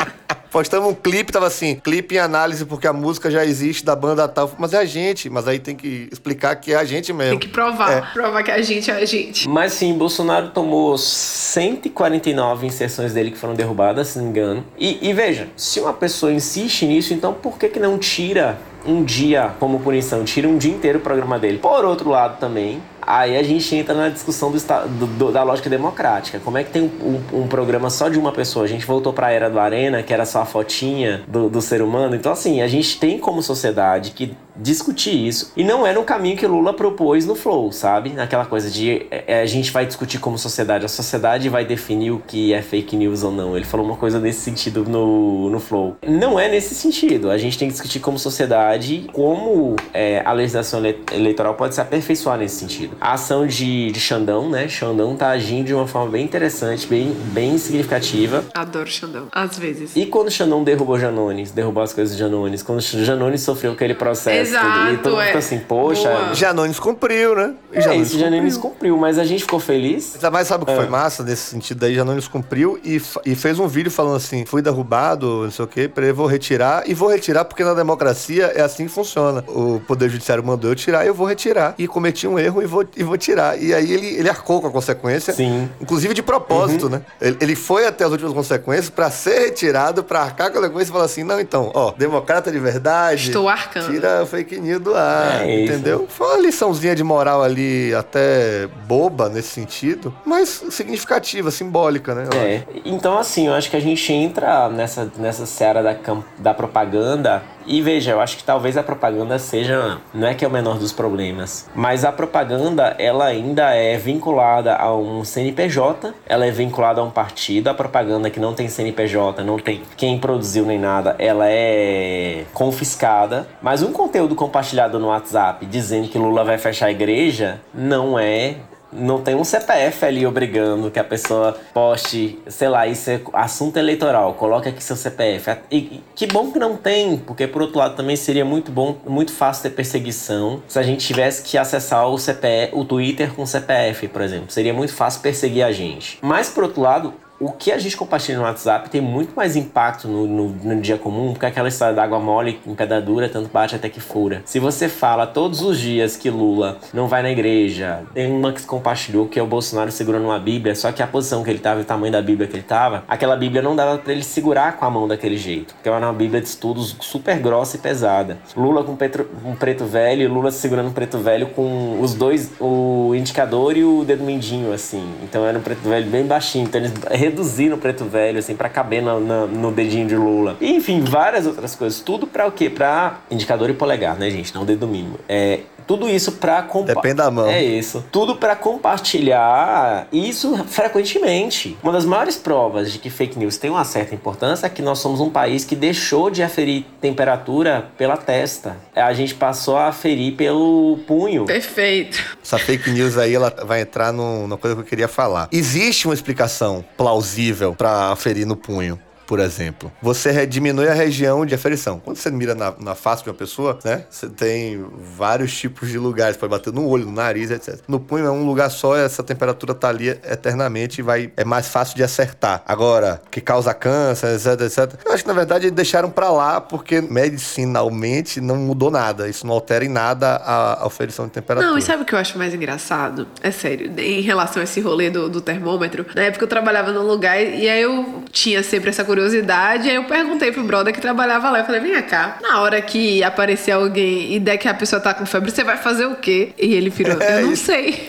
Speaker 2: Postamos um clipe, tava assim, clipe em análise porque a música já existe da banda tal. Mas é a gente, mas aí tem que explicar que é a gente mesmo.
Speaker 3: Tem que provar.
Speaker 2: É.
Speaker 3: Provar que a gente é a gente.
Speaker 1: Mas sim, Bolsonaro tomou 149 inserções dele que foram derrubadas, se não me engano. E, e veja, se uma pessoa insiste nisso, então por que, que não tira um dia como punição? Tira um dia inteiro o programa dele. Por outro lado também, Aí a gente entra na discussão do, do, da lógica democrática. Como é que tem um, um, um, programa só de uma pessoa? A gente voltou para a era do Arena, que era só a fotinha do, do ser humano. Então, assim, a gente tem como sociedade que discutir isso. E não era um caminho que Lula propôs no Flow, sabe? Naquela coisa de é, a gente vai discutir como sociedade, a sociedade vai definir o que é fake news ou não. Ele falou uma coisa nesse sentido no, no Flow. Não é nesse sentido. A gente tem que discutir como sociedade como é, a legislação ele eleitoral pode se aperfeiçoar nesse sentido. A ação de, de Xandão, né? Xandão tá agindo de uma forma bem interessante, bem, bem significativa.
Speaker 3: Adoro Xandão, às vezes.
Speaker 1: E quando Xandão derrubou Janones, derrubou as coisas de Janones, quando Janones sofreu aquele processo
Speaker 3: Exato,
Speaker 1: e todo mundo
Speaker 3: é.
Speaker 1: ficou assim, poxa.
Speaker 3: Boa.
Speaker 2: Janones cumpriu, né? E
Speaker 1: É
Speaker 2: Janones
Speaker 1: isso, Janones cumpriu, mas a gente ficou feliz.
Speaker 2: Mas sabe o que
Speaker 1: É.
Speaker 2: foi massa nesse sentido daí? Janones cumpriu e, e fez um vídeo falando assim: fui derrubado, não sei o quê, peraí, vou retirar. E vou retirar porque na democracia é assim que funciona. O Poder Judiciário mandou eu tirar, eu vou retirar. E cometi um erro e vou, e vou tirar. E aí ele, ele arcou com a consequência.
Speaker 1: Sim.
Speaker 2: Inclusive de propósito, né? Ele, ele foi até as últimas consequências pra ser retirado, pra arcar com a consequência e falar assim: não, então, ó, democrata de verdade.
Speaker 3: Estou arcando.
Speaker 2: Tira a fake news do ar,
Speaker 1: É isso.
Speaker 2: entendeu? Foi uma liçãozinha de moral ali, até boba nesse sentido, mas significativa, simbólica, né?
Speaker 1: É, então assim, eu acho que a gente entra nessa, nessa seara da, cam- da propaganda e veja, eu acho que talvez a propaganda seja, não é que é o menor dos problemas, mas a propaganda, ela ainda é vinculada a um CNPJ, ela é vinculada a um partido, a propaganda que não tem CNPJ, não tem quem produziu nem nada, ela é confiscada, mas um conteúdo compartilhado no WhatsApp dizendo que Lula vai fechar a igreja, não é não tem um CPF ali obrigando que a pessoa poste, sei lá, isso é assunto eleitoral, coloque aqui seu CPF. E, que bom que não tem, porque por outro lado também seria muito bom, muito fácil ter perseguição se a gente tivesse que acessar o CPF, o Twitter com CPF, por exemplo. Seria muito fácil perseguir a gente. Mas por outro lado, o que a gente compartilha no WhatsApp tem muito mais impacto no, no, no dia comum, porque aquela história da água mole em pedra dura, tanto bate até que fura. Se você fala todos os dias que Lula não vai na igreja, tem uma que se compartilhou que é o Bolsonaro segurando uma Bíblia, só que a posição que ele tava e o tamanho da Bíblia que ele tava, aquela Bíblia não dava pra ele segurar com a mão daquele jeito, porque era uma Bíblia de estudos super grossa e pesada. Lula com petro, um preto velho, Lula segurando um preto velho com os dois, o indicador e o dedo mindinho, assim. Então era um preto velho bem baixinho, então eles reduziram o preto velho, assim, pra caber no, no, no dedinho de Lula. E, enfim, várias outras coisas. Tudo pra o quê? Pra indicador e polegar, né, gente? Não o dedo mínimo. É, tudo isso pra compa-
Speaker 2: Depende da mão.
Speaker 1: É isso. Tudo pra compartilhar isso frequentemente. Uma das maiores provas de que fake news tem uma certa importância é que nós somos um país que deixou de aferir temperatura pela testa. A gente passou a aferir pelo punho.
Speaker 3: Perfeito.
Speaker 2: Essa fake news aí, ela vai entrar numa coisa que eu queria falar. Existe uma explicação plausível pra aferir no punho. Por exemplo, você diminui a região de aferição. Quando você mira na, na face de uma pessoa, né? Você tem vários tipos de lugares. Pode bater no olho, no nariz, etc. No punho é um lugar só, essa temperatura tá ali eternamente e vai, é mais fácil de acertar. Agora, que causa câncer, etc, etc. Eu acho que na verdade deixaram pra lá porque medicinalmente não mudou nada. Isso não altera em nada a, a aferição de temperatura.
Speaker 3: Não, e sabe o que eu acho mais engraçado? É sério, em relação a esse rolê do, do termômetro. Na época eu trabalhava num lugar e aí eu tinha sempre essa curiosidade. Aí eu perguntei pro brother que trabalhava lá. Eu falei, vem cá, na hora que aparecer alguém e der que a pessoa tá com febre, você vai fazer o quê? E ele virou, (laughs)
Speaker 2: É
Speaker 3: eu não
Speaker 2: isso.
Speaker 3: sei.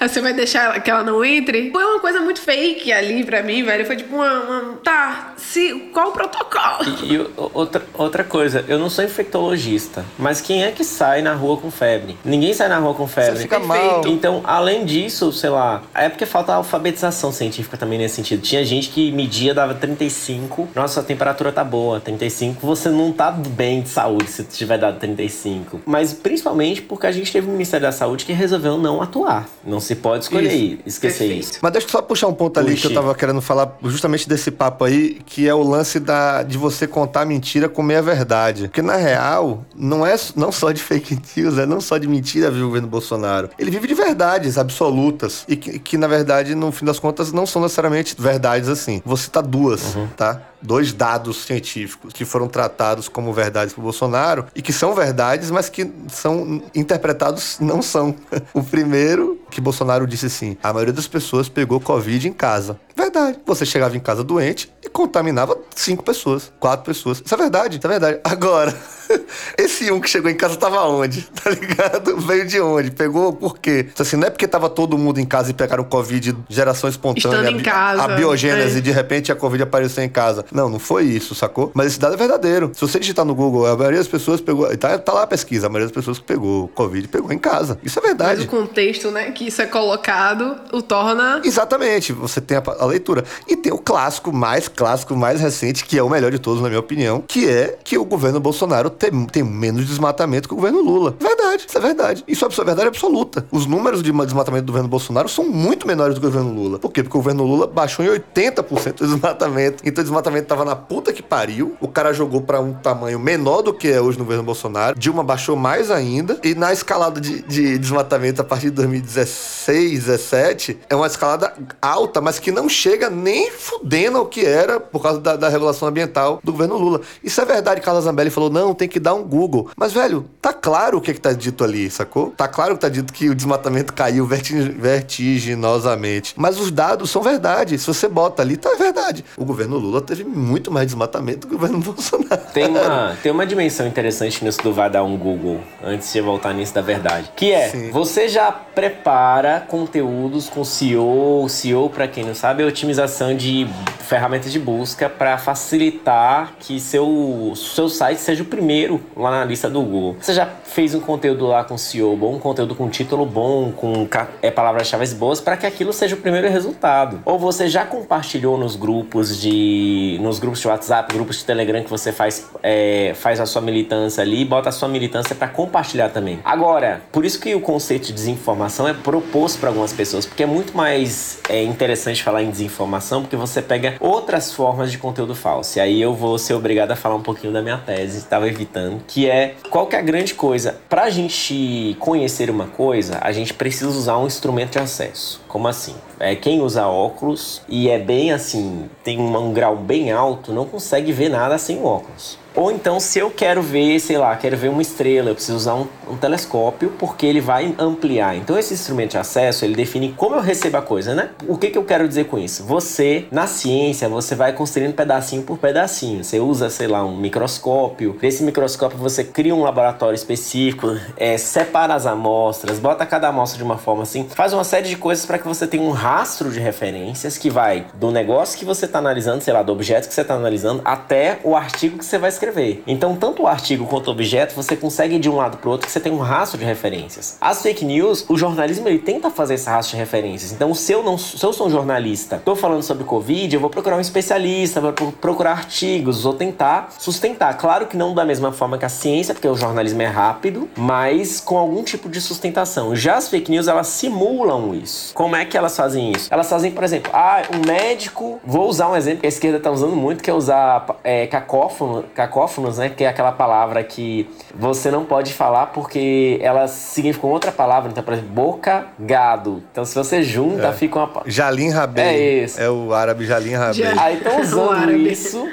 Speaker 3: Aí você vai deixar que ela não entre? Foi uma coisa muito fake ali pra mim, velho. Foi tipo uma. uma- tá, se, qual o protocolo?
Speaker 1: E o- outra, outra coisa, eu não sou infectologista, mas quem é que sai na rua com febre? Ninguém sai na rua com febre.
Speaker 2: Você fica
Speaker 3: Perfeito.
Speaker 2: mal.
Speaker 1: Então, além disso, sei lá, é porque falta alfabetização científica também nesse sentido. Tinha gente que media, dava 35, 35, nossa, a temperatura tá boa. 35, você não tá bem de saúde se tiver dado 35. Mas principalmente porque a gente teve o Ministério da Saúde que resolveu não atuar. Não se pode escolher
Speaker 2: Isso.
Speaker 1: esquecer
Speaker 3: Perfeito.
Speaker 1: isso.
Speaker 2: Mas deixa eu só puxar um ponto ali
Speaker 1: Puxe.
Speaker 2: que eu tava querendo falar justamente desse papo aí, que é o lance da, de você contar mentira com meia verdade. Porque na real, não é não só de fake news, é não só de mentira vive o governo Bolsonaro. Ele vive de verdades absolutas. E que, que, na verdade, no fim das contas, não são necessariamente verdades assim. Vou citar duas, tá? tá? Dois dados científicos que foram tratados como verdades por Bolsonaro e que são verdades, mas que são interpretados não são. (laughs) O primeiro, que Bolsonaro disse assim: a maioria das pessoas pegou Covid em casa. Verdade. Você chegava em casa doente e contaminava cinco pessoas, quatro pessoas. Isso é verdade, isso é verdade. Agora, (laughs) esse um que chegou em casa tava onde? (laughs) Tá ligado? Veio de onde? Pegou por quê? Então, assim, não é porque tava todo mundo em casa e pegaram Covid, geração espontânea,
Speaker 3: Estando em casa,
Speaker 2: a biogênese,
Speaker 3: é.
Speaker 2: de repente a Covid apareceu em casa. Não, não foi isso, sacou? Mas esse dado é verdadeiro. Se você digitar no Google, a maioria das pessoas pegou. Tá, tá lá a pesquisa, a maioria das pessoas que pegou Covid pegou em casa. Isso é
Speaker 3: Mas
Speaker 2: verdade.
Speaker 3: o contexto, né, que isso é colocado, o torna.
Speaker 2: Exatamente, você tem a, a leitura. E tem o clássico, mais clássico, mais recente, que é o melhor de todos, na minha opinião, que é que o governo Bolsonaro tem, tem menos desmatamento que o governo Lula. Verdade, isso é verdade. Isso é abs- verdade absoluta. Os números de desmatamento do governo Bolsonaro são muito menores do que o governo Lula. Por quê? Porque o governo Lula baixou em 80% o desmatamento. Então o desmatamento tava na puta que pariu. O cara jogou pra um tamanho menor do que é hoje no governo Bolsonaro. Dilma baixou mais ainda. E na escalada de, de desmatamento a partir de 2016, 17, é uma escalada alta, mas que não chega nem fudendo ao que era por causa da, da regulação ambiental do governo Lula. Isso é verdade, Carla Zambelli falou, não, tem que dar um Google. Mas, velho, tá claro o que, que tá dito ali, sacou? Tá claro que tá dito que o desmatamento caiu verti- vertiginosamente. Mas os dados são verdade. Se você bota ali, tá verdade. O governo Lula teve muito mais desmatamento do que o governo (laughs) Bolsonaro.
Speaker 1: Tem uma, tem uma dimensão interessante nisso do vai dar um Google, antes de voltar nisso da verdade. Que é,
Speaker 2: Sim.
Speaker 1: você já prepara conteúdos com SEO. SEO, pra quem não sabe, é otimização de ferramentas de busca para facilitar que seu, seu site seja o primeiro lá na lista do Google. Você já fez um conteúdo lá com SEO bom, um conteúdo com título bom, com é, palavras-chave boas, para que aquilo seja o primeiro resultado. Ou você já compartilhou nos grupos de nos grupos de WhatsApp, grupos de Telegram que você faz é, faz a sua militância ali, bota a sua militância para compartilhar também. Agora, por isso que o conceito de desinformação é proposto para algumas pessoas, porque é muito mais é, interessante falar em desinformação, porque você pega outras formas de conteúdo falso. E aí eu vou ser obrigado a falar um pouquinho da minha tese, estava evitando, que é qual que é a grande coisa? Pra gente conhecer uma coisa, a gente precisa usar um instrumento de acesso. Como assim? É, quem usa óculos e é bem assim, tem um, um grau bem alto, não consegue ver nada sem óculos. Ou então, se eu quero ver, sei lá, quero ver uma estrela, eu preciso usar um, um telescópio, porque ele vai ampliar. Então, esse instrumento de acesso, ele define como eu recebo a coisa, né? O que, que eu quero dizer com isso? Você, na ciência, você vai construindo pedacinho por pedacinho. Você usa, sei lá, um microscópio. Desse microscópio, você cria um laboratório específico, é, separa as amostras, bota cada amostra de uma forma assim, faz uma série de coisas para que você tenha um rastro de referências que vai do negócio que você está analisando, sei lá, do objeto que você está analisando, até o artigo que você vai escrever. Então, tanto o artigo quanto o objeto, você consegue ir de um lado para o outro que você tem um rastro de referências. As fake news, o jornalismo ele tenta fazer esse rastro de referências. Então, se eu não, se eu sou um jornalista, estou falando sobre Covid, eu vou procurar um especialista, vou pro- procurar artigos, vou tentar sustentar. Claro que não da mesma forma que a ciência, porque o jornalismo é rápido, mas com algum tipo de sustentação. Já as fake news, elas simulam isso. Como é que elas fazem isso? Elas fazem, por exemplo, ah, um médico. Vou usar um exemplo que a esquerda está usando muito, que é usar é, cacófono, cacófonos, né? Que é aquela palavra que você não pode falar porque ela significa outra palavra. Então, por exemplo, boca, gado. Então, se você junta, fica uma.
Speaker 2: Jalim Rabei.
Speaker 1: É isso.
Speaker 2: É o árabe Jalim Rabei.
Speaker 1: Aí estão usando (laughs) isso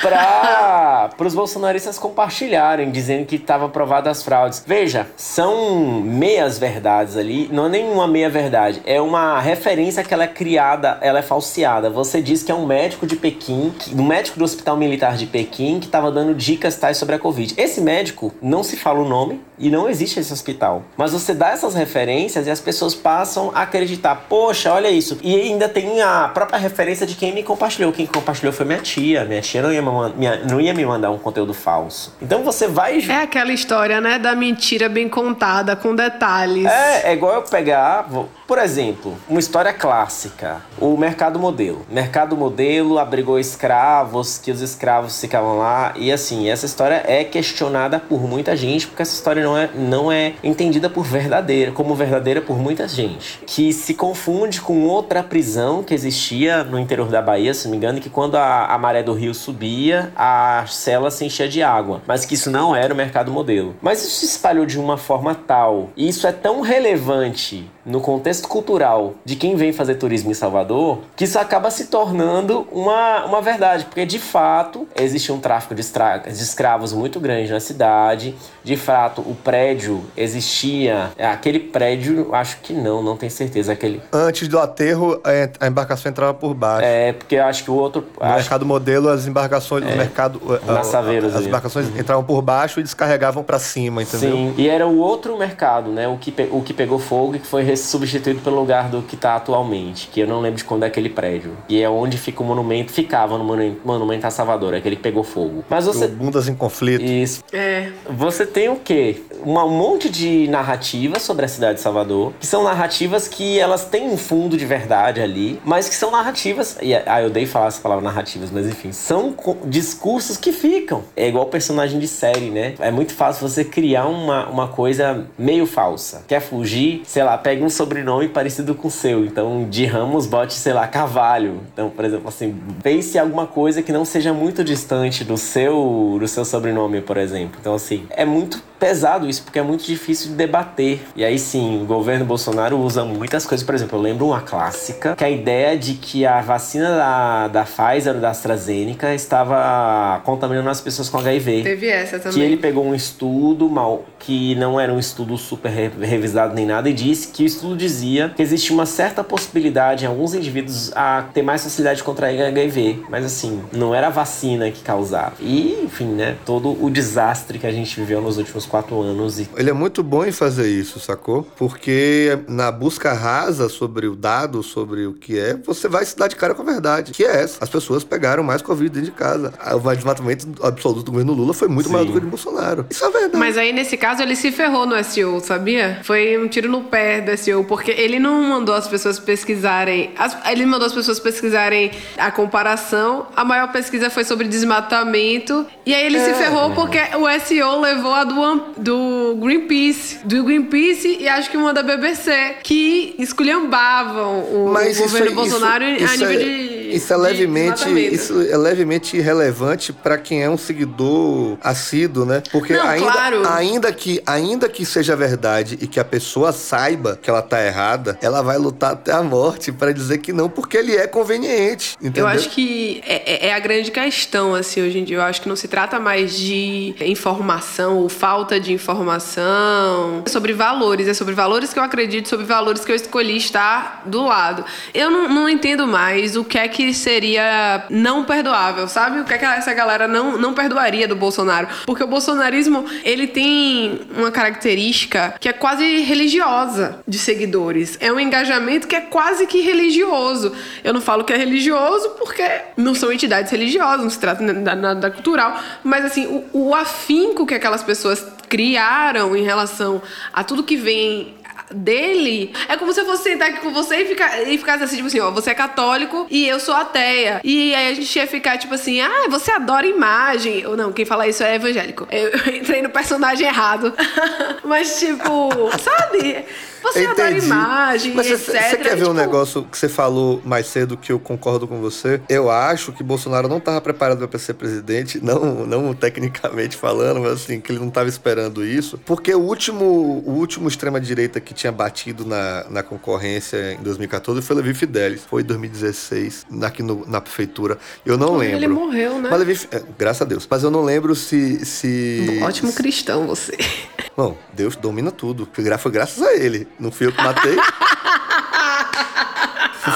Speaker 1: para os bolsonaristas compartilharem, dizendo que estava aprovado as fraudes. Veja, são meias verdades ali, não é nenhuma meia verdade, é uma referência que ela é criada, ela é falseada. Você diz que é um médico de Pequim, um médico do Hospital Militar de Pequim que estava dando dicas tais sobre a Covid. Esse médico não se fala o nome e não existe esse hospital. Mas você dá essas referências e as pessoas passam a acreditar, poxa, olha isso. E ainda tem a própria referência de quem me compartilhou. Quem compartilhou foi minha tia. Minha tia não ia não ia me mandar um conteúdo falso. Então você vai.
Speaker 3: É aquela história, né, da mentira bem contada, com detalhes.
Speaker 1: É, é igual eu pegar, por exemplo, uma história clássica, o mercado modelo. Mercado modelo abrigou escravos, que os escravos ficavam lá e assim, essa história é questionada por muita gente, porque essa história não é, não é entendida por verdadeira, como verdadeira por muita gente, que se confunde com outra prisão que existia no interior da Bahia, se não me engano, que quando a, a maré do rio subia, a cela se enchia de água, mas que isso não era o mercado modelo. Mas isso se espalhou de uma forma tal, e isso é tão relevante no contexto cultural de quem vem fazer turismo em Salvador, que isso acaba se tornando uma, uma verdade, porque de fato existe um tráfico de, de escravos muito grande na cidade, de fato o prédio existia, é, aquele prédio, acho que não, não tenho certeza, aquele...
Speaker 2: Antes do aterro, é, a embarcação entrava por baixo.
Speaker 1: É, porque eu acho que o outro...
Speaker 2: No
Speaker 1: acho-
Speaker 2: mercado modelo, as embarcações, o mercado,
Speaker 1: Nas saveiras
Speaker 2: as embarcações entravam por baixo e descarregavam pra cima, entendeu?
Speaker 1: Sim, e era o outro mercado, né? O que, o que pegou fogo e que foi substituído pelo lugar do que tá atualmente, que eu não lembro de quando é aquele prédio. E é onde fica o monumento, ficava no monu- monumento a Salvador, aquele que pegou fogo. Mas
Speaker 2: O
Speaker 1: você.
Speaker 2: Bundas em conflito.
Speaker 1: Isso.
Speaker 3: É.
Speaker 1: Você tem o quê? Um monte de narrativas sobre a cidade de Salvador, que são narrativas que elas têm um fundo de verdade ali, mas que são narrativas. E, ah, eu odeio falar essa palavra narrativas, mas enfim, são discursos que ficam. É igual personagem de série, né? É muito fácil você criar uma, uma coisa meio falsa. Quer fugir? Sei lá, pega um sobrenome parecido com o seu. Então, de Ramos, bote, sei lá, Cavalho. Então, por exemplo, assim, pense alguma coisa que não seja muito distante do seu, do seu sobrenome, por exemplo. Então, assim, é muito pesado isso, porque é muito difícil de debater. E aí sim, o governo Bolsonaro usa muitas coisas. Por exemplo, eu lembro uma clássica, que é a ideia de que a vacina da, da Pfizer ou da AstraZeneca estava contaminando as pessoas com HIV.
Speaker 3: Teve essa também.
Speaker 1: Que ele pegou um estudo mal, que não era um estudo super re- revisado nem nada, e disse que estudo dizia que existe uma certa possibilidade em alguns indivíduos a ter mais facilidade de contrair HIV. Mas assim, não era a vacina que causava. E, enfim, né? Todo o desastre que a gente viveu nos últimos quatro anos. E
Speaker 2: Ele é muito bom em fazer isso, sacou? Porque na busca rasa sobre o dado, sobre o que é, você vai se dar de cara com a verdade, que é essa. As pessoas pegaram mais Covid dentro de casa. O desmatamento absoluto do governo Lula foi muito
Speaker 1: Sim.
Speaker 2: maior do que o de Bolsonaro. Isso é verdade.
Speaker 3: Mas aí, nesse caso, ele se ferrou no SEO, sabia? Foi um tiro no pé do SEO, porque ele não mandou as pessoas pesquisarem. as- ele mandou as pessoas pesquisarem a comparação. A maior pesquisa foi sobre desmatamento. E aí ele
Speaker 2: É.
Speaker 3: se ferrou porque o SEO levou a do, do Greenpeace. Do Greenpeace e acho que uma da BBC, que esculhambavam o,
Speaker 2: Mas
Speaker 3: o governo
Speaker 2: é-
Speaker 3: Bolsonaro
Speaker 2: isso,
Speaker 3: a
Speaker 2: isso
Speaker 3: nível
Speaker 2: é,
Speaker 3: de.
Speaker 2: Isso é levemente, isso é levemente irrelevante para quem é um seguidor assíduo, né? Porque
Speaker 3: Não,
Speaker 2: ainda,
Speaker 3: claro.
Speaker 2: ainda que ainda que seja verdade e que a pessoa saiba que ela tá errada, ela vai lutar até a morte para dizer que não, porque ele é conveniente, entendeu?
Speaker 3: Eu acho que é, é- é a grande questão, assim, hoje em dia. Eu acho que não se trata mais de informação ou falta de informação. É sobre valores. É sobre valores que eu acredito, sobre valores que eu escolhi estar do lado. Eu não, não entendo mais o que é que seria não perdoável, sabe? O que é que essa galera não, não perdoaria do Bolsonaro. Porque o bolsonarismo, ele tem uma característica que é quase religiosa de seguidores. É um engajamento que é quase que religioso. Eu não falo que é religioso porque não são entidades religiosas, não se trata da nada cultural, mas assim, o, o afinco que aquelas pessoas criaram em relação a tudo que vem dele é como se eu fosse sentar aqui com você e ficar e ficasse assim, tipo assim, ó, você é católico e eu sou ateia. E aí a gente ia ficar, tipo assim, ah, você adora imagem. Ou não, quem fala isso é evangélico. Eu, (laughs) eu entrei no personagem errado. (laughs) Mas, tipo, sabe? Você adora imagem,
Speaker 2: Mas
Speaker 3: etc.
Speaker 2: você quer ver
Speaker 3: tipo,
Speaker 2: um negócio que você falou mais cedo que eu concordo com você? Eu acho que Bolsonaro não estava preparado para ser presidente, não, não tecnicamente falando, mas assim, que ele não estava esperando isso, porque o último, o último extrema-direita que tinha batido na, na concorrência em 2014 foi Levi Fidelis. Foi em 2016, aqui no- na prefeitura. Eu não lembro.
Speaker 3: Ele morreu, né?
Speaker 2: Mas Levi, é, graças a Deus. Mas eu não lembro se. se
Speaker 3: Ótimo cristão você. (laughs)
Speaker 2: Bom, Deus domina tudo. Foi gra- Foi graças a ele. Não fui eu que matei. (laughs)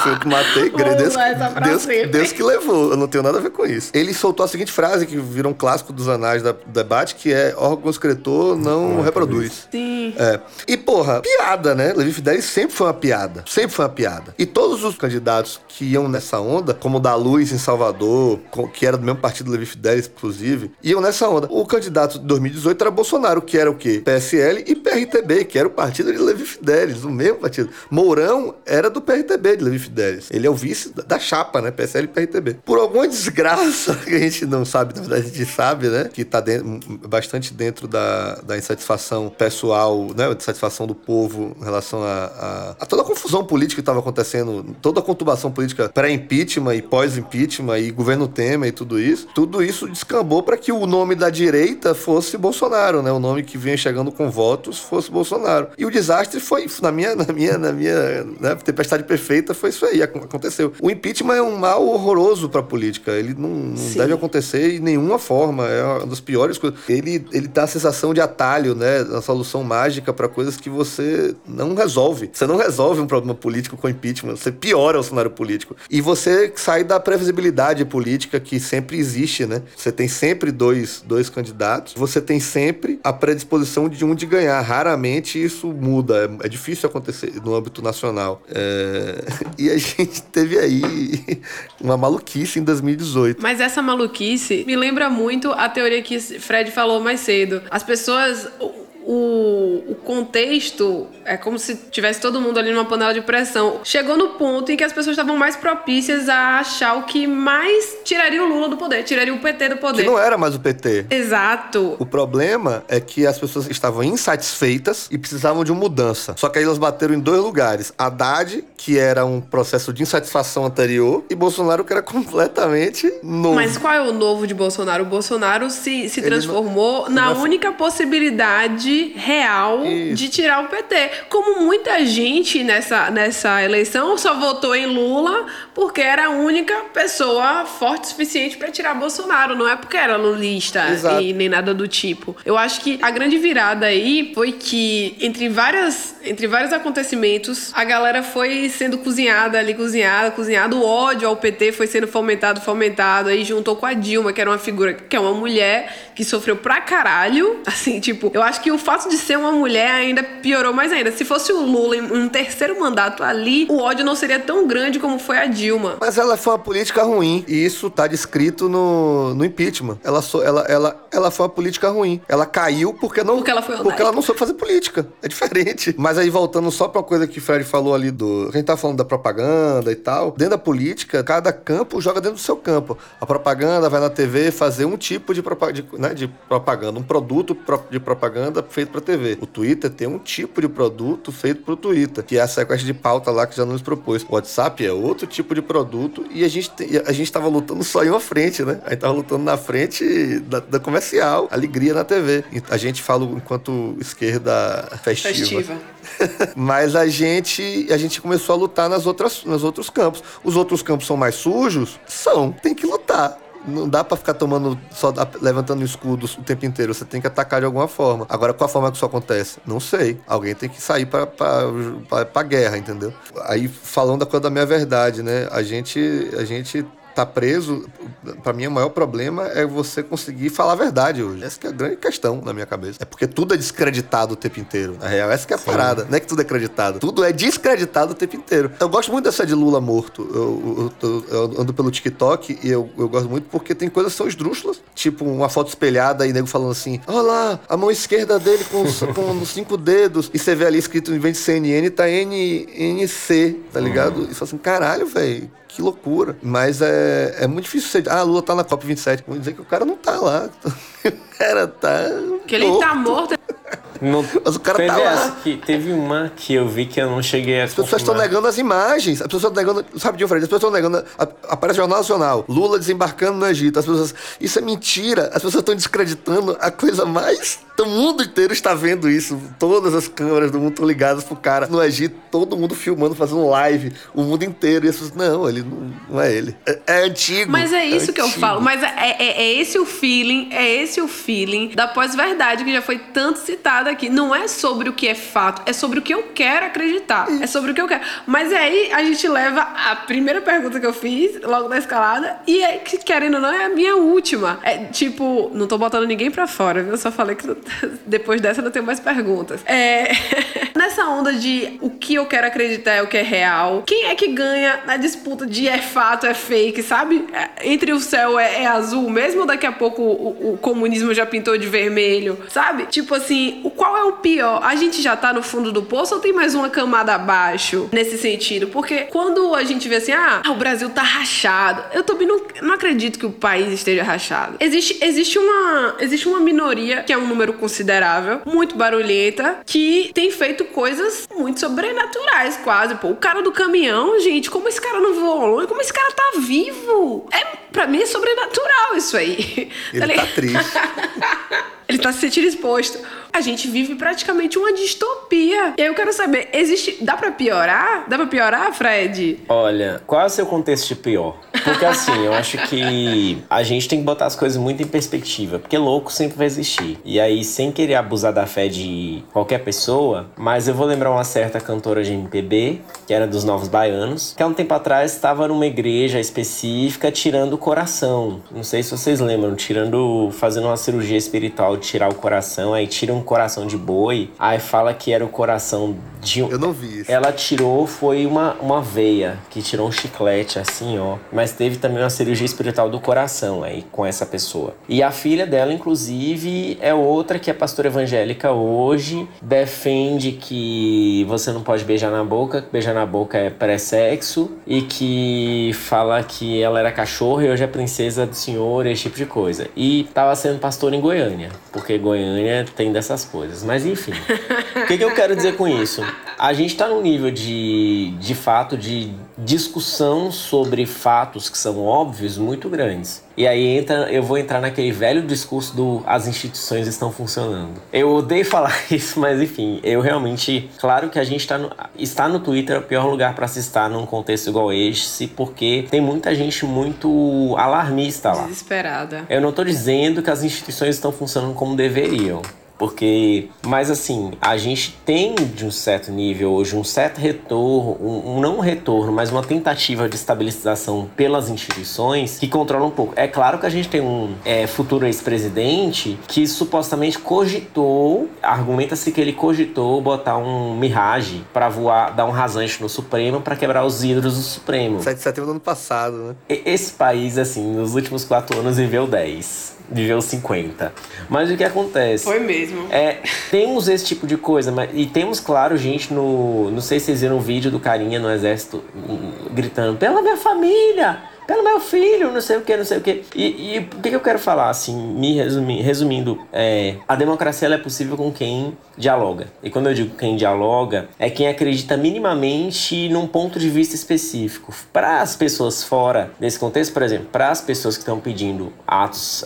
Speaker 2: Fui eu que matei, Deus, Deus. Deus que levou. Eu não tenho nada a ver com isso. Ele soltou a seguinte frase, que virou um clássico dos anais da- do debate, que é órgão excretor não reproduz.
Speaker 3: Sim.
Speaker 2: É. E, porra, piada, né? Levi Fidelis sempre foi uma piada. Sempre foi uma piada. E todos os candidatos que iam nessa onda, como o da Luz em Salvador, que era do mesmo partido do Levi Fidelis, inclusive, iam nessa onda. O candidato de 2018 era Bolsonaro, que era o quê? PSL e PRTB, que era o partido de Levi Fidelis, o mesmo partido. Mourão era do PRTB de Levi Fidelis. Ele é o vice da- chapa, né? PSL e PRTB. Por alguma desgraça (laughs) que a gente não sabe, na verdade a gente sabe, né? Que tá dentro- bastante dentro da, da insatisfação pessoal, né? Da insatisfação do povo em relação a, a- a toda a confusão política que estava acontecendo, toda a conturbação política pré-impeachment e pós-impeachment e governo Temer e tudo isso. Tudo isso descambou para que o nome da direita fosse Bolsonaro, né? O nome que vinha chegando com votos fosse Bolsonaro. E o desastre foi, na minha, na minha, na minha né, tempestade perfeita, foi isso aí, ac- aconteceu. O impeachment é um mal horroroso para a política. Ele não, não deve acontecer de nenhuma forma. É uma das piores coisas. Ele, ele dá a sensação de atalho, né? A solução mágica para coisas que você não resolve. Você não resolve um problema político com impeachment, você piora o cenário político. E você sai da previsibilidade política que sempre existe, né? Você tem sempre dois, dois candidatos, você tem sempre a predisposição de um de ganhar. Raramente isso muda. É, é difícil acontecer no âmbito nacional. É, E a gente teve aí uma maluquice em 2018.
Speaker 3: Mas essa maluquice me lembra muito a teoria que Fred falou mais cedo. As pessoas. o- O, contexto é como se tivesse todo mundo ali numa panela de pressão. Chegou no ponto em que as pessoas estavam mais propícias a achar o que mais tiraria o Lula do poder, tiraria o PT do
Speaker 2: Que
Speaker 3: poder.
Speaker 2: não era mais o PT.
Speaker 3: Exato.
Speaker 2: O problema é que as pessoas estavam insatisfeitas e precisavam de uma mudança. Só que aí elas bateram em dois lugares. Haddad, que era um processo de insatisfação anterior, e Bolsonaro, que era completamente novo.
Speaker 3: Mas qual é o novo de Bolsonaro? O Bolsonaro se, se
Speaker 2: Ele
Speaker 3: transformou
Speaker 2: não-
Speaker 3: na única possibilidade real
Speaker 2: Isso.
Speaker 3: de tirar o PT. Como muita gente nessa, nessa eleição só votou em Lula porque era a única pessoa forte o suficiente para tirar Bolsonaro. Não é porque era lulista
Speaker 2: Exato.
Speaker 3: e nem nada do tipo. Eu acho que a grande virada aí foi que entre várias entre vários acontecimentos a galera foi sendo cozinhada ali cozinhada cozinhada o ódio ao PT foi sendo fomentado fomentado aí juntou com a Dilma que era uma figura que é uma mulher que sofreu pra caralho (laughs) assim tipo eu acho que o fato de ser uma mulher ainda piorou mais ainda se fosse o Lula em um terceiro mandato ali o ódio não seria tão grande como foi a Dilma
Speaker 2: Mas ela foi uma política ruim. E isso tá descrito no, no impeachment. Ela, so- ela, ela, ela foi uma política ruim. Ela caiu porque não.
Speaker 3: Porque ela foi
Speaker 2: Porque ela não soube fazer política. É diferente. Mas aí, voltando só pra coisa que o Fred falou ali do. A gente tá falando da propaganda e tal. Dentro da política, cada campo joga dentro do seu campo. A propaganda vai na TV fazer um tipo de, de, né, de propaganda, um produto pro- de propaganda feito pra TV. O Twitter tem um tipo de produto feito pro Twitter, que é a sequência de pauta lá que já nos propôs. O WhatsApp é outro tipo de produto e a gente, te- a gente tava lutando só em uma frente, né? A gente tava lutando na frente da, da comercial, alegria na TV. A gente fala enquanto esquerda festiva.
Speaker 3: festiva (laughs)
Speaker 2: Mas a gente, a gente começou a lutar nas outras, nos outros campos. Os outros campos são mais sujos? São. Tem que lutar. Não dá pra ficar tomando, só levantando escudos o tempo inteiro. Você tem que atacar de alguma forma. Agora, qual a forma que isso acontece? Não sei. Alguém tem que sair pra guerra, entendeu? Aí, falando da coisa da minha verdade, né? A gente, a gente tá preso. Pra mim, o maior problema é você conseguir falar a verdade hoje. Essa que é a grande questão na minha cabeça. É porque tudo é descreditado o tempo inteiro. Na real, essa que é a parada. Não é que tudo é acreditado. Tudo é descreditado o tempo inteiro. Eu gosto muito dessa de Lula morto. Eu, eu- eu- ando pelo TikTok e eu, eu gosto muito porque tem coisas que são esdrúxulas. Tipo, uma foto espelhada e nego falando assim: Olha lá, a mão esquerda dele com, os- com cinco dedos. E você vê ali escrito, em vez de CNN, tá N, NC, tá ligado? E você fala assim: caralho, velho. Que loucura. Mas é, é muito difícil ser. Ah, Lula tá na COP27. Vamos dizer que o cara não tá lá. (laughs) O cara tá.
Speaker 3: que ele tá morto
Speaker 1: Não,
Speaker 2: Mas o cara
Speaker 1: teve
Speaker 2: tá lá.
Speaker 1: essa que teve uma que eu vi que eu não cheguei a
Speaker 2: As pessoas estão negando as imagens. As pessoas estão negando. Sabe, Diogo Fred? As pessoas estão negando. a- Aparece Jornal Nacional. Lula desembarcando no Egito. As pessoas. Isso é mentira. As pessoas estão descreditando a coisa mais. O mundo inteiro está vendo isso. Todas as câmeras do mundo estão ligadas pro cara no Egito. Todo mundo filmando, fazendo live. O mundo inteiro. E as pessoas. Não, ele não, não é ele. É, é antigo.
Speaker 3: Mas é isso que eu falo. Mas é, é- é esse o feeling, é esse o feeling da pós-verdade que já foi tanto citada aqui. Não é sobre o que é fato, é sobre o que eu quero acreditar. É sobre o que eu quero. Mas aí a gente leva a primeira pergunta que eu fiz, logo na escalada, e é que, querendo ou não, é a minha última. É tipo, não tô botando ninguém pra fora, viu? Eu só falei que (laughs) depois dessa não tenho mais perguntas. É. (laughs) Nessa onda de o que eu quero acreditar é o que é real, quem é que ganha na disputa de é fato, é fake, sabe? É, entre o céu é, é azul, mesmo daqui a pouco o, o, comunismo já pintou de vermelho, sabe? Tipo assim, o qual é o pior? A gente já tá no fundo do poço ou tem mais uma camada abaixo nesse sentido? Porque quando a gente vê assim, ah, o Brasil tá rachado, eu também não, não acredito que o país esteja rachado. Existe, existe, uma, existe uma minoria, que é um número considerável, muito barulhenta, que tem feito coisas muito sobrenaturais, quase. Pô, o cara do caminhão, gente, como esse cara não voou longe, como esse cara tá vivo? É, pra mim é sobrenatural isso aí.
Speaker 2: Ele tá, tá triste. (laughs)
Speaker 3: Ele tá se sentindo exposto. A gente vive praticamente uma distopia. E aí eu quero saber, existe. Dá pra piorar? Dá pra piorar, Fred?
Speaker 1: Olha, qual é o seu contexto de pior? Porque assim, eu acho que a gente tem que botar as coisas muito em perspectiva. Porque louco sempre vai existir. E aí, sem querer abusar da fé de qualquer pessoa, mas eu vou lembrar uma certa cantora de MPB, que era dos Novos Baianos, que há um tempo atrás estava numa igreja específica tirando o coração. Não sei se vocês lembram, tirando. fazendo uma cirurgia espiritual de tirar o coração, aí tiram coração de boi, aí fala que era o coração de um.
Speaker 2: Eu não vi isso.
Speaker 1: Ela tirou, foi uma, uma veia, que tirou um chiclete assim, ó. Mas teve também uma cirurgia espiritual do coração aí com essa pessoa. E a filha dela, inclusive, é outra que é pastora evangélica hoje, defende que você não pode beijar na boca, que beijar na boca é pré-sexo, e que fala que ela era cachorro e hoje é princesa do senhor, esse tipo de coisa. E tava sendo pastora em Goiânia, porque Goiânia tem dessa essas coisas. Mas enfim. o que, que, eu quero dizer com isso? A gente está num nível de, de fato de discussão sobre fatos que são óbvios muito grandes. E aí entra, eu vou entrar naquele velho discurso do as instituições estão funcionando. Eu odeio (laughs) falar isso, mas enfim, eu realmente, claro que a gente tá no, está no Twitter é o pior lugar para se estar num contexto igual esse, porque tem muita gente muito alarmista lá.
Speaker 3: Desesperada.
Speaker 1: Eu não estou dizendo que as instituições estão funcionando como deveriam. Porque, mas assim, a gente tem de um certo nível hoje um certo retorno, um, um, não um retorno, mas uma tentativa de estabilização pelas instituições que controlam um pouco. É claro que a gente tem um é, futuro ex-presidente que supostamente cogitou, argumenta-se que ele cogitou botar um Mirage para voar, dar um rasante no Supremo para quebrar os vidros do Supremo.
Speaker 2: 7 de setembro do ano passado, né?
Speaker 1: Esse país, assim, nos últimos quatro anos viveu 10 viveu 50. Mas o que acontece?
Speaker 3: Foi mesmo.
Speaker 1: É, temos esse tipo de coisa, mas, e temos, claro, gente no. Não sei se vocês viram o vídeo do carinha no exército hum, gritando: pela minha família! Pelo meu filho, não sei o que, não sei o que. E, e o que, que eu quero falar, assim, me resumi, resumindo, é, a democracia é possível com quem dialoga. E quando eu digo quem dialoga, é quem acredita minimamente num ponto de vista específico. Para as pessoas fora desse contexto, por exemplo, para as pessoas que estão pedindo atos,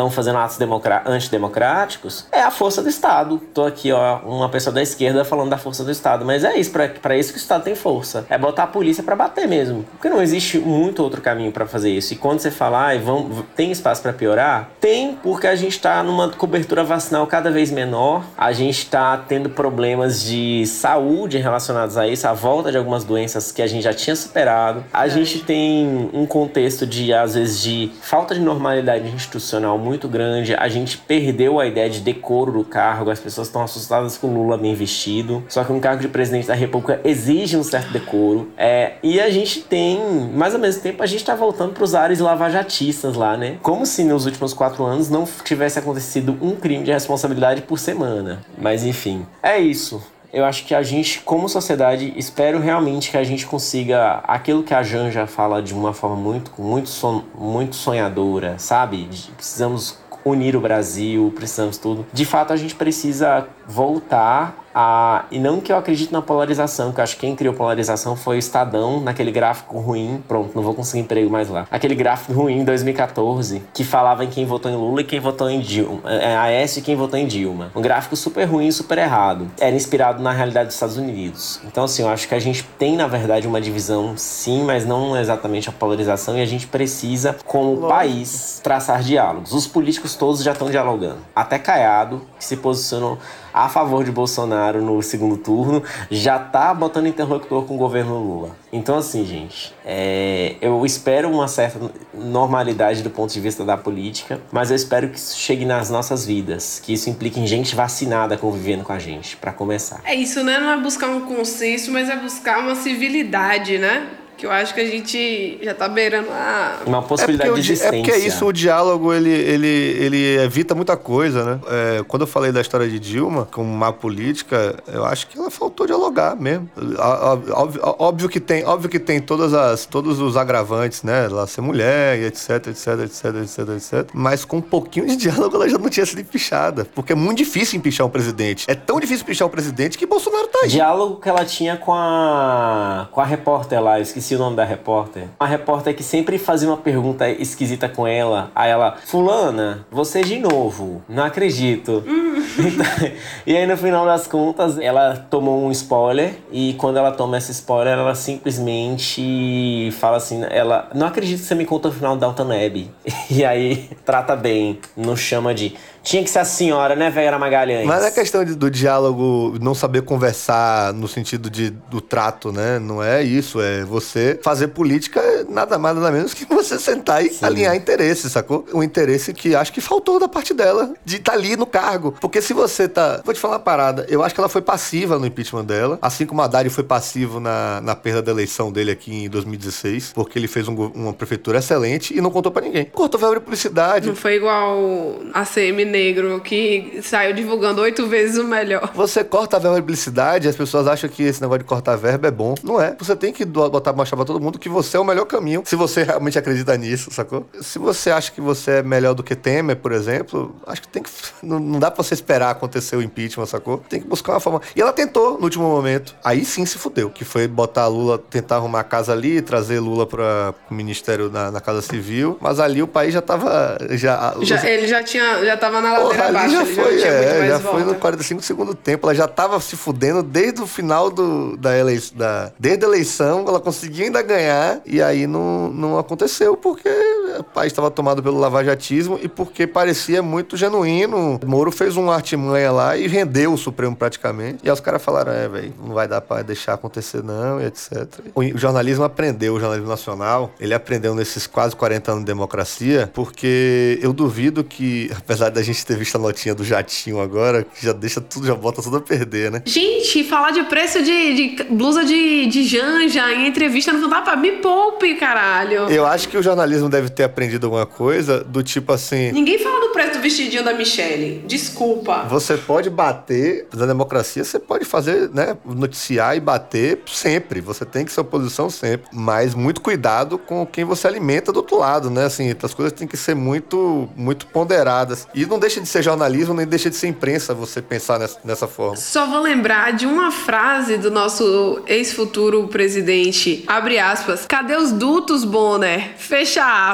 Speaker 1: estão fazendo atos antidemocráticos, é a força do Estado. Tô aqui, ó, uma pessoa da esquerda falando da força do Estado, mas é isso, para isso que o Estado tem força. É botar a polícia para bater mesmo. Porque não existe muito outro caminho para fazer isso. E quando você fala, ah, vão, tem espaço para piorar? Tem, porque a gente está numa cobertura vacinal cada vez menor, a gente está tendo problemas de saúde relacionados a isso, a volta de algumas doenças que a gente já tinha superado. A gente tem um contexto de, às vezes, de falta de normalidade institucional muito grande. A gente perdeu a ideia de decoro do cargo, as pessoas estão assustadas com Lula bem vestido. Só que um cargo de presidente da República exige um certo decoro. É, e a gente tem, mas ao mesmo tempo, a gente está voltando para os ares lavajatistas lá, né? Como se nos últimos quatro anos não tivesse acontecido um crime de responsabilidade por semana. Mas enfim, é isso. Eu acho que a gente, como sociedade, espero realmente que a gente consiga aquilo que a Janja fala de uma forma muito, muito, son, muito sonhadora, sabe? Precisamos unir o Brasil, precisamos tudo. De fato, a gente precisa voltar a, e não que eu acredite na polarização, que eu acho que quem criou polarização foi o Estadão, naquele gráfico ruim. Pronto, não vou conseguir emprego mais lá. Aquele gráfico ruim em 2014, que falava em quem votou em Lula e quem votou em Dilma. É, Aécio e quem votou em Dilma. Um gráfico super ruim, super errado. Era inspirado na realidade dos Estados Unidos. Então, assim, eu acho que a gente tem, na verdade, uma divisão, sim, mas não exatamente a polarização, e a gente precisa, como Lógico. país, traçar diálogos. Os políticos todos já estão dialogando. Até Caiado, que se posicionou a favor de Bolsonaro no segundo turno, já tá botando interlocutor com o governo Lula. Então, assim, gente, é, eu espero uma certa normalidade do ponto de vista da política, mas eu espero que isso chegue nas nossas vidas, que isso implique em gente vacinada convivendo com a gente, para começar.
Speaker 3: É isso, né? Não é buscar um consenso, mas é buscar uma civilidade, né? Que eu acho que a gente já tá beirando a...
Speaker 1: Uma possibilidade
Speaker 2: é
Speaker 1: de existência.
Speaker 2: É porque é isso, o diálogo, ele, ele, ele evita muita coisa, né? É, quando eu falei da história de Dilma, como uma política, eu acho que ela faltou dialogar mesmo. Óbvio, óbvio, que tem, óbvio que tem todas as, todos os agravantes, né? Ela ser mulher e etc, etc, etc, etc, etc. Mas com um pouquinho de (laughs) diálogo ela já não tinha sido empichada. Porque é muito difícil empichar um presidente. É tão difícil empichar um presidente que Bolsonaro tá aí.
Speaker 1: Diálogo que ela tinha com a, com a repórter lá, eu esqueci esqueci o nome da repórter. Uma repórter que sempre fazia uma pergunta esquisita com ela. Aí ela, Fulana, você de novo. Não acredito. (laughs) Então, e aí no final das contas, ela tomou um spoiler. E quando ela toma esse spoiler, ela simplesmente fala assim: ela não acredito que você me conta o final da Downton Abbey. (laughs) E aí trata bem, não chama de tinha que ser a senhora, né, Vera Magalhães?
Speaker 2: Mas a questão de, do diálogo, não saber conversar no sentido de, do trato, né? Não é isso. É você fazer política nada mais nada menos que você sentar e Sim. alinhar interesses, sacou? Um interesse que acho que faltou da parte dela, de estar tá ali no cargo. Porque se você tá. Vou te falar uma parada. Eu acho que ela foi passiva no impeachment dela, assim como a Haddad foi passivo na, na perda da eleição dele aqui em 2016, porque ele fez um, uma prefeitura excelente e não contou para ninguém. Cortou verba de publicidade.
Speaker 3: Não foi igual a CM negro que saiu divulgando oito vezes o melhor.
Speaker 2: Você corta a verba de publicidade, as pessoas acham que esse negócio de cortar a verba é bom. Não é. Você tem que botar mostrar pra todo mundo que você é o melhor caminho, se você realmente acredita nisso, sacou? Se você acha que você é melhor do que Temer, por exemplo, acho que tem que. (laughs) Não, não dá pra você esperar acontecer o impeachment, sacou? Tem que buscar uma forma. E ela tentou no último momento. Aí sim se fudeu. Que foi botar Lula, tentar arrumar a casa ali, trazer Lula para o ministério na, na, Casa Civil. Mas ali o país já tava. Já,
Speaker 3: já Ele já tinha. Já tava na ladeira
Speaker 2: Porra,
Speaker 3: abaixo.
Speaker 2: Já foi,
Speaker 3: já,
Speaker 2: é, já foi no 45 segundo tempo. Ela já tava se fudendo desde o final do, da eleição. Da, desde a eleição, ela conseguia ainda ganhar. E aí não, não aconteceu porque o país estava tomado pelo lavajatismo e porque parecia muito genuíno. Moro fez um artimanha lá e rendeu o Supremo praticamente. E aí os caras falaram: é, velho, não vai dar pra deixar acontecer, não, e etc. O jornalismo aprendeu, o jornalismo nacional, ele aprendeu nesses quase 40 anos de democracia, porque eu duvido que, apesar da gente ter visto a notinha do jatinho agora, que já deixa tudo, já bota tudo a perder, né?
Speaker 3: Gente, falar de preço de, de blusa de, de janja em entrevista no Fantástico, me poupe, caralho.
Speaker 2: Eu acho que o jornalismo deve ter aprendido alguma coisa do tipo assim.
Speaker 3: Ninguém fala do preço do vestidinho da Michelle. Desculpa.
Speaker 2: Você pode bater, na democracia, você pode fazer, né? Noticiar e bater sempre. Você tem que ser oposição sempre. Mas muito cuidado com quem você alimenta do outro lado, né? Assim, as coisas têm que ser muito, muito ponderadas. E não deixa de ser jornalismo, nem deixa de ser imprensa você pensar nessa, nessa forma.
Speaker 3: Só vou lembrar de uma frase do nosso ex-futuro presidente, abre aspas, cadê os dutos, Bonner? Fecha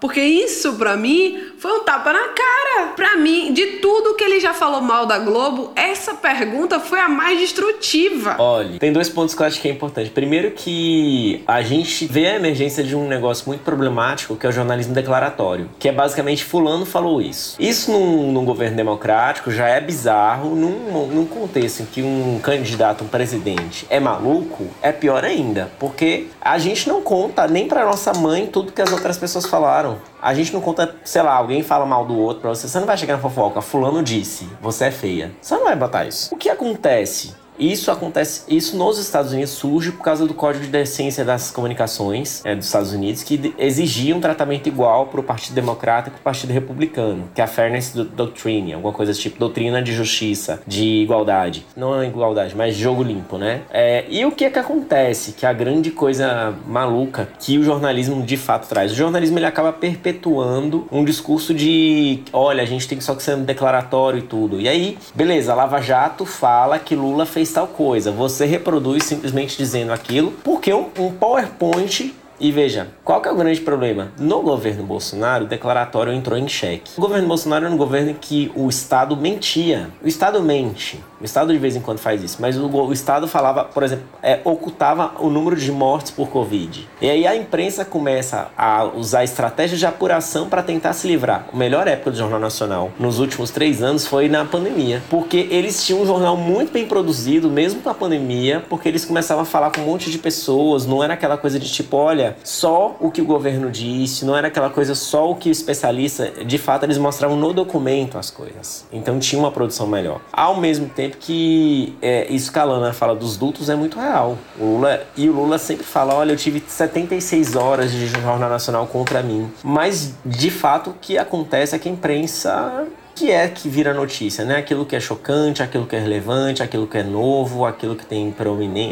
Speaker 3: Porque isso, para mim, foi um tapa na cara. Para mim, de tudo que ele já falou mal da Globo, essa pergunta foi a mais destrutiva.
Speaker 1: Olha, tem dois pontos que eu acho que é importante. Primeiro que a gente vê a emergência de um negócio muito problemático, que é o jornalismo declaratório, que é basicamente fulano falou isso. Isso num, num governo democrático já é bizarro, num, num contexto em que um candidato, um presidente é maluco, é pior ainda, porque a gente não conta nem para nossa mãe tudo que as outras pessoas falaram. A gente não conta, sei lá, alguém fala mal do outro pra você, você não vai chegar na fofoca, fulano disse, você é feia. Você não vai botar isso. O que acontece? Isso acontece, isso nos Estados Unidos surge por causa do Código de Decência das Comunicações é, dos Estados Unidos, que exigia um tratamento igual para o Partido Democrata e o Partido Republicano, que é a Fairness Doctrine, alguma coisa tipo doutrina de justiça, de igualdade. Não é igualdade, mas jogo limpo, né? É, e o que é que acontece? Que a grande coisa maluca que o jornalismo de fato traz. O jornalismo ele acaba perpetuando um discurso de olha, a gente tem só que ser declaratório e tudo. E aí, beleza, Lava Jato fala que Lula fez tal coisa. Você reproduz simplesmente dizendo aquilo, porque um, um PowerPoint E veja, qual que é o grande problema? No governo Bolsonaro, o declaratório entrou em xeque. O governo Bolsonaro era um governo que o Estado mentia. O Estado mente. O Estado de vez em quando faz isso, mas o, o Estado falava, por exemplo, é, ocultava o número de mortes por Covid. E aí a imprensa começa a usar estratégias de apuração para tentar se livrar. A melhor época do Jornal Nacional nos últimos três anos foi na pandemia, porque eles tinham um jornal muito bem produzido, mesmo com a pandemia, porque eles começavam a falar com um monte de pessoas, não era aquela coisa de tipo, olha, só o que o governo disse, não era aquela coisa só o que o especialista, de fato eles mostravam no documento as coisas. Então tinha uma produção melhor. Ao mesmo tempo que é, isso que a fala dos dutos é muito real. O Lula, e o Lula sempre fala, olha, eu tive 76 horas de Jornal Nacional contra mim. Mas, de fato, o que acontece é que a imprensa que é que vira notícia, né? Aquilo que é chocante, aquilo que é relevante, aquilo que é novo, aquilo que tem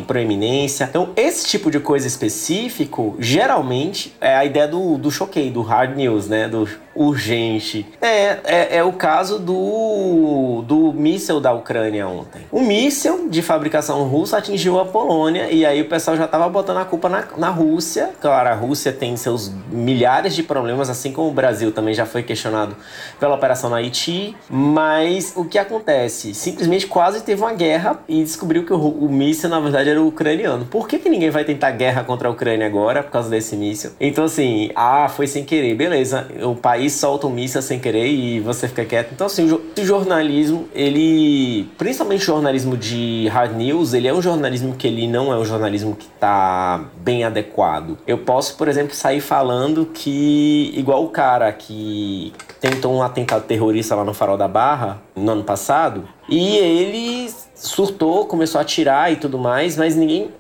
Speaker 1: proeminência. Então, esse tipo de coisa específico, geralmente, é a ideia do, do choquei, do hard news, né? Do urgente. É, é, é o caso do, do míssel da Ucrânia ontem. O míssel de fabricação russa atingiu a Polônia e aí o pessoal já tava botando a culpa na, na Rússia. Claro, a Rússia tem seus milhares de problemas, assim como o Brasil também já foi questionado pela operação na Haiti. Mas o que acontece? Simplesmente quase teve uma guerra e descobriu que o, o míssil, na verdade, era ucraniano. Por que, que ninguém vai tentar guerra contra a Ucrânia agora por causa desse míssil? Então, assim, ah, foi sem querer, beleza. O país país solta um míssil sem querer e você fica quieto. Então, assim, o jornalismo, ele, principalmente o jornalismo de hard news, ele é um jornalismo que ele não é um jornalismo que tá bem adequado. Eu posso, por exemplo, sair falando que, igual o cara que tentou um atentado terrorista lá no Farol da Barra, no ano passado, e ele surtou, começou a atirar e tudo mais, mas ninguém.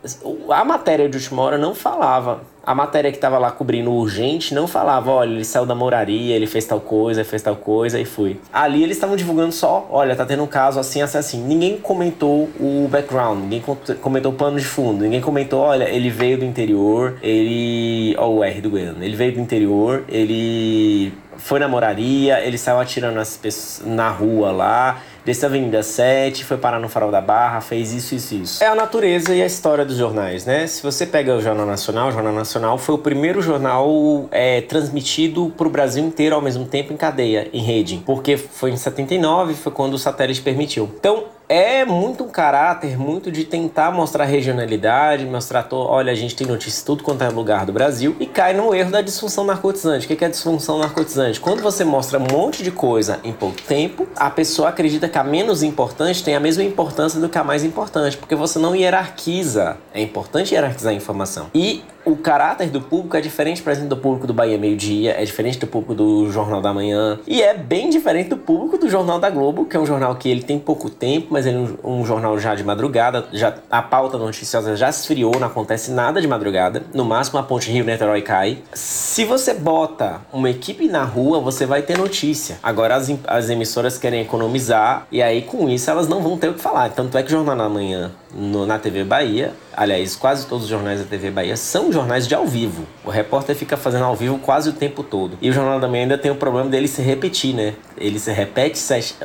Speaker 1: A matéria de última hora não falava a matéria que tava lá cobrindo urgente não falava, olha, ele saiu da moraria, ele fez tal coisa, fez tal coisa e foi. Ali eles estavam divulgando só, olha, tá tendo um caso assim, assim, assim. Ninguém comentou o background, ninguém comentou o pano de fundo, ninguém comentou, olha, ele veio do interior, ele. Ó, o R do Goiano. Ele veio do interior, ele foi na moraria, ele saiu atirando as pessoas na rua lá desceu a Avenida 7, foi parar no Farol da Barra, fez isso, isso, isso. É a natureza e a história dos jornais, né? Se você pega o Jornal Nacional, o Jornal Nacional foi o primeiro jornal é, transmitido para o Brasil inteiro ao mesmo tempo em cadeia, em rede, porque foi em 79, foi quando o satélite permitiu. Então, é muito um caráter, muito de tentar mostrar regionalidade, mostrar, olha, a gente tem notícias tudo quanto é lugar do Brasil e cai no erro da disfunção narcotizante. O que é disfunção narcotizante? Quando você mostra um monte de coisa em pouco tempo, a pessoa acredita que a menos importante tem a mesma importância do que a mais importante, porque você não hierarquiza. É importante hierarquizar a informação. E o caráter do público é diferente, por exemplo, do público do Bahia Meio Dia, é diferente do público do Jornal da Manhã, e é bem diferente do público do Jornal da Globo, que é um jornal que ele tem pouco tempo, mas ele é um, um jornal já de madrugada, já a pauta noticiosa já esfriou, não acontece nada de madrugada, no máximo a ponte Rio-Niterói cai. Se você bota uma equipe na rua, você vai ter notícia. Agora as, as emissoras querem economizar, e aí com isso elas não vão ter o que falar. Tanto é que o Jornal da Manhã no, na TV Bahia, aliás, quase todos os jornais da TV Bahia são jornais de ao vivo. O repórter fica fazendo ao vivo quase o tempo todo. E o Jornal da Manhã ainda tem o problema dele se repetir, né? Ele se repete sete.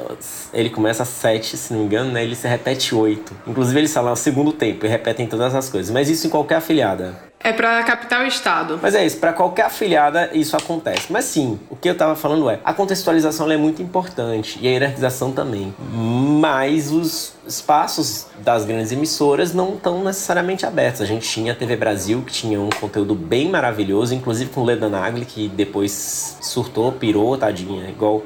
Speaker 1: Ele começa sete, se não me engano, né? Ele se repete oito. Inclusive, eles falam o segundo tempo e repetem todas as coisas. Mas isso em qualquer afiliada.
Speaker 3: É para capital estado.
Speaker 1: Mas é isso, para qualquer afiliada isso acontece. Mas sim, o que eu tava falando é, a contextualização é muito importante e a hierarquização também. Mas os espaços das grandes emissoras não estão necessariamente abertos. A gente tinha a TV Brasil, que tinha um conteúdo bem maravilhoso, inclusive com Leda Nagli, que depois surtou, pirou, tadinha, igual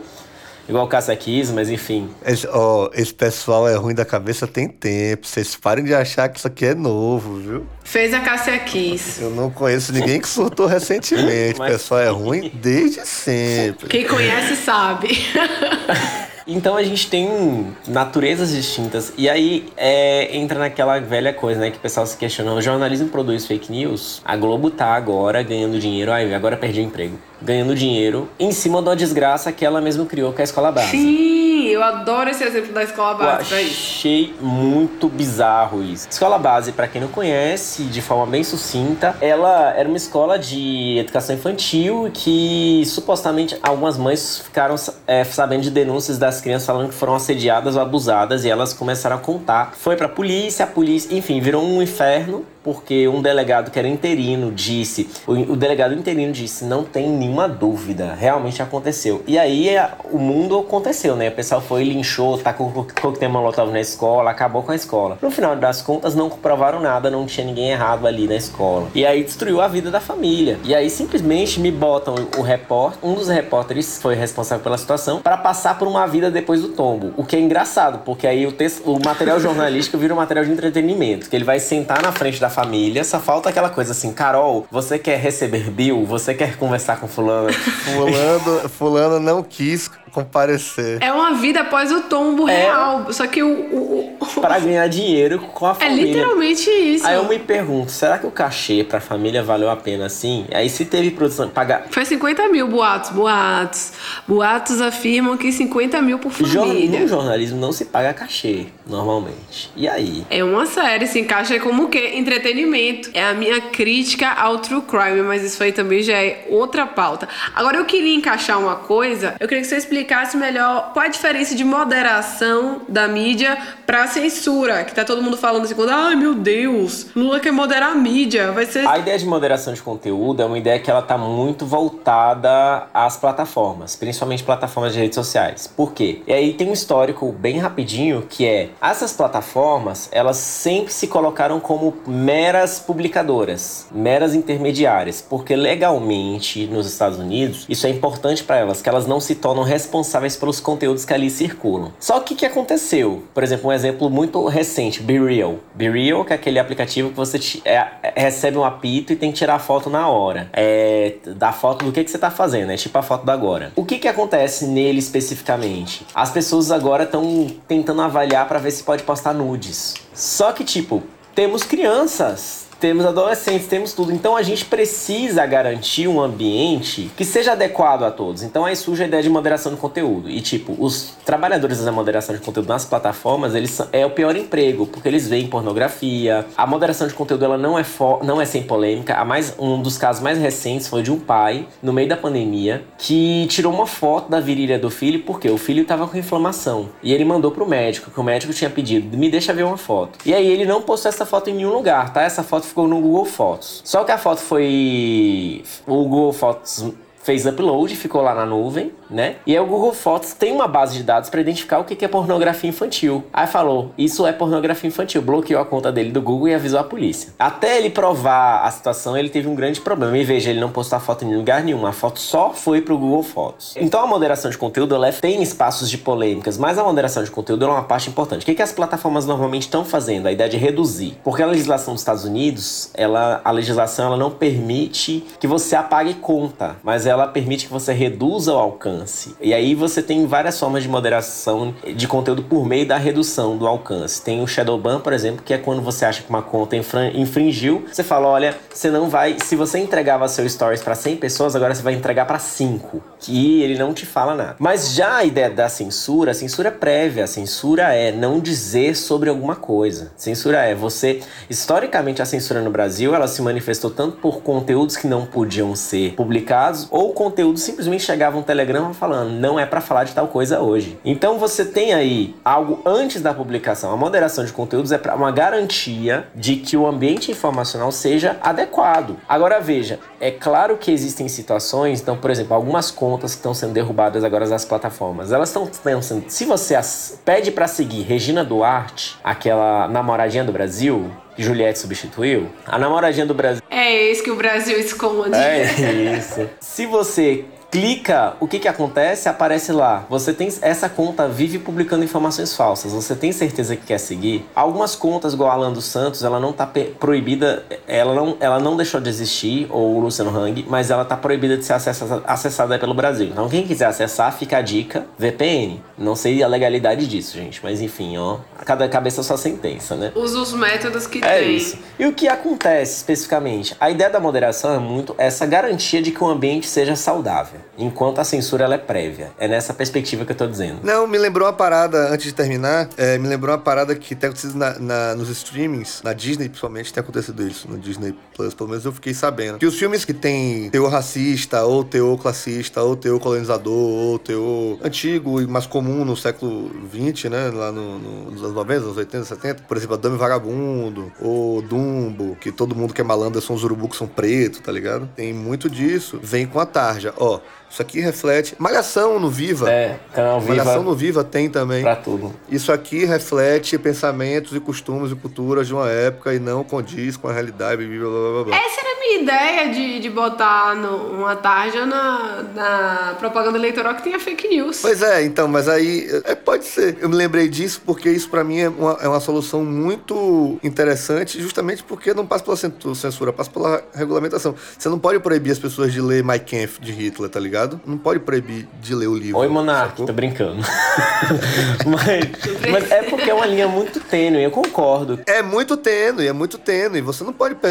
Speaker 1: igual caça Kiss, mas enfim.
Speaker 2: Esse, ó, esse pessoal é ruim da cabeça tem tempo. Vocês parem de achar que isso aqui é novo, viu?
Speaker 3: Fez a Kiss.
Speaker 2: Eu não conheço ninguém que surtou recentemente. (laughs) Mas... O pessoal é ruim desde sempre.
Speaker 3: Quem conhece sabe. (laughs)
Speaker 1: Então a gente tem naturezas distintas. E aí é, entra naquela velha coisa, né? Que o pessoal se questiona: o jornalismo produz fake news? A Globo tá agora ganhando dinheiro, aí agora perdeu emprego. Ganhando dinheiro em cima de uma desgraça que ela mesma criou, que é a escola base.
Speaker 3: Sim, eu adoro esse exemplo da escola base.
Speaker 1: Eu achei muito bizarro isso. Escola base, para quem não conhece, de forma bem sucinta, ela era uma escola de educação infantil que supostamente algumas mães ficaram é, sabendo de denúncias das crianças falando que foram assediadas ou abusadas e elas começaram a contar. Foi pra polícia, a polícia, enfim, virou um inferno porque um delegado que era interino disse, o, o delegado interino disse, não tem nenhuma dúvida, realmente aconteceu. E aí a, o mundo aconteceu, né? O pessoal foi, linchou, tacou coquetel molotov na escola, acabou com a escola. No final das contas, não comprovaram nada, não tinha ninguém errado ali na escola. E aí destruiu a vida da família. E aí simplesmente me botam o repórter, um dos repórteres foi responsável pela situação, para passar por uma vida depois do tombo. O que é engraçado, porque aí o, texto, o material jornalístico vira um material de entretenimento, que ele vai sentar na frente da família, só falta aquela coisa assim, Carol, você quer receber bill? Você quer conversar com fulano? (laughs)
Speaker 2: fulano, fulano não quis comparecer.
Speaker 3: É uma vida após o tombo
Speaker 1: É.
Speaker 3: real. Só que o. o, o-
Speaker 1: para ganhar dinheiro com a
Speaker 3: é
Speaker 1: família.
Speaker 3: literalmente isso.
Speaker 1: Aí eu me pergunto, será que o cachê pra família valeu a pena assim? Aí se teve produção, pagar.
Speaker 3: Foi 50 mil boatos, boatos. Boatos afirmam que 50 mil por
Speaker 1: Jor-
Speaker 3: família.
Speaker 1: No jornalismo não se paga cachê, normalmente. E aí?
Speaker 3: É uma série, se encaixa como o quê? Entretenimento. É a minha crítica ao true crime, mas isso aí também já é outra pauta. Agora eu queria encaixar uma coisa, eu queria que você explicasse melhor qual a diferença de moderação da mídia pra censura, que tá todo mundo falando assim, quando, ai meu Deus, Lula quer moderar a mídia, vai ser...
Speaker 1: A ideia de moderação de conteúdo é uma ideia que ela tá muito voltada às plataformas, principalmente plataformas de redes sociais. Por quê? E aí tem um histórico bem rapidinho que é essas plataformas, elas sempre se colocaram como meras publicadoras, meras intermediárias, porque legalmente nos Estados Unidos, isso é importante para elas, que elas não se tornam responsáveis pelos conteúdos que ali circulam. Só que o que aconteceu? Por exemplo, um exemplo muito recente, Be Real. Be Real, que é aquele aplicativo que você é, é, recebe um apito e tem que tirar foto na hora. É, da foto do que, que você tá fazendo, é tipo a foto do agora. O que que acontece nele especificamente? As pessoas agora estão tentando avaliar para ver se pode postar nudes. Só que, tipo, temos crianças, temos adolescentes, temos tudo. Então a gente precisa garantir um ambiente que seja adequado a todos. Então aí surge a ideia de moderação de conteúdo. E tipo, os trabalhadores da moderação de conteúdo nas plataformas, eles são, é o pior emprego, porque eles veem pornografia. A moderação de conteúdo ela não é não é sem polêmica. A mais um dos casos mais recentes foi de um pai no meio da pandemia que tirou uma foto da virilha do filho porque o filho tava com inflamação. E ele mandou pro médico, que o médico tinha pedido, me deixa ver uma foto. E aí ele não postou essa foto em nenhum lugar, tá? Essa foto ficou no Google Fotos. Só que a foto foi o Google Fotos fez upload, ficou lá na nuvem, né? E aí o Google Fotos tem uma base de dados para identificar o que é pornografia infantil. Aí falou, isso é pornografia infantil, bloqueou a conta dele do Google e avisou a polícia. Até ele provar a situação, ele teve um grande problema. E veja, ele não postou a foto em lugar nenhum, a foto só foi pro Google Fotos. Então a moderação de conteúdo, ela é- tem espaços de polêmicas, mas a moderação de conteúdo é uma parte importante. O que que as plataformas normalmente estão fazendo? A ideia de reduzir. Porque a legislação dos Estados Unidos, ela, a legislação ela não permite que você apague conta, mas ela permite que você reduza o alcance. E aí você tem várias formas de moderação de conteúdo por meio da redução do alcance. Tem o shadow ban, por exemplo, que é quando você acha que uma conta infringiu, você fala, olha, você não vai, se você entregava seu stories para 100 pessoas, agora você vai entregar para 5, que ele não te fala nada. Mas já a ideia da censura, a censura é prévia, a censura é não dizer sobre alguma coisa. Censura é você, historicamente a censura no Brasil, ela se manifestou tanto por conteúdos que não podiam ser publicados ou conteúdos simplesmente chegavam um telegrama falando não é para falar de tal coisa hoje. Então você tem aí algo antes da publicação. A moderação de conteúdos é para uma garantia de que o ambiente informacional seja adequado. Agora veja, é claro que existem situações, então, por exemplo, algumas contas que estão sendo derrubadas agora das plataformas, elas estão sendo. Se você as pede para seguir Regina Duarte, aquela namoradinha do Brasil, que Juliette substituiu, a namoradinha do Brasil.
Speaker 3: É esse que o Brasil esconde.
Speaker 1: É isso. (laughs) Se você clica, o que que acontece? Aparece lá. Você tem essa conta vive publicando informações falsas. Você tem certeza que quer seguir? Algumas contas, igual a Alan dos Santos, ela não tá proibida, ela não, ela não deixou de existir, ou o Luciano Hang, mas ela tá proibida de ser acessa- acessada pelo Brasil. Então quem quiser acessar, fica a dica, VPN. Não sei a legalidade disso, gente, mas enfim, ó, cada cabeça sua sentença, né?
Speaker 3: Usa os métodos que
Speaker 1: É
Speaker 3: tem.
Speaker 1: isso. E o que acontece especificamente? A ideia da moderação é muito essa garantia de que o ambiente seja saudável. Enquanto a censura ela é prévia. É nessa perspectiva que eu tô dizendo.
Speaker 2: Não, me lembrou uma parada, antes de terminar, é, me lembrou uma parada que tem acontecido na, na- nos streamings, na Disney principalmente, tem acontecido isso, no Disney Plus, pelo menos eu fiquei sabendo. Que os filmes que tem teor racista, ou teor classista, ou teor colonizador, ou teor antigo e mais comum no século XX, né, lá no, no- nos anos 90, anos 80, 70, por exemplo, a Dame Vagabundo, ou Dumbo, que todo mundo que é malandro são os urubu que são pretos, tá ligado? Tem muito disso, vem com a tarja. Ó, isso aqui reflete... Malhação no Viva.
Speaker 1: É, canal
Speaker 2: Malhação
Speaker 1: Viva
Speaker 2: no Viva tem também.
Speaker 1: pra tudo.
Speaker 2: Isso aqui reflete pensamentos e costumes e culturas de uma época e não condiz com a realidade. Blá, blá, blá, blá.
Speaker 3: Essa ideia de, de botar no- uma tarja na, na propaganda eleitoral que tenha fake news.
Speaker 2: Pois é, então, mas aí é, pode ser. Eu me lembrei disso porque isso pra mim é uma, é uma solução muito interessante, justamente porque não passa pela cen- censura, passa pela regulamentação. Você não pode proibir as pessoas de ler My Kampf de Hitler, tá ligado? Não pode proibir de ler o livro.
Speaker 1: Oi, Monark, tô brincando. (laughs) mas, mas é porque é uma linha muito tênue, eu concordo.
Speaker 2: É muito tênue, é muito tênue. Você não pode é,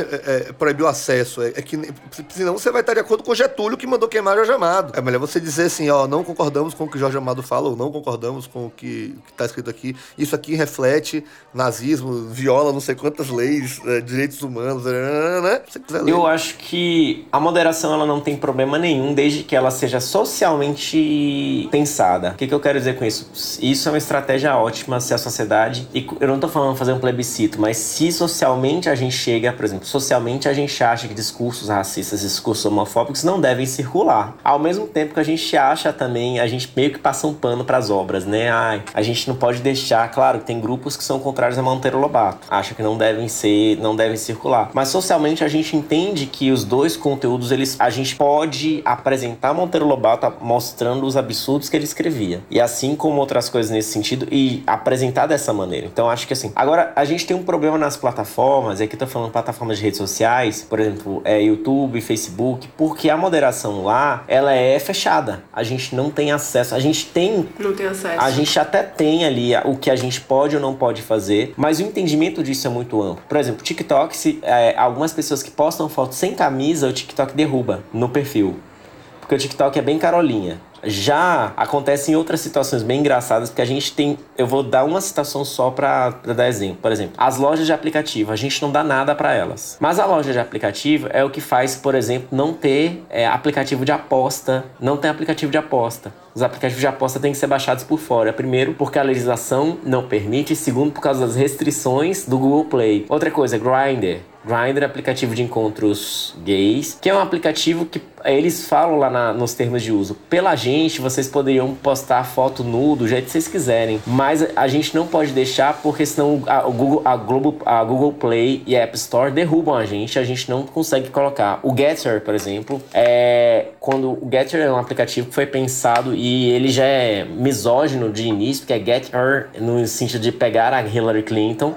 Speaker 2: é, proibir o acesso. É, é que senão você vai estar de acordo com o Getúlio que mandou queimar Jorge Amado. É melhor você dizer assim, ó, não concordamos com o que Jorge Amado fala ou não concordamos com o que está escrito aqui. Isso aqui reflete nazismo, viola não sei quantas leis, é, direitos humanos, né? Se você quiser ler.
Speaker 1: Eu acho que a moderação ela não tem problema nenhum desde que ela seja socialmente pensada. O que, que eu quero dizer com isso? Isso é uma estratégia ótima se a sociedade. E eu não tô falando fazer um plebiscito, mas se socialmente a gente chega, por exemplo, socialmente a gente acha que discursos racistas, discursos homofóbicos não devem circular. Ao mesmo tempo que a gente acha também, a gente meio que passa um pano pras obras, né? Ai, a gente não pode deixar, claro, tem grupos que são contrários a Monteiro Lobato. Acha que não devem ser, não devem circular. Mas socialmente a gente entende que os dois conteúdos, eles a gente pode apresentar Monteiro Lobato mostrando os absurdos que ele escrevia. E assim como outras coisas nesse sentido e apresentar dessa maneira. Então acho que assim, agora a gente tem um problema nas plataformas, e aqui tô falando plataformas de redes sociais, por exemplo, é YouTube, Facebook, porque a moderação lá, ela é fechada. A gente não tem acesso, a gente tem
Speaker 3: Não tem acesso.
Speaker 1: a gente até tem ali o que a gente pode ou não pode fazer, mas o entendimento disso é muito amplo. Por exemplo, TikTok, se, é, algumas pessoas que postam fotos sem camisa, o TikTok derruba no perfil. Porque o TikTok é bem carolinha. Já acontece em outras situações bem engraçadas, porque a gente tem. Eu vou dar uma citação só pra dar exemplo. Por exemplo, as lojas de aplicativo, a gente não dá nada pra elas. Mas a loja de aplicativo é o que faz, por exemplo, não ter é, aplicativo de aposta. Não tem aplicativo de aposta. Os aplicativos de aposta têm que ser baixados por fora. Primeiro, porque a legislação não permite. Segundo, por causa das restrições do Google Play. Outra coisa, Grindr. Grindr aplicativo de encontros gays, que é um aplicativo que eles falam lá na- nos termos de uso. Pela gente, vocês poderiam postar foto nu do jeito que vocês quiserem, mas a gente não pode deixar porque senão a, Google, a, Globo, a Google Play e a App Store derrubam a gente, a gente não consegue colocar. O Getter, por exemplo, é quando o Getter é um aplicativo que foi pensado e ele já é misógino de início, porque é Getter no sentido de pegar a Hillary Clinton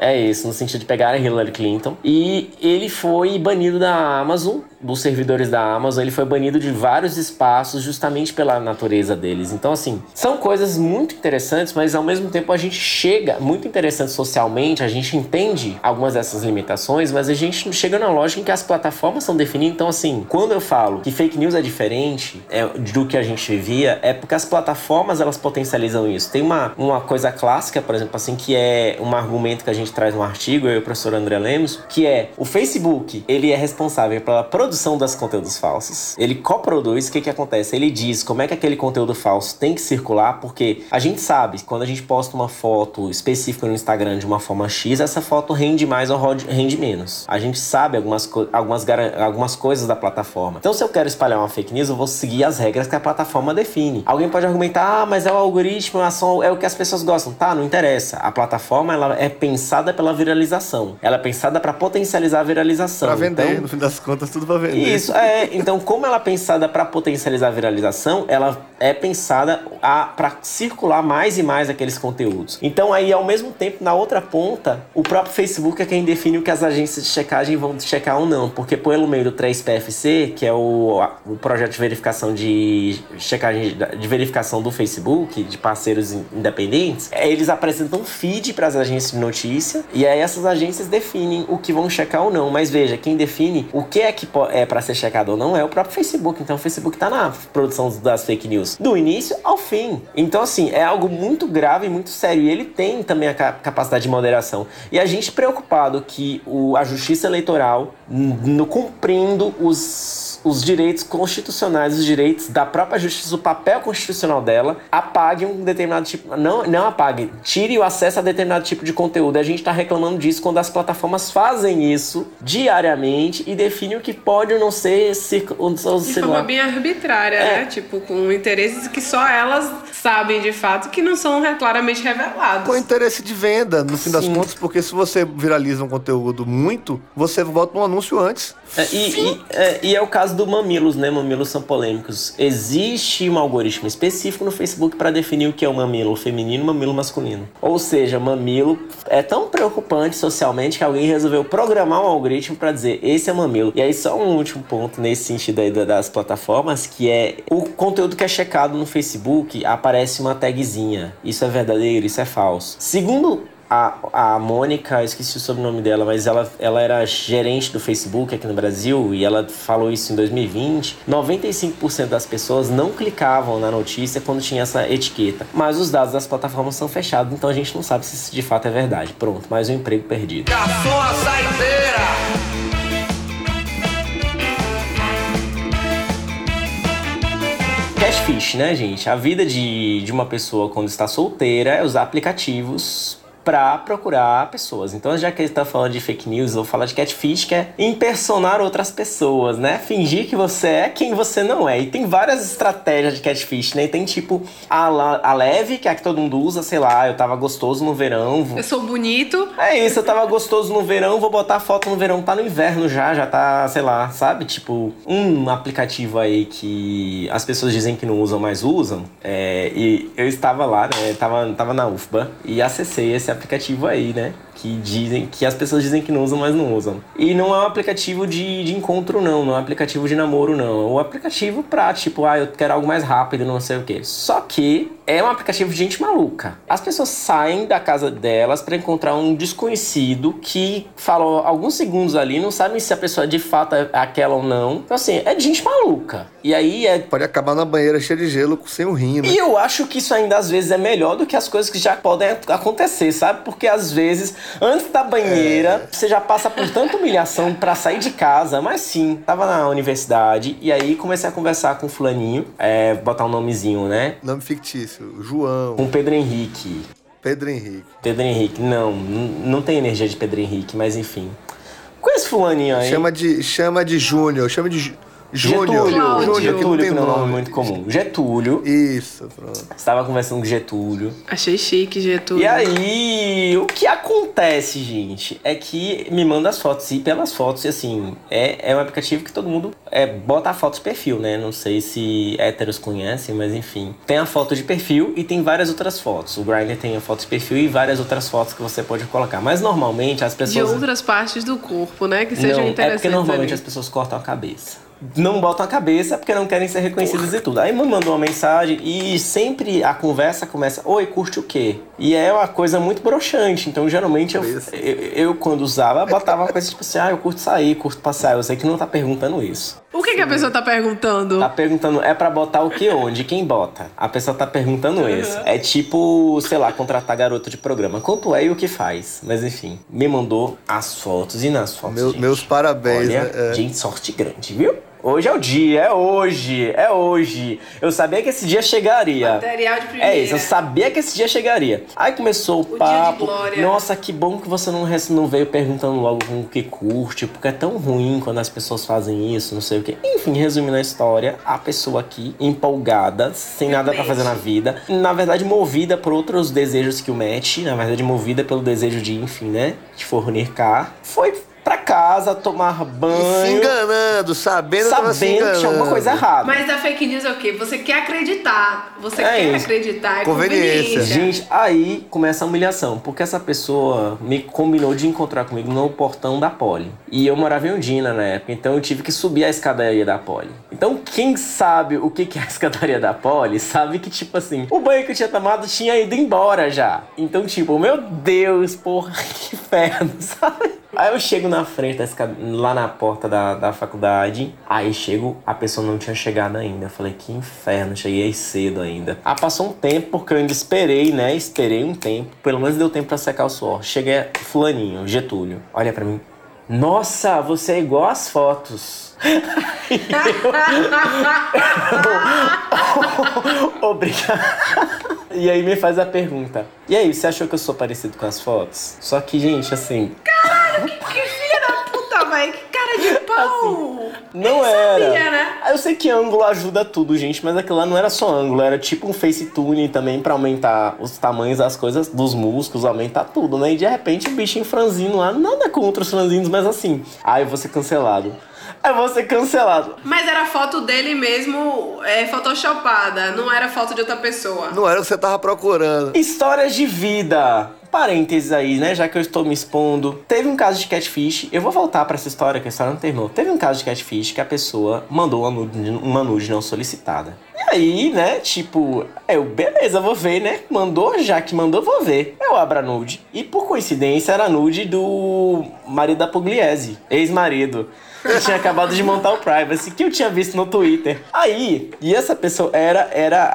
Speaker 1: é isso, no sentido de pegar a Hillary Clinton. E ele foi banido da Amazon, dos servidores da Amazon. Ele foi banido de vários espaços justamente pela natureza deles. Então, assim, são coisas muito interessantes, mas ao mesmo tempo a gente chega, muito interessante socialmente, a gente entende algumas dessas limitações, mas a gente não chega na lógica em que as plataformas são definidas. Então, assim, quando eu falo que fake news é diferente é, do que a gente vivia, é porque as plataformas elas potencializam isso. Tem uma, uma coisa clássica, por exemplo, assim, que é um argumento que a gente traz no artigo, eu e o professor André Lemos, que é o Facebook, ele é responsável pela produção dos conteúdos falsos. Ele coproduz, o que que acontece? Ele diz como é que aquele conteúdo falso tem que circular, porque a gente sabe, quando a gente posta uma foto específica no Instagram de uma forma X, essa foto rende mais ou rende menos. A gente sabe algumas, co- algumas, algumas coisas da plataforma. Então, se eu quero espalhar uma fake news, eu vou seguir as regras que a plataforma define. Alguém pode argumentar, ah, mas é o algoritmo, é é o que as pessoas gostam. Tá, não interessa. A plataforma, ela é pensada pela viralização. Ela é pensada para potencializar a viralização.
Speaker 2: Pra vender,
Speaker 1: Então,
Speaker 2: no fim das contas, tudo pra vender.
Speaker 1: isso, é. Então, como ela é pensada para potencializar a viralização, ela é pensada para circular mais e mais aqueles conteúdos. Então, aí, ao mesmo tempo, na outra ponta, o próprio Facebook é quem define o que as agências de checagem vão checar ou não. Porque pelo meio do 3PFC, que é o, o projeto de verificação de checagem de verificação do Facebook, de parceiros in- independentes, eles apresentam feed para as agências de notícia e aí essas agências definem o que vão checar ou não. Mas veja, quem define o que é que é para ser checado ou não é o próprio Facebook. Então o Facebook tá na produção das fake news do início ao fim. Então, assim, é algo muito grave, muito sério. E ele tem também a capacidade de moderação. E a gente preocupado que o, a justiça eleitoral, no cumprindo os os direitos constitucionais, os direitos da própria justiça, o papel constitucional dela, apague um determinado tipo. Não, não apague, tire o acesso a determinado tipo de conteúdo. A gente está reclamando disso quando as plataformas fazem isso diariamente e definem o que pode ou não ser.
Speaker 3: De forma bem arbitrária, é. né? Tipo, com interesses que só elas sabem de fato que não são claramente revelados.
Speaker 2: Com interesse de venda, no fim Sim. das contas, porque se você viraliza um conteúdo muito, você bota um anúncio antes.
Speaker 1: É, e, e, é, e, é, o caso do Mamilos, né? Mamilos são polêmicos. Existe um algoritmo específico no Facebook para definir o que é o mamilo feminino e mamilo masculino. Ou seja, mamilo é tão preocupante socialmente que alguém resolveu programar um algoritmo para dizer esse é mamilo. E aí, só um último ponto nesse sentido aí das plataformas, que é o conteúdo que é checado no Facebook aparece uma tagzinha. Isso é verdadeiro, isso é falso. Segundo a, a Mônica, esqueci o sobrenome dela, mas ela, ela era gerente do Facebook aqui no Brasil e ela falou isso em 2020. 95% das pessoas não clicavam na notícia quando tinha essa etiqueta. Mas os dados das plataformas são fechados, então a gente não sabe se isso de fato é verdade. Pronto, mais um emprego perdido. Garçom a saideira! Catfish, né, gente? A vida de, de uma pessoa quando está solteira é usar aplicativos para procurar pessoas. Então, já que ele está falando de fake news, eu vou falar de catfish, que é impersonar outras pessoas, né? Fingir que você é quem você não é. E tem várias estratégias de catfish, né? E tem tipo a, a leve, que é a que todo mundo usa, sei lá, eu tava gostoso no verão.
Speaker 3: Eu sou bonito.
Speaker 1: É isso, eu tava gostoso no verão, vou botar foto no verão. Tá no inverno já, já tá, sei lá, sabe? Tipo, um aplicativo aí que as pessoas dizem que não usam, mas usam. É, e eu estava lá, né? Tava, tava na UFBA e acessei esse aplicativo aí, né? Que dizem que as pessoas dizem que não usam, mas não usam. E não é um aplicativo de, de encontro, não. Não é um aplicativo de namoro, não. É um aplicativo pra, tipo, ah, eu quero algo mais rápido, não sei o quê. Só que é um aplicativo de gente maluca. As pessoas saem da casa delas para encontrar um desconhecido que falou alguns segundos ali, não sabem se a pessoa de fato é aquela ou não. Então, assim, é de gente maluca. E aí é.
Speaker 2: Pode acabar na banheira cheia de gelo sem o rim, né?
Speaker 1: E eu acho que isso ainda às vezes é melhor do que as coisas que já podem acontecer, sabe? Porque às vezes, antes da banheira, é. você já passa por tanta humilhação para sair de casa. Mas sim, tava na universidade e aí comecei a conversar com o fulaninho, é, botar um nomezinho, né?
Speaker 2: Nome fictício, João.
Speaker 1: Com Pedro Henrique.
Speaker 2: Pedro Henrique.
Speaker 1: Pedro Henrique, não, não tem energia de Pedro Henrique, mas enfim. Com esse fulaninho aí.
Speaker 2: Chama de, chama de Júnior, chama de.
Speaker 1: Júnior. Getúlio. Júnior, Getúlio, que não é um nome muito comum. Getúlio.
Speaker 2: Isso, pronto.
Speaker 1: Estava conversando com Getúlio.
Speaker 3: Achei chique, Getúlio.
Speaker 1: E aí, o que acontece, gente, é que me manda as fotos. E pelas fotos, assim, é, é um aplicativo que todo mundo é, bota a foto de perfil, né? Não sei se héteros conhecem, mas enfim. Tem a foto de perfil e tem várias outras fotos. O Grindr tem a foto de perfil e várias outras fotos que você pode colocar. Mas normalmente as pessoas.
Speaker 3: De outras partes do corpo, né? Que sejam não, interessantes.
Speaker 1: É porque normalmente ali. as pessoas cortam a cabeça não botam a cabeça porque não querem ser reconhecidas Porra. e tudo. Aí me mandou uma mensagem e sempre a conversa começa: Oi, curte o quê? E é uma coisa muito broxante. Então, geralmente, eu, eu, eu, quando usava, botava uma coisa tipo assim: Ah, eu curto sair, curto passear. Eu sei que não tá perguntando isso.
Speaker 3: O que, que a pessoa tá perguntando?
Speaker 1: Tá perguntando, é para botar o que onde? Quem bota? A pessoa tá perguntando uhum. isso. É tipo, sei lá, contratar garoto de programa. Quanto é e o que faz? Mas enfim, me mandou as fotos e nas fotos. Meu,
Speaker 2: meus parabéns.
Speaker 1: Olha,
Speaker 2: né?
Speaker 1: É. gente, sorte grande, viu? Hoje é o dia, é hoje, é hoje. Eu sabia que esse dia chegaria.
Speaker 3: Material de primeira.
Speaker 1: É isso, eu sabia que esse dia chegaria. Aí começou o, o papo. Nossa, que bom que você não, não veio perguntando logo o que curte, porque é tão ruim quando as pessoas fazem isso, não sei o que. Enfim, resumindo a história, a pessoa aqui, empolgada, sem nada para fazer na vida, na verdade movida por outros desejos que o mete, na verdade movida pelo desejo de, enfim, né, de fornicar, foi pra casa, tomar banho.
Speaker 2: se enganando, sabendo, sabendo se
Speaker 1: enganando. que tinha alguma coisa errada.
Speaker 3: Mas a fake news é o quê? Você quer acreditar. Você é quer isso. acreditar. É conveniência.
Speaker 1: Gente, aí começa a humilhação. Porque essa pessoa me combinou de encontrar comigo no portão da Poli. E eu morava em Undina na época, então eu tive que subir a escadaria da Poli. Então, quem sabe o que é a escadaria da Poli, sabe que, tipo assim, o banho que eu tinha tomado tinha ido embora já. Então, tipo, meu Deus, porra, (laughs) que inferno, sabe? Aí eu chego na frente, lá na porta da, da faculdade. Aí chego, a pessoa não tinha chegado ainda. Eu falei, que inferno, cheguei cedo ainda. Ah, passou um tempo, porque eu ainda esperei, né? Esperei um tempo. Pelo menos deu tempo pra secar o suor. Cheguei, fulaninho, Getúlio, olha pra mim. Nossa, você é igual às fotos. (laughs) Obrigado. E aí me faz a pergunta. E aí, você achou que eu sou parecido com as fotos? Só que, gente, assim,
Speaker 3: Que filha da puta, velho. Que cara de pau.
Speaker 1: não
Speaker 3: Nem
Speaker 1: era.
Speaker 3: sabia, né?
Speaker 1: Eu sei que ângulo ajuda tudo, gente, mas aquilo lá não era só ângulo, era tipo um facetune também pra aumentar os tamanhos das coisas, dos músculos, aumentar tudo, né? E de repente o bichinho franzino lá, nada contra os franzinos, mas assim, ai, eu vou ser cancelado. Eu vou ser cancelado.
Speaker 3: Mas era foto dele mesmo, é, photoshopada. Não era foto de outra pessoa.
Speaker 2: Não era o que você tava procurando.
Speaker 1: Histórias de vida. Parênteses aí, né? Já que eu estou me expondo. Teve um caso de catfish. Eu vou voltar pra essa história, que a história não terminou. Teve um caso de catfish que a pessoa mandou uma nude, uma nude não solicitada. E aí, né? Tipo, eu, beleza, vou ver, né? Mandou, já que mandou, vou ver. Eu abro a nude. E por coincidência era a nude do marido da Pugliese, ex-marido. Eu tinha acabado de montar o privacy que eu tinha visto no Twitter. Aí, e essa pessoa era era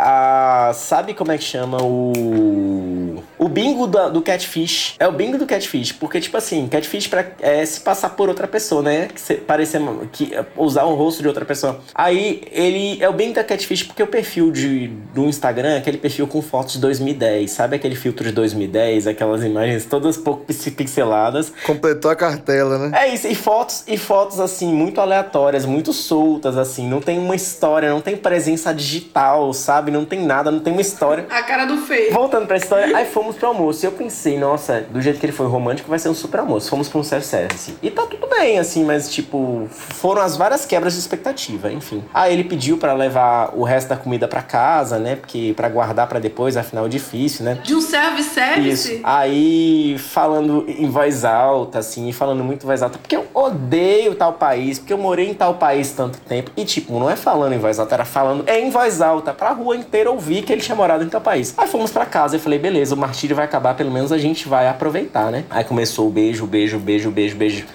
Speaker 1: a sabe como é que chama o o bingo da- do catfish. É o bingo do catfish, porque tipo assim, catfish pra é, se passar por outra pessoa, né? Que se- parecer que usar o rosto de outra pessoa. Aí ele é o bingo da catfish porque o perfil de do Instagram é aquele perfil com fotos de 2010, sabe aquele filtro de 2010, aquelas imagens todas pouco pix- pixeladas.
Speaker 2: Completou a cartela, né?
Speaker 1: É isso, e fotos, e fotos assim, muito aleatórias, muito soltas, assim, não tem uma história, não tem presença digital, sabe? Não tem nada, não tem uma história.
Speaker 3: A cara do feio.
Speaker 1: Voltando pra história, aí fomos pro almoço. E eu pensei, nossa, do jeito que ele foi romântico, vai ser um super almoço. Fomos pra um self-service. E tá tudo bem, assim, mas tipo, foram as várias quebras de expectativa, enfim. Aí ele pediu pra levar o resto da comida pra casa, né? Porque pra guardar pra depois, afinal, é difícil, né?
Speaker 3: De um service-service?
Speaker 1: Isso. Aí, falando em voz alta, assim, falando muito voz alta, porque eu odeio tal país, porque eu morei em tal país tanto tempo. E, tipo, não é falando em voz alta, era falando em voz alta, pra rua inteira ouvir que ele tinha morado em tal país. Aí fomos pra casa e falei, beleza, o martírio vai acabar, pelo menos a gente vai aproveitar, né? Aí começou o beijo, beijo, beijo, beijo, beijo.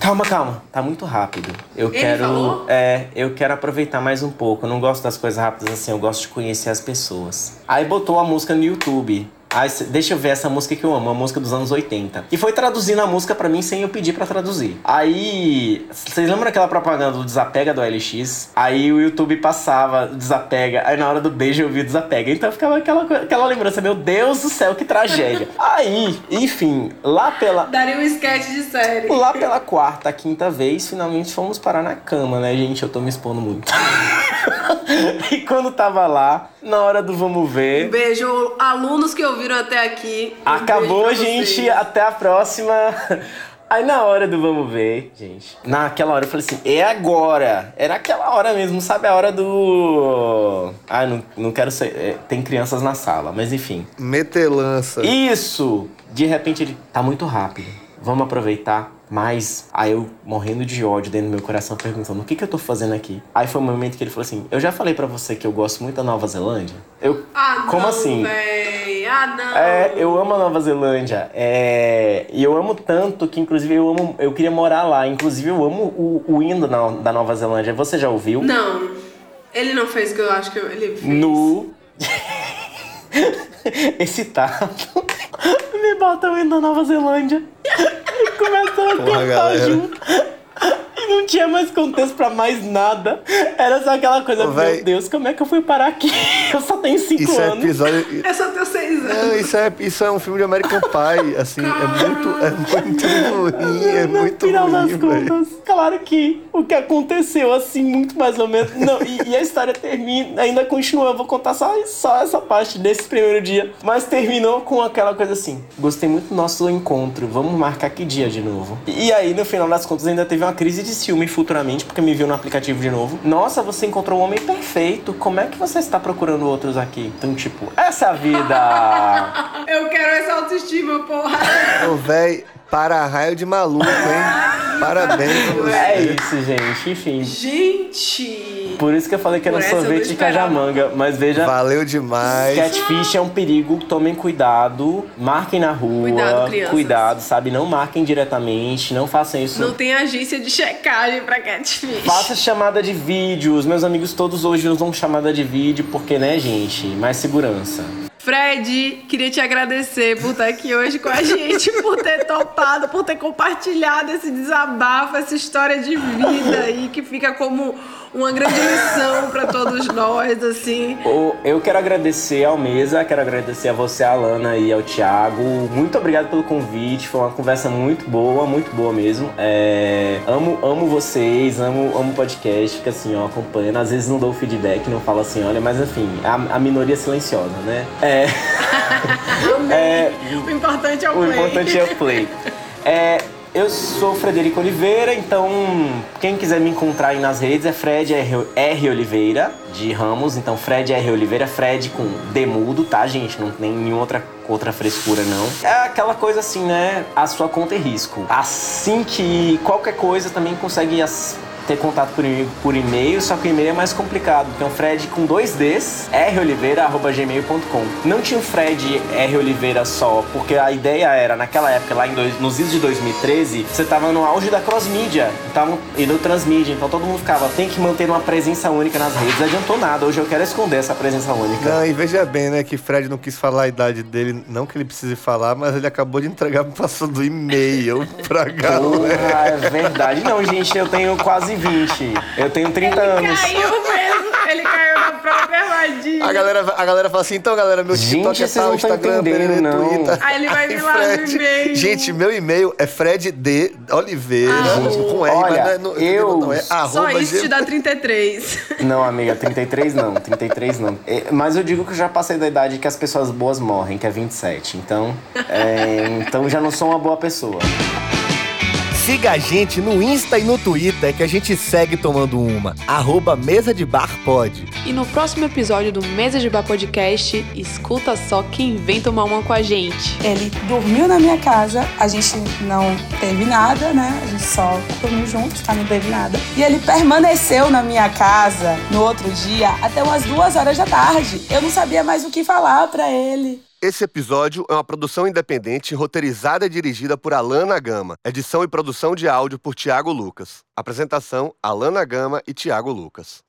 Speaker 1: Calma, calma, tá muito rápido. Eu
Speaker 3: Ele
Speaker 1: quero.
Speaker 3: falou?
Speaker 1: É, eu quero aproveitar mais um pouco. Eu não gosto das coisas rápidas assim, eu gosto de conhecer as pessoas. Aí botou a música no YouTube. Cê- deixa eu ver essa música que eu amo, a música dos anos 80. E foi traduzindo a música pra mim sem eu pedir pra traduzir. Aí, vocês lembram aquela propaganda do Desapega do LX? Aí o YouTube passava Desapega, aí na hora do beijo eu vi Desapega. Então ficava aquela, aquela lembrança, meu Deus do céu, que tragédia. (laughs) Aí, enfim, lá pela,
Speaker 3: Daria um sketch de série.
Speaker 1: Lá pela quarta, quinta vez, finalmente fomos parar na cama, né, gente? Eu tô me expondo muito. (laughs) e quando tava lá, na hora do vamos ver,
Speaker 3: Beijo, alunos que ouviram até aqui. Um
Speaker 1: acabou, gente. Até a próxima. Aí na hora do vamos ver, gente. Naquela hora eu falei assim, é agora. Era aquela hora mesmo, sabe? A hora do. Ah, não, não quero ser. é, tem crianças na sala, mas enfim.
Speaker 2: Metelança.
Speaker 1: Isso! De repente ele tá muito rápido. Vamos aproveitar. Mas aí eu morrendo de ódio dentro do meu coração, perguntando o que, que eu tô fazendo aqui. Aí foi o momento que ele falou assim: Eu já falei pra você que eu gosto muito da Nova Zelândia. Eu.
Speaker 3: Ah,
Speaker 1: Como
Speaker 3: não,
Speaker 1: assim?
Speaker 3: véi. Ah, não.
Speaker 1: É, eu amo a Nova Zelândia. É, e eu amo tanto que, inclusive, eu amo. Eu queria morar lá. Inclusive, eu amo o, o hino da, da Nova Zelândia. Você já ouviu?
Speaker 3: Não. Ele não fez o que eu acho que ele fez.
Speaker 1: No. (laughs) Excitado. Me bota o hino da Nova Zelândia. (laughs) E começou a cantar
Speaker 2: galera.
Speaker 1: junto. (laughs) Não tinha mais contexto pra mais nada. Era só aquela coisa,
Speaker 2: Ô, véi.
Speaker 1: meu Deus, como é que eu fui parar aqui? (laughs) Eu só tenho cinco
Speaker 2: Isso é
Speaker 1: anos.
Speaker 2: episódio.
Speaker 3: É só ter seis anos.
Speaker 2: Não, isso é, isso é um filme de American Pie, assim, é muito, é muito ruim, é
Speaker 1: No
Speaker 2: muito
Speaker 1: final das
Speaker 2: ruim, velho.
Speaker 1: contas, claro que o que aconteceu, assim, muito mais ou menos. Não, e, e a história termina, ainda continua. Eu vou contar só, só essa parte desse primeiro dia. Mas terminou com aquela coisa assim: gostei muito do nosso encontro, vamos marcar que dia de novo. E aí, no final das contas, ainda teve uma crise de ciúme futuramente, porque me viu no aplicativo de novo. Nossa, você encontrou o homem perfeito, como é que você está procurando outros aqui? Então, tipo, essa é a vida. (laughs)
Speaker 3: Eu quero essa autoestima, porra.
Speaker 2: Ô, velho, para raio de maluco, hein? (laughs) Parabéns pra você.
Speaker 1: é isso, gente, enfim.
Speaker 3: Gente.
Speaker 1: Por isso que eu falei que era um sorvete de cajamanga. Mas veja,
Speaker 2: Valeu demais.
Speaker 1: Catfish é um perigo, tomem cuidado, marquem na rua,
Speaker 3: Cuidado, crianças.
Speaker 1: cuidado, sabe? Não marquem diretamente, não façam isso.
Speaker 3: Não tem agência de checagem pra catfish.
Speaker 1: Faça chamada de vídeo. Os meus amigos todos hoje usam chamada de vídeo porque, né, gente? Mais segurança.
Speaker 3: Fred, queria te agradecer por estar aqui hoje com a gente, por ter topado, por ter compartilhado esse desabafo, essa história de vida aí que fica como uma grande lição pra todos nós, assim.
Speaker 1: Eu quero agradecer ao Mesa, quero agradecer a você, a Alana e ao Thiago. Muito obrigado pelo convite, foi uma conversa muito boa, muito boa mesmo. É, amo, amo vocês, amo, amo o podcast, fica assim, ó, acompanhando. Às vezes não dou feedback, não falo assim, olha, mas enfim, a, a minoria silenciosa, né? É, (laughs) é,
Speaker 3: O importante é o
Speaker 1: o
Speaker 3: play.
Speaker 1: importante é o play. É, (laughs) eu sou Frederico Oliveira, então quem quiser me encontrar aí nas redes é Fred R. R. Oliveira, de Ramos. Então Fred R. Oliveira, Fred com demudo, tá, gente? Não tem nenhuma outra, outra frescura, não. É aquela coisa assim, né? A sua conta e risco. Assim que qualquer coisa também consegue as- ter contato por, por e-mail, só que o e-mail é mais complicado. Então, Fred com dois Ds, roliveira.gmail.com. Não tinha o Fred R. Oliveira só, porque a ideia era, naquela época, lá em dois, nos idos de 2013, você tava no auge da cross-mídia então, e do transmídia. Então todo mundo ficava, tem que manter uma presença única nas redes. Não adiantou nada. Hoje eu quero esconder essa presença única.
Speaker 2: Não, e veja bem, né, que Fred não quis falar a idade dele, não que ele precise falar, mas ele acabou de entregar passando e-mail pra galera.
Speaker 1: Porra, é verdade. Não, gente, eu tenho quase 20. Eu tenho 30 anos.
Speaker 3: Caiu mesmo, ele caiu na própria armadilha.
Speaker 2: A galera, a galera fala assim, então galera, meu
Speaker 1: Gente,
Speaker 2: TikTok é
Speaker 1: vocês
Speaker 2: tal, Instagram,
Speaker 1: entendendo,
Speaker 2: perere,
Speaker 1: não.
Speaker 2: Twitter.
Speaker 3: Aí ele vai vir lá no e-mail.
Speaker 2: Gente, meu e-mail é Fred D. Oliveira, com R,
Speaker 1: Olha,
Speaker 2: mas não é, no-
Speaker 1: eu-
Speaker 2: não, é
Speaker 3: Só
Speaker 2: arroba
Speaker 3: isso te dá 33.
Speaker 1: Não, amiga, 33 não, 33 não. É, Mas eu digo que eu já passei da idade que as pessoas boas morrem, que é 27. Então, é, então já não sou uma boa pessoa.
Speaker 2: Siga a gente no Insta e no Twitter que a gente segue tomando uma. Arroba Mesa de Bar Pod.
Speaker 3: E no próximo episódio do Mesa de Bar Podcast, escuta só quem vem tomar uma com a gente.
Speaker 6: Ele dormiu na minha casa, a gente não teve nada, né? A gente só dormiu juntos, tá? Não teve nada. E ele permaneceu na minha casa no outro dia até umas duas horas da tarde. Eu não sabia mais o que falar pra ele.
Speaker 2: Esse episódio é uma produção independente roteirizada e dirigida por Alana Gama. Edição e produção de áudio por Tiago Lucas. Apresentação: Alana Gama e Tiago Lucas.